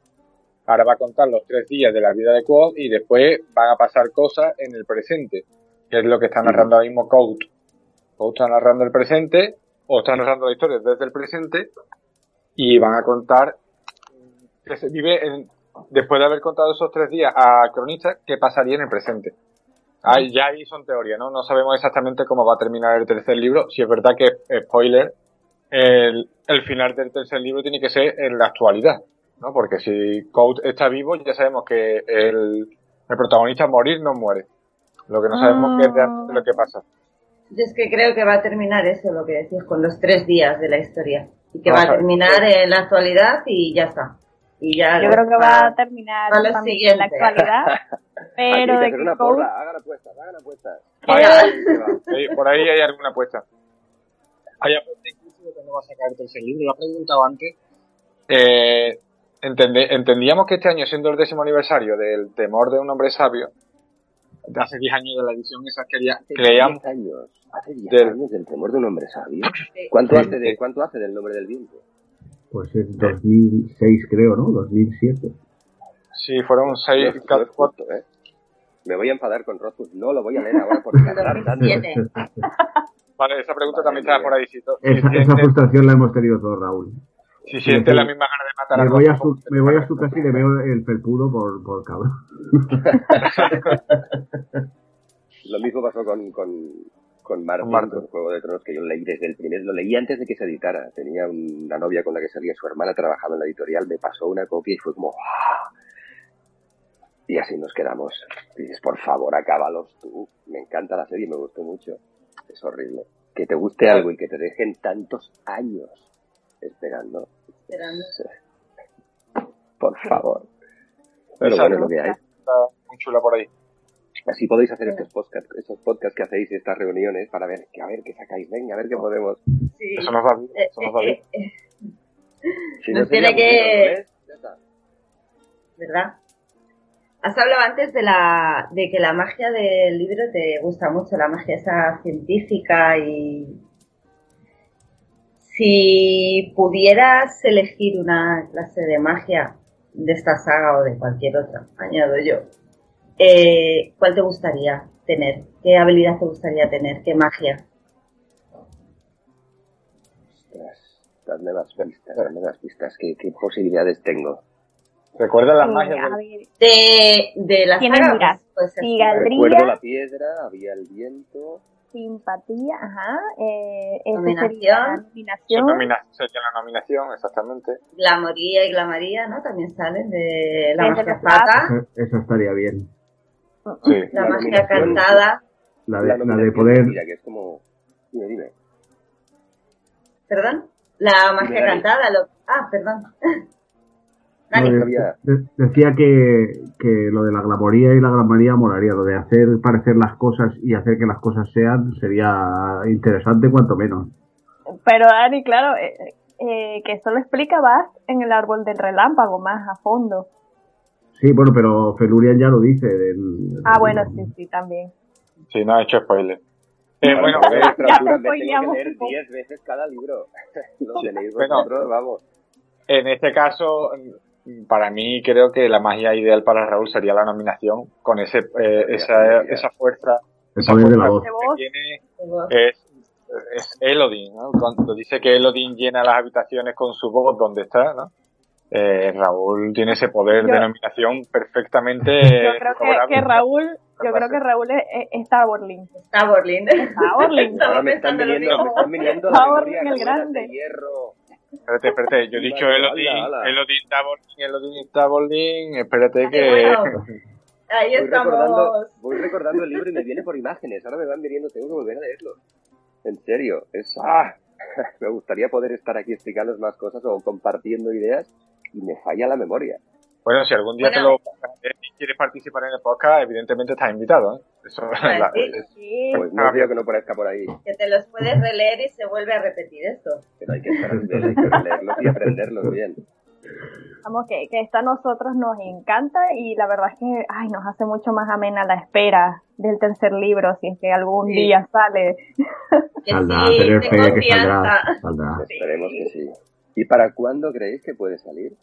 Ahora va a contar los tres días de la vida de Quoth y después van a pasar cosas en el presente, que es lo que está narrando ahora mismo Code. Code está narrando el presente, o está narrando la historia desde el presente, y van a contar que se vive en- después de haber contado esos tres días a cronistas, qué pasaría en el presente. Ahí, ya ahí son teorías, ¿no? No sabemos exactamente cómo va a terminar el tercer libro. Si es verdad que, spoiler, el, el final del tercer libro tiene que ser en la actualidad, ¿no? Porque si Code está vivo, ya sabemos que el, el protagonista morir no muere. Lo que no sabemos qué es lo que pasa. Yo es que creo que va a terminar eso, lo que decís, con los tres días de la historia. Y que Vamos va a terminar en la actualidad y ya está. Y ya Yo creo que va a terminar a lo también en la actualidad. <laughs> Hay Pero que de hacer que una Code- porra, hagan apuestas, hagan apuestas. Ahí- por ahí hay alguna apuesta. Hay apuesta incluso de que no va a sacar el tercer libro. Lo ha preguntado antes. Eh, entende- entendíamos que este año, siendo el décimo aniversario del temor de un hombre sabio, de hace 10 años de la edición esa quería, Hace creíamos 10 años, hace 10 Del- años del temor de un hombre sabio. ¿Cuánto, Sí. hace de, ¿Cuánto hace del nombre del viento? Pues es 2006 creo, ¿no? 2007. si fueron 6, No, no es justo, ¿eh? Me voy a enfadar con Rothfuss. No lo voy a leer ahora porque <laughs> tardar tanto. 2007. Vale, esa pregunta también estaba por ahí. Si, to- si Esa, esa frustración la hemos tenido todos, Raúl. si siente la misma gana de matar a Me voy a su, me voy a su casa y le veo el felpudo por, por cabrón. <laughs> Lo mismo pasó con, con, con Con Martin. con Juego de Tronos, que yo lo leí desde el primer, lo leí antes de que se editara. Tenía una novia con la que salía, su hermana trabajaba en la editorial, me pasó una copia y fue como... ¡ah! Y así nos quedamos. Dices, por favor, acábalos tú. Me encanta la serie, me gustó mucho. Es horrible. Que te guste algo y que te dejen tantos años esperando. Esperando. Por favor. Pero Esa bueno, es lo que hay. está muy chula por ahí. Así podéis hacer estos podcasts, esos podcasts que hacéis, estas reuniones, para ver, que a ver qué sacáis, venga, a ver qué podemos. Sí. Eso nos va bien. Eh, Eso nos va eh, bien. eh, Si Nos sería tiene que- ¿no está. ¿Verdad? Has hablado antes de la de que la magia del libro te gusta mucho, la magia esa científica y si pudieras elegir una clase de magia de esta saga o de cualquier otra, añado yo, eh, ¿cuál te gustaría tener? ¿Qué habilidad te gustaría tener? ¿Qué magia? Ostras, dadme las pistas, dadme las pistas, ¿qué, qué posibilidades tengo? ¿Recuerdas las Eh, magias De, de la Tienes, saga, mira, pues, sí. Recuerdo la piedra, había el viento, simpatía, ajá. Eh, Nominación. sería la se nominación. nomina- sería la nominación, exactamente. Glamoría y Glamaría, ¿no? También salen de la magia esa estaría bien. Sí. la La magia cantada, La de, la de poder. mira, que es como... Dime, dime. perdón, la magia cantada, lo... ah, perdón. <laughs> no, de- decía que, que lo de la glamoría y la glamoría molaría. Lo de hacer parecer las cosas y hacer que las cosas sean sería interesante, cuanto menos. Pero Dani, claro, eh, eh, que eso lo explica Bast en el árbol del relámpago más a fondo. Sí, bueno, pero Felurian ya lo dice. del- Ah, bueno, sí, sí, también. Sí, no ha hecho spoiler. Eh, bueno, <laughs> eh, ya te me tengo que leer un poco. 10 veces cada libro. <laughs> Bueno. vamos. en este caso, para mí creo que la magia ideal para Raúl sería la nominación con ese eh, esa, esa fuerza, esa poder de la fuerza voz. Que tiene es, es Elodin, ¿no? Cuando dice que Elodin llena las habitaciones con su voz donde está, ¿no? Eh, Raúl tiene ese poder Yo- de nominación perfectamente. <laughs> Yo creo que, Raúl, yo creo que Raúl es, es- está Borlin. Está Borlin. Está <laughs> Borlin. Estaba Ahora me están viniendo, me están viniendo en el grande. hierro. Espérate, espérate, yo he dicho ala. Elodie Tabolín, Elodie Tabolín, espérate que... bueno. <laughs> Ahí Voy recordando, estamos. voy recordando el libro y me viene por imágenes. Ahora me van viniendo, tengo que volver a leerlo. En serio, es... ¡Ah! Me gustaría poder estar aquí explicándoos más cosas o compartiendo ideas y me falla la memoria. Bueno, si algún día Bueno. te lo quieres participar en el podcast, evidentemente estás invitado, ¿eh? Eso Vale, la- sí. es- Sí. Pues no digo que no parezca por ahí, Que te los puedes releer y se vuelve a repetir esto. pero hay que hay leerlos y aprenderlos bien. Vamos, que, que esto a nosotros nos encanta y la verdad es que ay, nos hace mucho más amena la espera del tercer libro, si es que algún Sí. día sale. Que Saldrá, sí, tener ten fe que saldrá. saldrá. Esperemos que sí. ¿Y para cuándo creéis que puede salir?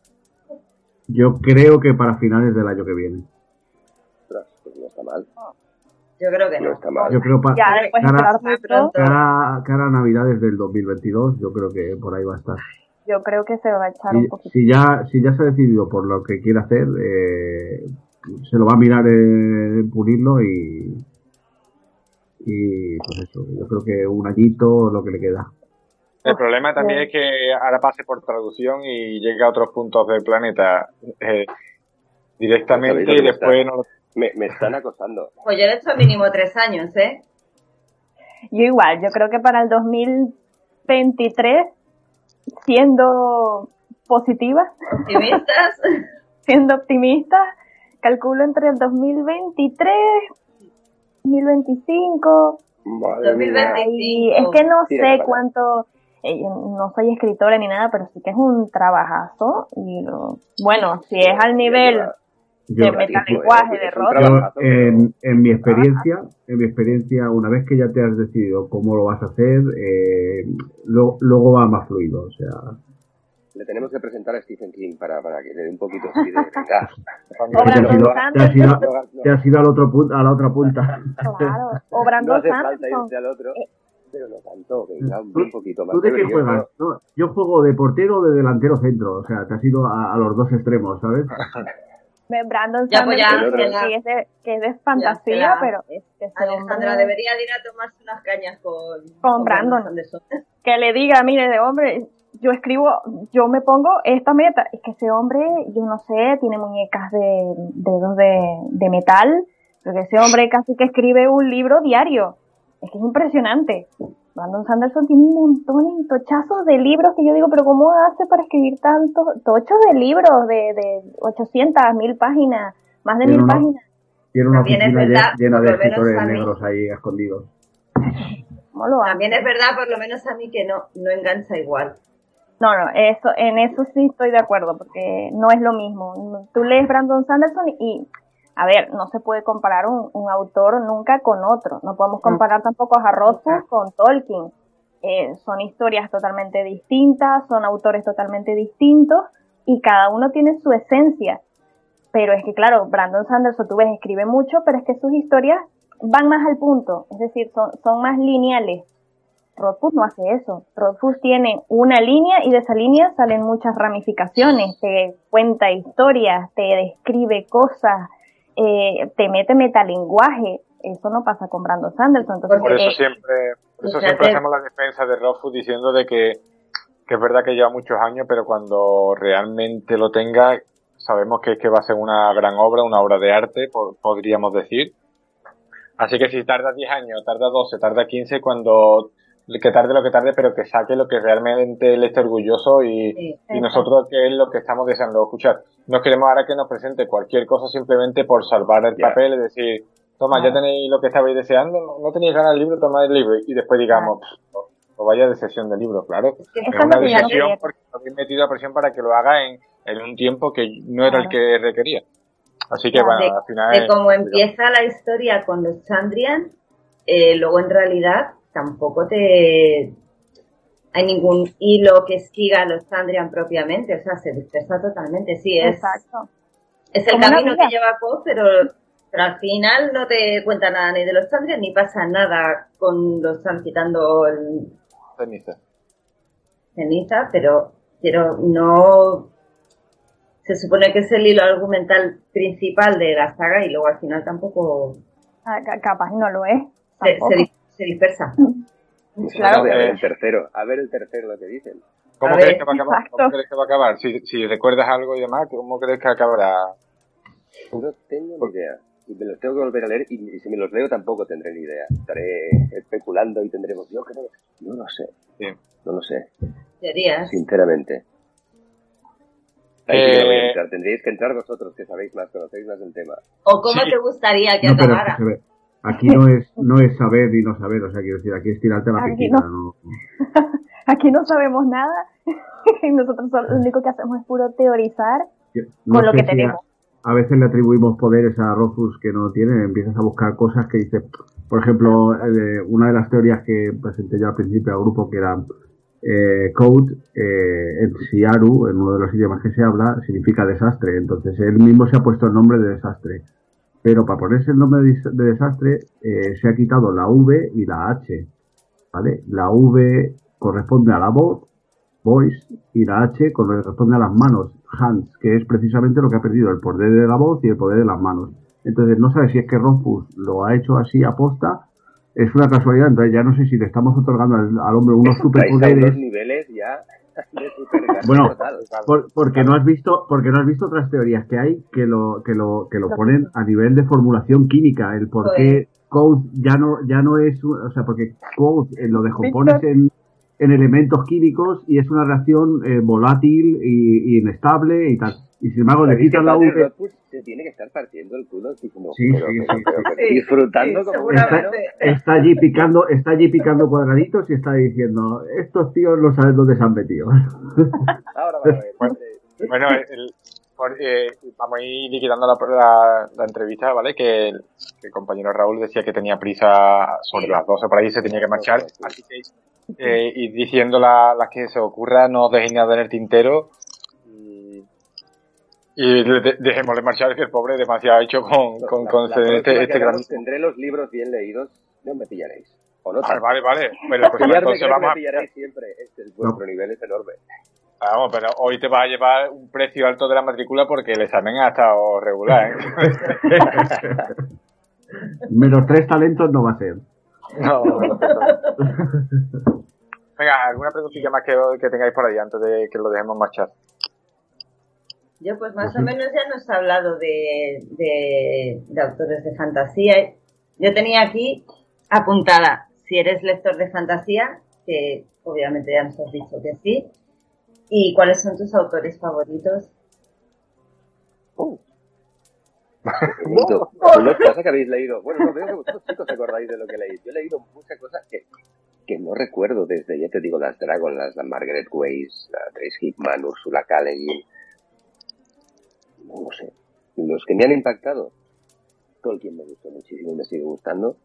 Yo creo que para finales del año que viene. Pues no está mal, Yo creo que no no. está mal. Yo creo pa- Ya cara- cara, cara a Navidades del 2022, yo creo que por ahí va a estar. yo creo que se va a echar un Si, poquito. si ya, si ya se ha decidido por lo que quiere hacer, eh, se lo va a mirar en pulirlo y, y pues eso, yo creo que un añito es lo que le queda. El problema también es que ahora pase por traducción y llegue a otros puntos del planeta eh, directamente y después está. no lo Me, me están acosando. Pues yo le he hecho mínimo tres años, ¿eh? Yo igual, yo creo que para el 2023, siendo positiva, Optimistas. <laughs> siendo optimista, calculo entre el 2023, 2025, Madre mía. 2020. y es que no Tira sé cuánto, no soy escritora ni nada, pero sí que es un trabajazo y lo, bueno, si es al nivel Yo, de metalenguaje, de pero- en, en mi experiencia, en mi experiencia, una vez que ya te has decidido cómo lo vas a hacer, eh, lo- luego va más fluido, o sea, Le tenemos que presentar a Stephen King para, para que le dé un poquito así de... O <laughs> te has ido, te has Sanderson. ido- No hagas- no- te has ido al otro punto, a la otra punta. claro, o no Brandon hace falta Sanderson. irse al otro, pero no tanto, venga, un, ¿Tú- un poquito más. ¿Tú de qué juegas? No, yo juego de portero o de delantero centro, o sea, te has ido a, a los dos extremos, ¿sabes? <laughs> Brandon Ya, pues ya, ya. que, es de, que es de fantasía, ya. pero es que Alejandra hombre- debería de ir a tomarse unas cañas con, Con Brandon. <laughs> Que le diga, mire, de hombre, yo escribo, yo me pongo esta meta. Es que ese hombre, yo no sé, tiene muñecas de dedos de, de metal, porque ese hombre casi que escribe un libro diario. Es que es impresionante. Brandon Sanderson tiene un montón y tochazos de libros que yo digo, pero ¿cómo hace para escribir tantos tochos de libros de, de 800, 1000 páginas, más de Tiene mil una- páginas? Tiene una También oficina verdad, llena de escritores negros ahí escondidos. ¿Cómo lo hace? También es verdad, por lo menos a mí, que no, no engancha igual. No, no, eso, en eso sí estoy de acuerdo, porque no es lo mismo. Tú lees Brandon Sanderson y, a ver, no se puede comparar un, un autor nunca con otro. No podemos comparar tampoco a Rothfuss con Tolkien. Eh, son historias totalmente distintas, son autores totalmente distintos y cada uno tiene su esencia. Pero es que, claro, Brandon Sanderson, tú ves, escribe mucho, pero es que sus historias van más al punto, es decir, son, son más lineales. Rothfuss no hace eso. Rothfuss tiene una línea y de esa línea salen muchas ramificaciones. Te cuenta historias, te describe cosas, eh, te mete metalenguaje. Eso no pasa con Brandon Sanderson. Entonces, Por eso eh, siempre, por eso siempre hacemos la defensa de Rothfuss diciendo de que, que es verdad que lleva muchos años, pero cuando realmente lo tenga, sabemos que, que va a ser una gran obra, una obra de arte, po- podríamos decir. Así que si tarda 10 años, tarda 12, tarda 15, cuando que tarde lo que tarde, pero que saque lo que realmente él esté orgulloso y, Sí, y exacto. nosotros que es lo que estamos deseando escuchar. No queremos ahora que nos presente cualquier cosa simplemente por salvar el papel y decir, toma, ya tenéis lo que estabais deseando, no, no tenéis ganas del libro, tomad el libro y después digamos, "Pff, no, no vaya de sesión de libro, claro. Es Es es una quiero. porque habéis metido a presión para que lo haga en, en un tiempo que no era el que requería. Así que Claro. bueno, de, al final... de es cómo empieza la historia con los Chandrian, eh, luego en realidad tampoco te hay ningún hilo que siga a los Chandrian propiamente, o sea, se dispersa totalmente, sí, es, Exacto. es el camino que lleva Poe, pero, pero al final no te cuenta nada ni de los Chandrian ni pasa nada con los Chandrian quitando el Ceniza. ceniza, pero, pero no, se supone que es el hilo argumental principal de la saga y luego al final tampoco Ah, ca- capaz no lo es. se, tampoco. se di- se dispersa. Claro. a ver el tercero, a ver el tercero lo que dicen. ¿Cómo crees, ver, que va a acabar? exacto. ¿Cómo crees que va a acabar? Si, si recuerdas algo y demás, ¿cómo crees que acabará? No tengo ni idea. Y me los tengo que volver a leer y, y si me los leo tampoco tendré ni idea. Estaré especulando y tendremos. Yo creo. No lo sé. Sí. No lo sé. Teorías. Sinceramente. Ahí sí que no voy a Eh, entrar. Tendríais que entrar vosotros que sabéis más, conocéis más del tema. ¿O cómo Sí. te gustaría que No, acabara? Aquí no es, no es saber y no saber, o sea, quiero decir, aquí es tirarte a la Aquí piscina, no. no. <laughs> Aquí no sabemos nada <laughs> y nosotros lo único que hacemos es puro teorizar no con lo que a- tenemos. A, veces le atribuimos poderes a Rofus que no tiene, empiezas a buscar cosas que dice, por ejemplo, eh, una de las teorías que presenté yo al principio al grupo que era eh, Code, eh, en Siaru, en uno de los idiomas que se habla, significa desastre, entonces él mismo se ha puesto el nombre de desastre. Pero para ponerse el nombre de, desastre eh, se ha quitado la V y la H. ¿Vale? La V corresponde a la voz, voice, y la H corresponde a las manos, hands, que es precisamente lo que ha perdido, el poder de la voz y el poder de las manos. Entonces no sabes si es que Rompus lo ha hecho así aposta, es una casualidad, entonces ya no sé si le estamos otorgando al, al hombre unos superpoderes. niveles ya <laughs> Bueno. Por- porque no has visto, porque no has visto otras teorías que hay que lo, que lo, que lo ponen a nivel de formulación química, el por qué Code ya no, ya no es, o sea, porque Code eh, lo descompones en, en elementos químicos y es una reacción eh, volátil y, y inestable y tal. Y sin embargo le ¿Sabéis quitas que la. Rodfus se tiene que estar partiendo el culo así como Sí, pero- sí, pero- sí, pero- sí. pero disfrutando Sí, como Está, seguramente. está allí picando, está allí picando cuadraditos y está diciendo, estos tíos no saben dónde se han metido. <laughs> ahora van a ver Bueno, Bueno, el- por- eh, vamos a ir liquidando la, la- la entrevista, ¿vale? Que el, que el compañero Raúl decía que tenía prisa sobre las 12 por ahí, se tenía que marchar. Así que eh, ir diciendo la- las que se ocurra, no os dejéis nada en el tintero. Y, y de- de- dejémosle marchar, que el pobre demasiado ha hecho con, con, La- con la este, este gran... tendré los libros bien leídos no me pillaréis o no Vale, vale, vale. Bueno, pues Pillarme, entonces vamos me a... pillaréis siempre este, vuestro nivel es enorme Vamos, pero hoy te vas a llevar un precio alto de la matrícula porque el examen ha estado regular, ¿eh? <laughs> Menos tres talentos no va a ser. No, no, no, no. Venga, ¿alguna preguntilla más que, que tengáis por ahí antes de que lo dejemos marchar? Yo pues más o menos ya nos he hablado de, de, de autores de fantasía. Yo tenía aquí apuntada, si eres lector de fantasía, que obviamente ya nos has dicho que sí, y cuáles son tus autores favoritos. Leído unas cosas que habéis leído. Bueno, no veo que vosotros chicos os acordáis de lo que leéis. Yo he leído muchas cosas que, que no recuerdo desde, ya te digo, las Dragon, las, la Margaret Weiss, la Trace Hickman, Ursula K. No lo sé. Los que me han impactado, Tolkien me gustó muchísimo y me sigue gustando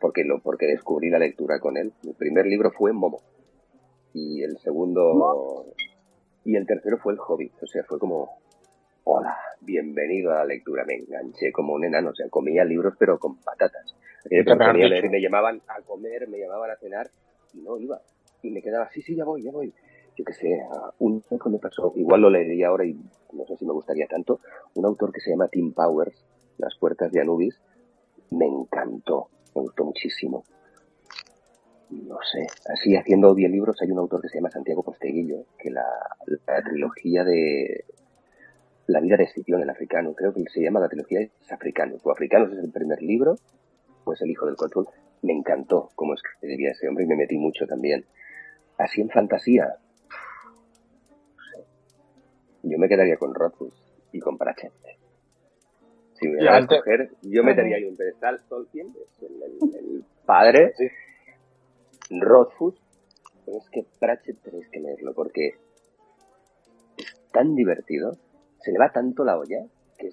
porque lo porque descubrí la lectura con él. Mi primer libro fue Momo y el segundo y el tercero fue El Hobbit. O sea, fue como Hola, bienvenido a la lectura. Me enganché como un enano, o sea, comía libros pero con patatas. Eh, me leer llamaban a comer, me llamaban a cenar y no iba. Y me quedaba, sí, sí, ya voy, ya voy. Yo qué sé, a un poco me pasó, igual lo leería ahora y no sé si me gustaría tanto, un autor que se llama Tim Powers, Las puertas de Anubis, me encantó, me gustó muchísimo. No sé, así haciendo audiolibros hay un autor que se llama Santiago Posteguillo, que la, trilogía de La vida de Escipión, el africano, creo que se llama la trilogía de Africanos, o Africanos es el primer libro, pues El hijo del control, me encantó cómo escribía ese hombre y me metí mucho también. Así en fantasía, yo me quedaría con Rothfuss y con Pratchett. Si me voy a escoger, yo metería ahí un pedestal Tolkien, el, el- el padre, Rothfuss, pero es que Pratchett tenéis que leerlo porque es tan divertido, se le va tanto la olla que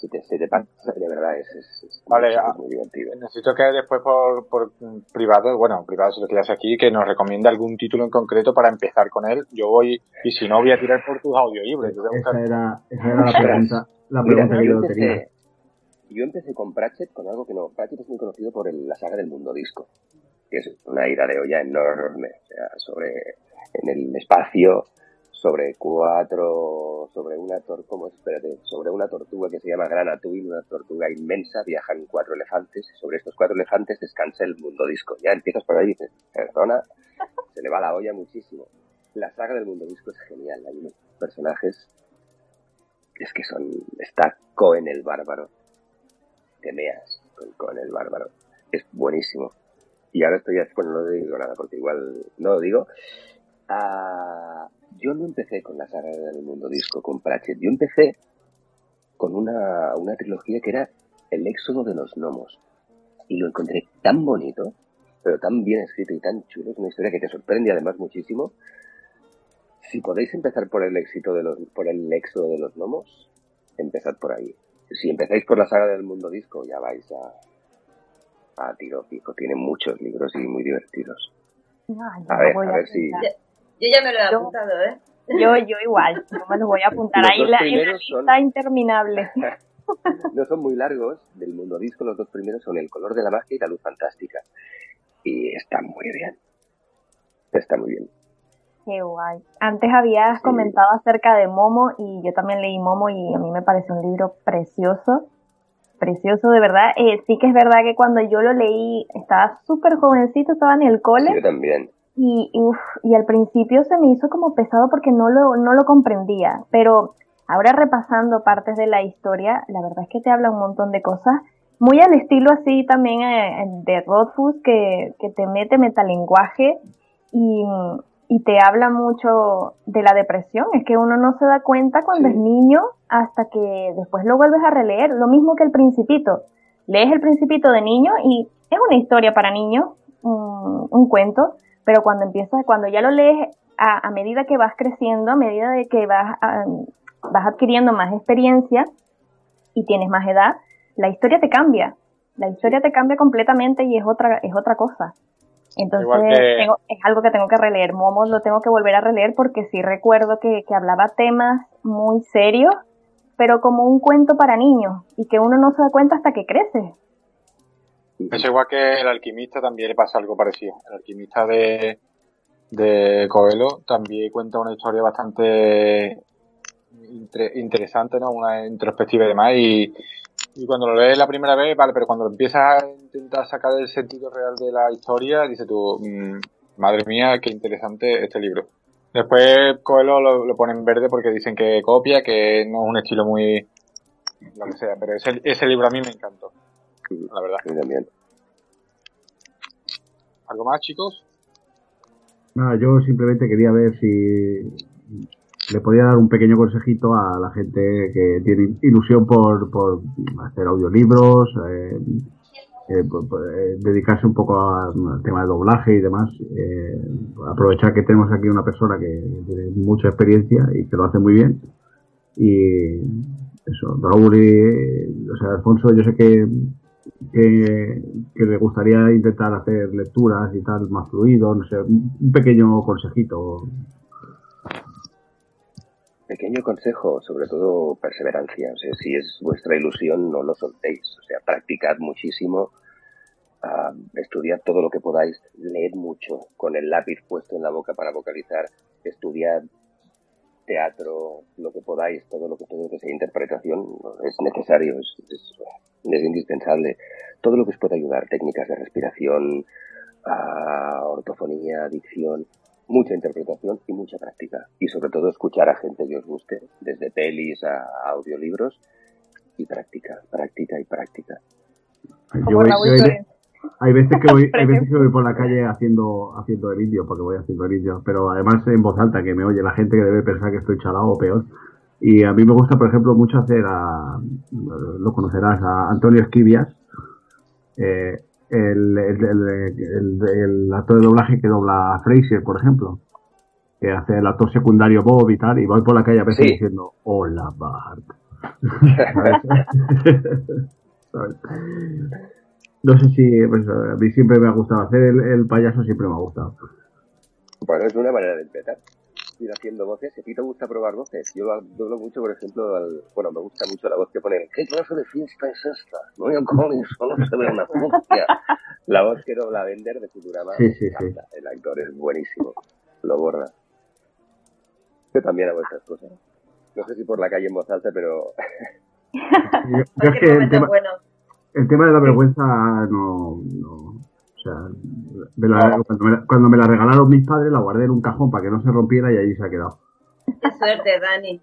se te, se te pasa, de verdad, es, es, es Vale, es ah. muy divertido. Necesito que después por, por privado, bueno, privado si lo quieras aquí, que nos recomiende algún título en concreto para empezar con él. Yo voy, y si no, voy a tirar por tus audiolibros. Esa era, esa era la pregunta, la Mira, pregunta que yo tenía. empecé, yo empecé con Pratchett con algo que no. Pratchett es muy conocido por el- la saga del mundo disco, que es una ira de olla enorme, o sea, sobre en el espacio, sobre cuatro, sobre una tor ¿cómo Espérate, sobre una tortuga que se llama Granatuin, una tortuga inmensa, viajan cuatro elefantes, y sobre estos cuatro elefantes descansa el mundo disco. Ya empiezas por ahí y dices, perdona, se le va la olla muchísimo. La saga del mundo disco es genial, hay unos personajes, es que son, está Cohen el bárbaro, Temeas con Cohen el bárbaro, es buenísimo. Y ahora estoy, bueno, no digo nada porque igual no lo digo, Yo no empecé con la saga del mundo disco, con Pratchett. Yo empecé con una, una trilogía que era El éxodo de los gnomos. Y lo encontré tan bonito, pero tan bien escrito y tan chulo. Es una historia que te sorprende además muchísimo. Si podéis empezar por el éxito de los, por el éxodo de los gnomos, empezad por ahí. Si empezáis por la saga del mundo disco, ya vais a, a tiro pico. Tiene muchos libros y muy divertidos. a ver, a ver si. Yo ya me lo he apuntado, ¿eh? Yo, yo igual, no me lo voy a apuntar. Ahí la, lista interminable. <laughs> no son muy largos, del mundo disco los dos primeros son El color de la magia y La luz fantástica. Y están muy bien. Está muy bien. Qué guay. Antes habías comentado acerca de Momo y yo también leí Momo y a mí me parece un libro precioso. Precioso, de verdad. Eh, sí que es verdad que cuando yo lo leí estaba súper jovencito, estaba en el cole. Yo también y, y al principio se me hizo como pesado porque no lo, no lo comprendía, pero ahora repasando partes de la historia, la verdad es que te habla un montón de cosas, muy al estilo así también eh, de Rothfuss, que, que te mete metalenguaje y, y te habla mucho de la depresión, es que uno no se da cuenta cuando es niño hasta que después lo vuelves a releer, lo mismo que el principito, lees el principito de niño y es una historia para niños, un cuento, pero cuando empiezas, cuando ya lo lees a, medida que vas creciendo, a medida de que vas, vas adquiriendo más experiencia y tienes más edad, la historia te cambia. La historia te cambia completamente y es otra, es otra cosa. Entonces es algo que tengo que releer. Momo lo tengo que volver a releer porque sí recuerdo que, que hablaba temas muy serios, pero como un cuento para niños y que uno no se da cuenta hasta que crece. Es igual que el alquimista también le pasa algo parecido. El alquimista de, de Coelho también cuenta una historia bastante interesante, ¿no? Una introspectiva y demás. Y, cuando lo lees la primera vez, vale, pero cuando empiezas a intentar sacar el sentido real de la historia, dices tú, mm, madre mía, qué interesante este libro. Después Coelho lo, lo pone en verde porque dicen que copia, que no es un estilo muy... lo que sea, pero ese, ese libro a mí me encantó la verdad. también. ¿Algo más, chicos? Nada, yo simplemente quería ver si le podía dar un pequeño consejito a la gente que tiene ilusión por, por hacer audiolibros, eh, eh, eh, dedicarse un poco al tema de doblaje y demás. aprovechar que tenemos aquí una persona que tiene mucha experiencia y que lo hace muy bien. Y eso, Raúl y, o sea, Alfonso, yo sé que que, le gustaría intentar hacer lecturas y tal más fluido, no sé, un pequeño consejito. Pequeño consejo, sobre todo perseverancia. O sea, si es vuestra ilusión, no lo soltéis. O sea, practicad muchísimo, uh, estudiad todo lo que podáis, leed mucho, con el lápiz puesto en la boca para vocalizar, estudiad teatro, lo que podáis, todo lo que, todo lo que sea interpretación, es necesario, es, es, es indispensable. Todo lo que os pueda ayudar, técnicas de respiración, ortofonía, dicción, mucha interpretación y mucha práctica. Y sobre todo escuchar a gente que os guste, desde pelis a audiolibros, y práctica, práctica y práctica. Hay, veces que voy, <laughs> hay veces que voy por la calle haciendo, haciendo el indio, porque voy haciendo el indio, pero además en voz alta, que me oye la gente que debe pensar que estoy chalado o peor. Y a mí me gusta, por ejemplo, mucho hacer a, lo conocerás, a Antonio Esquivias, eh, el, el, actor de doblaje que dobla a Fraser, por ejemplo, que hace el actor secundario Bob y tal, y voy por la calle a veces diciendo, hola Bart. <laughs> <laughs> no sé si, pues, a mí siempre me ha gustado hacer el, payaso, siempre me ha gustado. Bueno, es una manera de empezar ir haciendo voces. Si a ti te gusta probar voces, yo lo doblo mucho, por ejemplo, al, bueno, me gusta mucho la voz que ponen. ¿Qué clase de fiesta es esta? No hay Collins, solo se ve una funcia. La voz que dobla Bender de Futurama. Sí, sí, sí. El actor es buenísimo. Lo borra. Yo también hago estas cosas. No sé si por la calle en voz alta, pero... <laughs> Yo, yo es que el tema, bueno. El tema de la vergüenza no... no o sea, me la- cuando, me la, cuando me la regalaron mis padres la guardé en un cajón para que no se rompiera y allí se ha quedado. Qué suerte, Dani.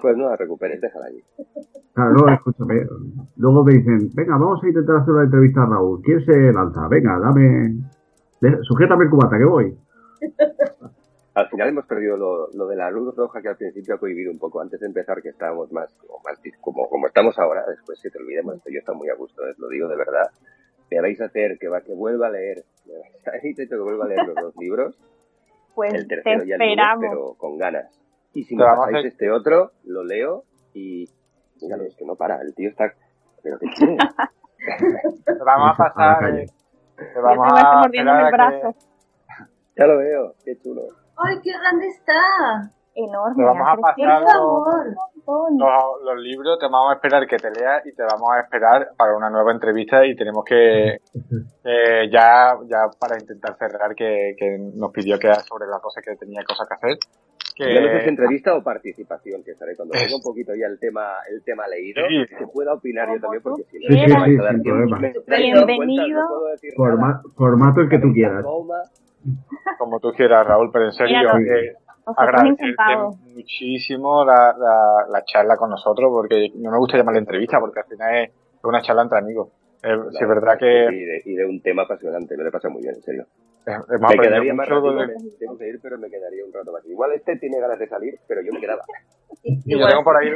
Pues no la recuperes, déjala allí. Claro, luego, escúchame, luego me dicen, venga, vamos a intentar hacer una entrevista a Raúl. ¿Quién se lanza? Venga, dame... Sujétame el cubata, que voy. Al final hemos perdido lo, lo de la luz roja que al principio ha cohibido un poco antes de empezar, que estábamos más como, más, como, como estamos ahora. Después se te olvidemos, yo estoy muy a gusto, os lo digo de verdad. Me vais a hacer que, va, que vuelva a leer, me vais a que vuelva a leer los dos libros, Pues el te tercero ya el lunes, esperamos. pero con ganas. Y si Te me pasáis hacer- este otro, lo leo y... Míralo, es que no para, el tío está... ¿Pero qué quiere? Te <laughs> vamos a pasar. eh, Te Ya vamos te a esperar el a que- ya lo veo, qué chulo. ¡Ay, qué grande está! Enorme. Te vamos a pasar los- los, los libros, te vamos a esperar que te leas y te vamos a esperar para una nueva entrevista y tenemos que eh, ya ya para intentar cerrar que, que nos pidió que era sobre las cosas que tenía cosas que hacer. Que, Ya no sé si entrevista o participación, que estaré cuando Es- tenga un poquito ya el tema el tema leído, Sí. que pueda opinar yo también, porque si no, Sí, sí, me vais a dar tiempo. Bienvenido. no Forma- formato el que tú quieras. toma. Como tú quieras, Raúl, pero en serio, eh, agradecerte muchísimo la, la, la charla con nosotros, porque no me gusta llamarle entrevista, porque al final es una charla entre amigos. Eh, sí, es verdad que Y de, y de un tema apasionante, me lo he pasado muy bien, en serio. eh, hemos me quedaría más mucho rato, de- me- tengo que ir, pero me quedaría un rato más. Igual este tiene ganas de salir, pero yo me quedaba. <laughs> Y yo Igual tengo por ahí,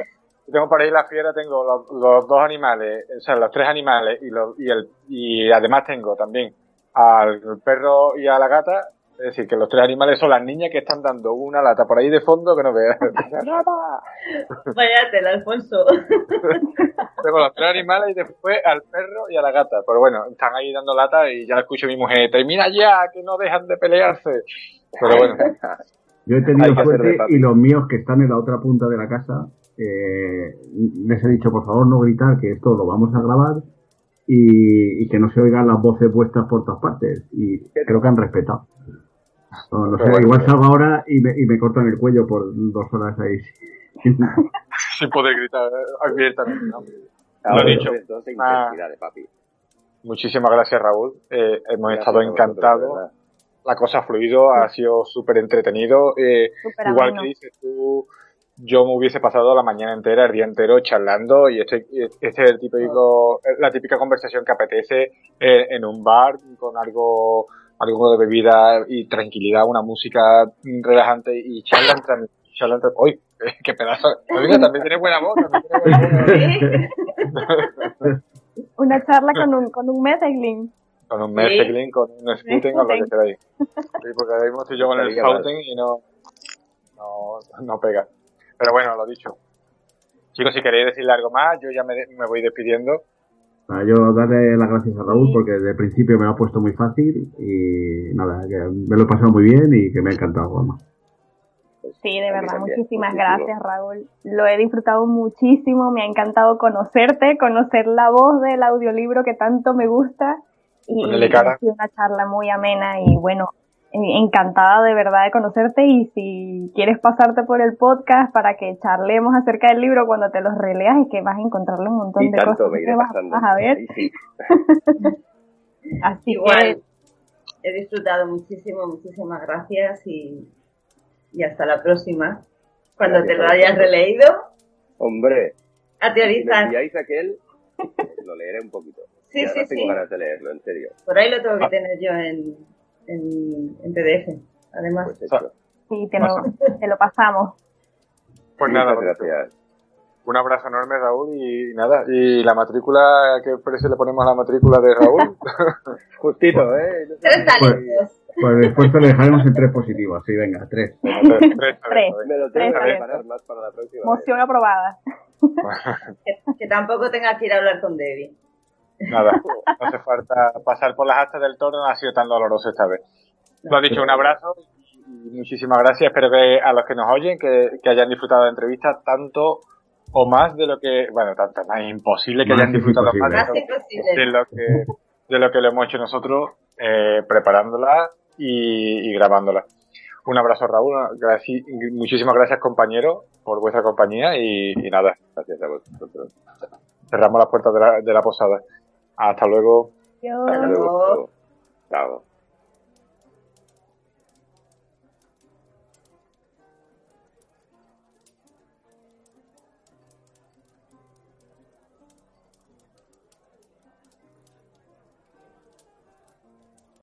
tengo por ahí la fiera, tengo los, los dos animales, o sea, los tres animales y, los, y, el, y además tengo también al perro y a la gata. Es decir, que los tres animales son las niñas que están dando una lata por ahí de fondo que no veas. <laughs> Váyatela, Alfonso. <laughs> tengo los tres animales y después al perro y a la gata. Pero bueno, están ahí dando lata y ya escucho a mi mujer, termina ya, que no dejan de pelearse. Pero bueno, Yo he tenido suerte y los míos que están en la otra punta de la casa, eh, les he dicho, por favor, no gritar, que esto lo vamos a grabar y, y que no se oigan las voces vuestras por todas partes. Y creo que han respetado. No, no sé, Pero bueno. igual salgo ahora y me, y me cortan el cuello por dos horas ahí. sin <laughs> poder gritar abiertamente. ¿no? Ahora Lo dicho. dos de Ah. intensidad de papi. Muchísimas gracias, Raúl. Eh, hemos Gracias estado encantados. La cosa ha fluido, ha sido súper entretenido. Eh, Súper igual ameno. que dices tú, yo me hubiese pasado la mañana entera, el día entero charlando y este, este es el típico, la típica conversación que apetece eh, en un bar con algo, algo de bebida y tranquilidad, una música relajante y charla entre, charla entre, ¡Uy! <laughs> ¡Qué pedazo! Oiga, también tiene buena voz, también tiene buena voz. <laughs> Una charla con un, con un metaglin. Con un Sí. Merceglin, con un Scooten o lo que Scooten. queráis. <laughs> Sí, porque ahora mismo estoy yo con el. Fountain y no, no, no pega. Pero bueno, lo dicho. Chicos, si queréis decirle algo más, yo ya me, me voy despidiendo. Nada, yo darle las gracias a Raúl porque desde el principio me lo ha puesto muy fácil y nada, que me lo he pasado muy bien y que me ha encantado, Juanma. Sí, de verdad, también, muchísimas gracias, Raúl. Lo he disfrutado muchísimo, me ha encantado conocerte, conocer la voz del audiolibro que tanto me gusta. Y cara. ha sido una charla muy amena y bueno, encantada de verdad de conocerte y si quieres pasarte por el podcast para que charlemos acerca del libro cuando te los releas y que vas a encontrarle un montón Y de tanto cosas me que iré vas, pasando. vas a ver. Sí. <laughs> Así Igual, que he disfrutado muchísimo, muchísimas gracias y, y hasta la próxima. Cuando Gracias te lo hayas releído, Hombre, a si teorizar. enviáis aquel, lo leeré un poquito. Sí, sí, tengo sí. ganas de leerlo, en serio. Por ahí lo tengo que tener yo en, en, en PDF. Además, Pues hecho. sí, te lo, <laughs> te lo pasamos. Pues nada, Muchas gracias. un abrazo enorme, Raúl, y nada. ¿Y la matrícula? ¿Qué precio le ponemos a la matrícula de Raúl? <laughs> Justito, ¿eh? Tres talentos. Pues el esfuerzo le dejaremos en tres positivos, sí, venga, <laughs> tres. Tres, tres, Tres. Me lo tengo Tres que talentos. preparar más para la próxima. vez. Moción aprobada. Que, que tampoco tengas que ir a hablar con Debbie. Nada, no hace falta pasar por las astas del toro, no ha sido tan doloroso esta vez. Lo dicho, un abrazo y muchísimas gracias. Espero que a los que nos oyen, que, que hayan disfrutado de la entrevista tanto o más de lo que, bueno, tanto más imposible que Más hayan disfrutado más de, de lo que de lo que lo hemos hecho nosotros eh, preparándola y, y grabándola. Un abrazo, Raúl. muchísimas gracias, compañero, por vuestra compañía y, nada. Gracias a vosotros. Cerramos las puertas de la, de la posada. Hasta luego. Hasta luego. Chao.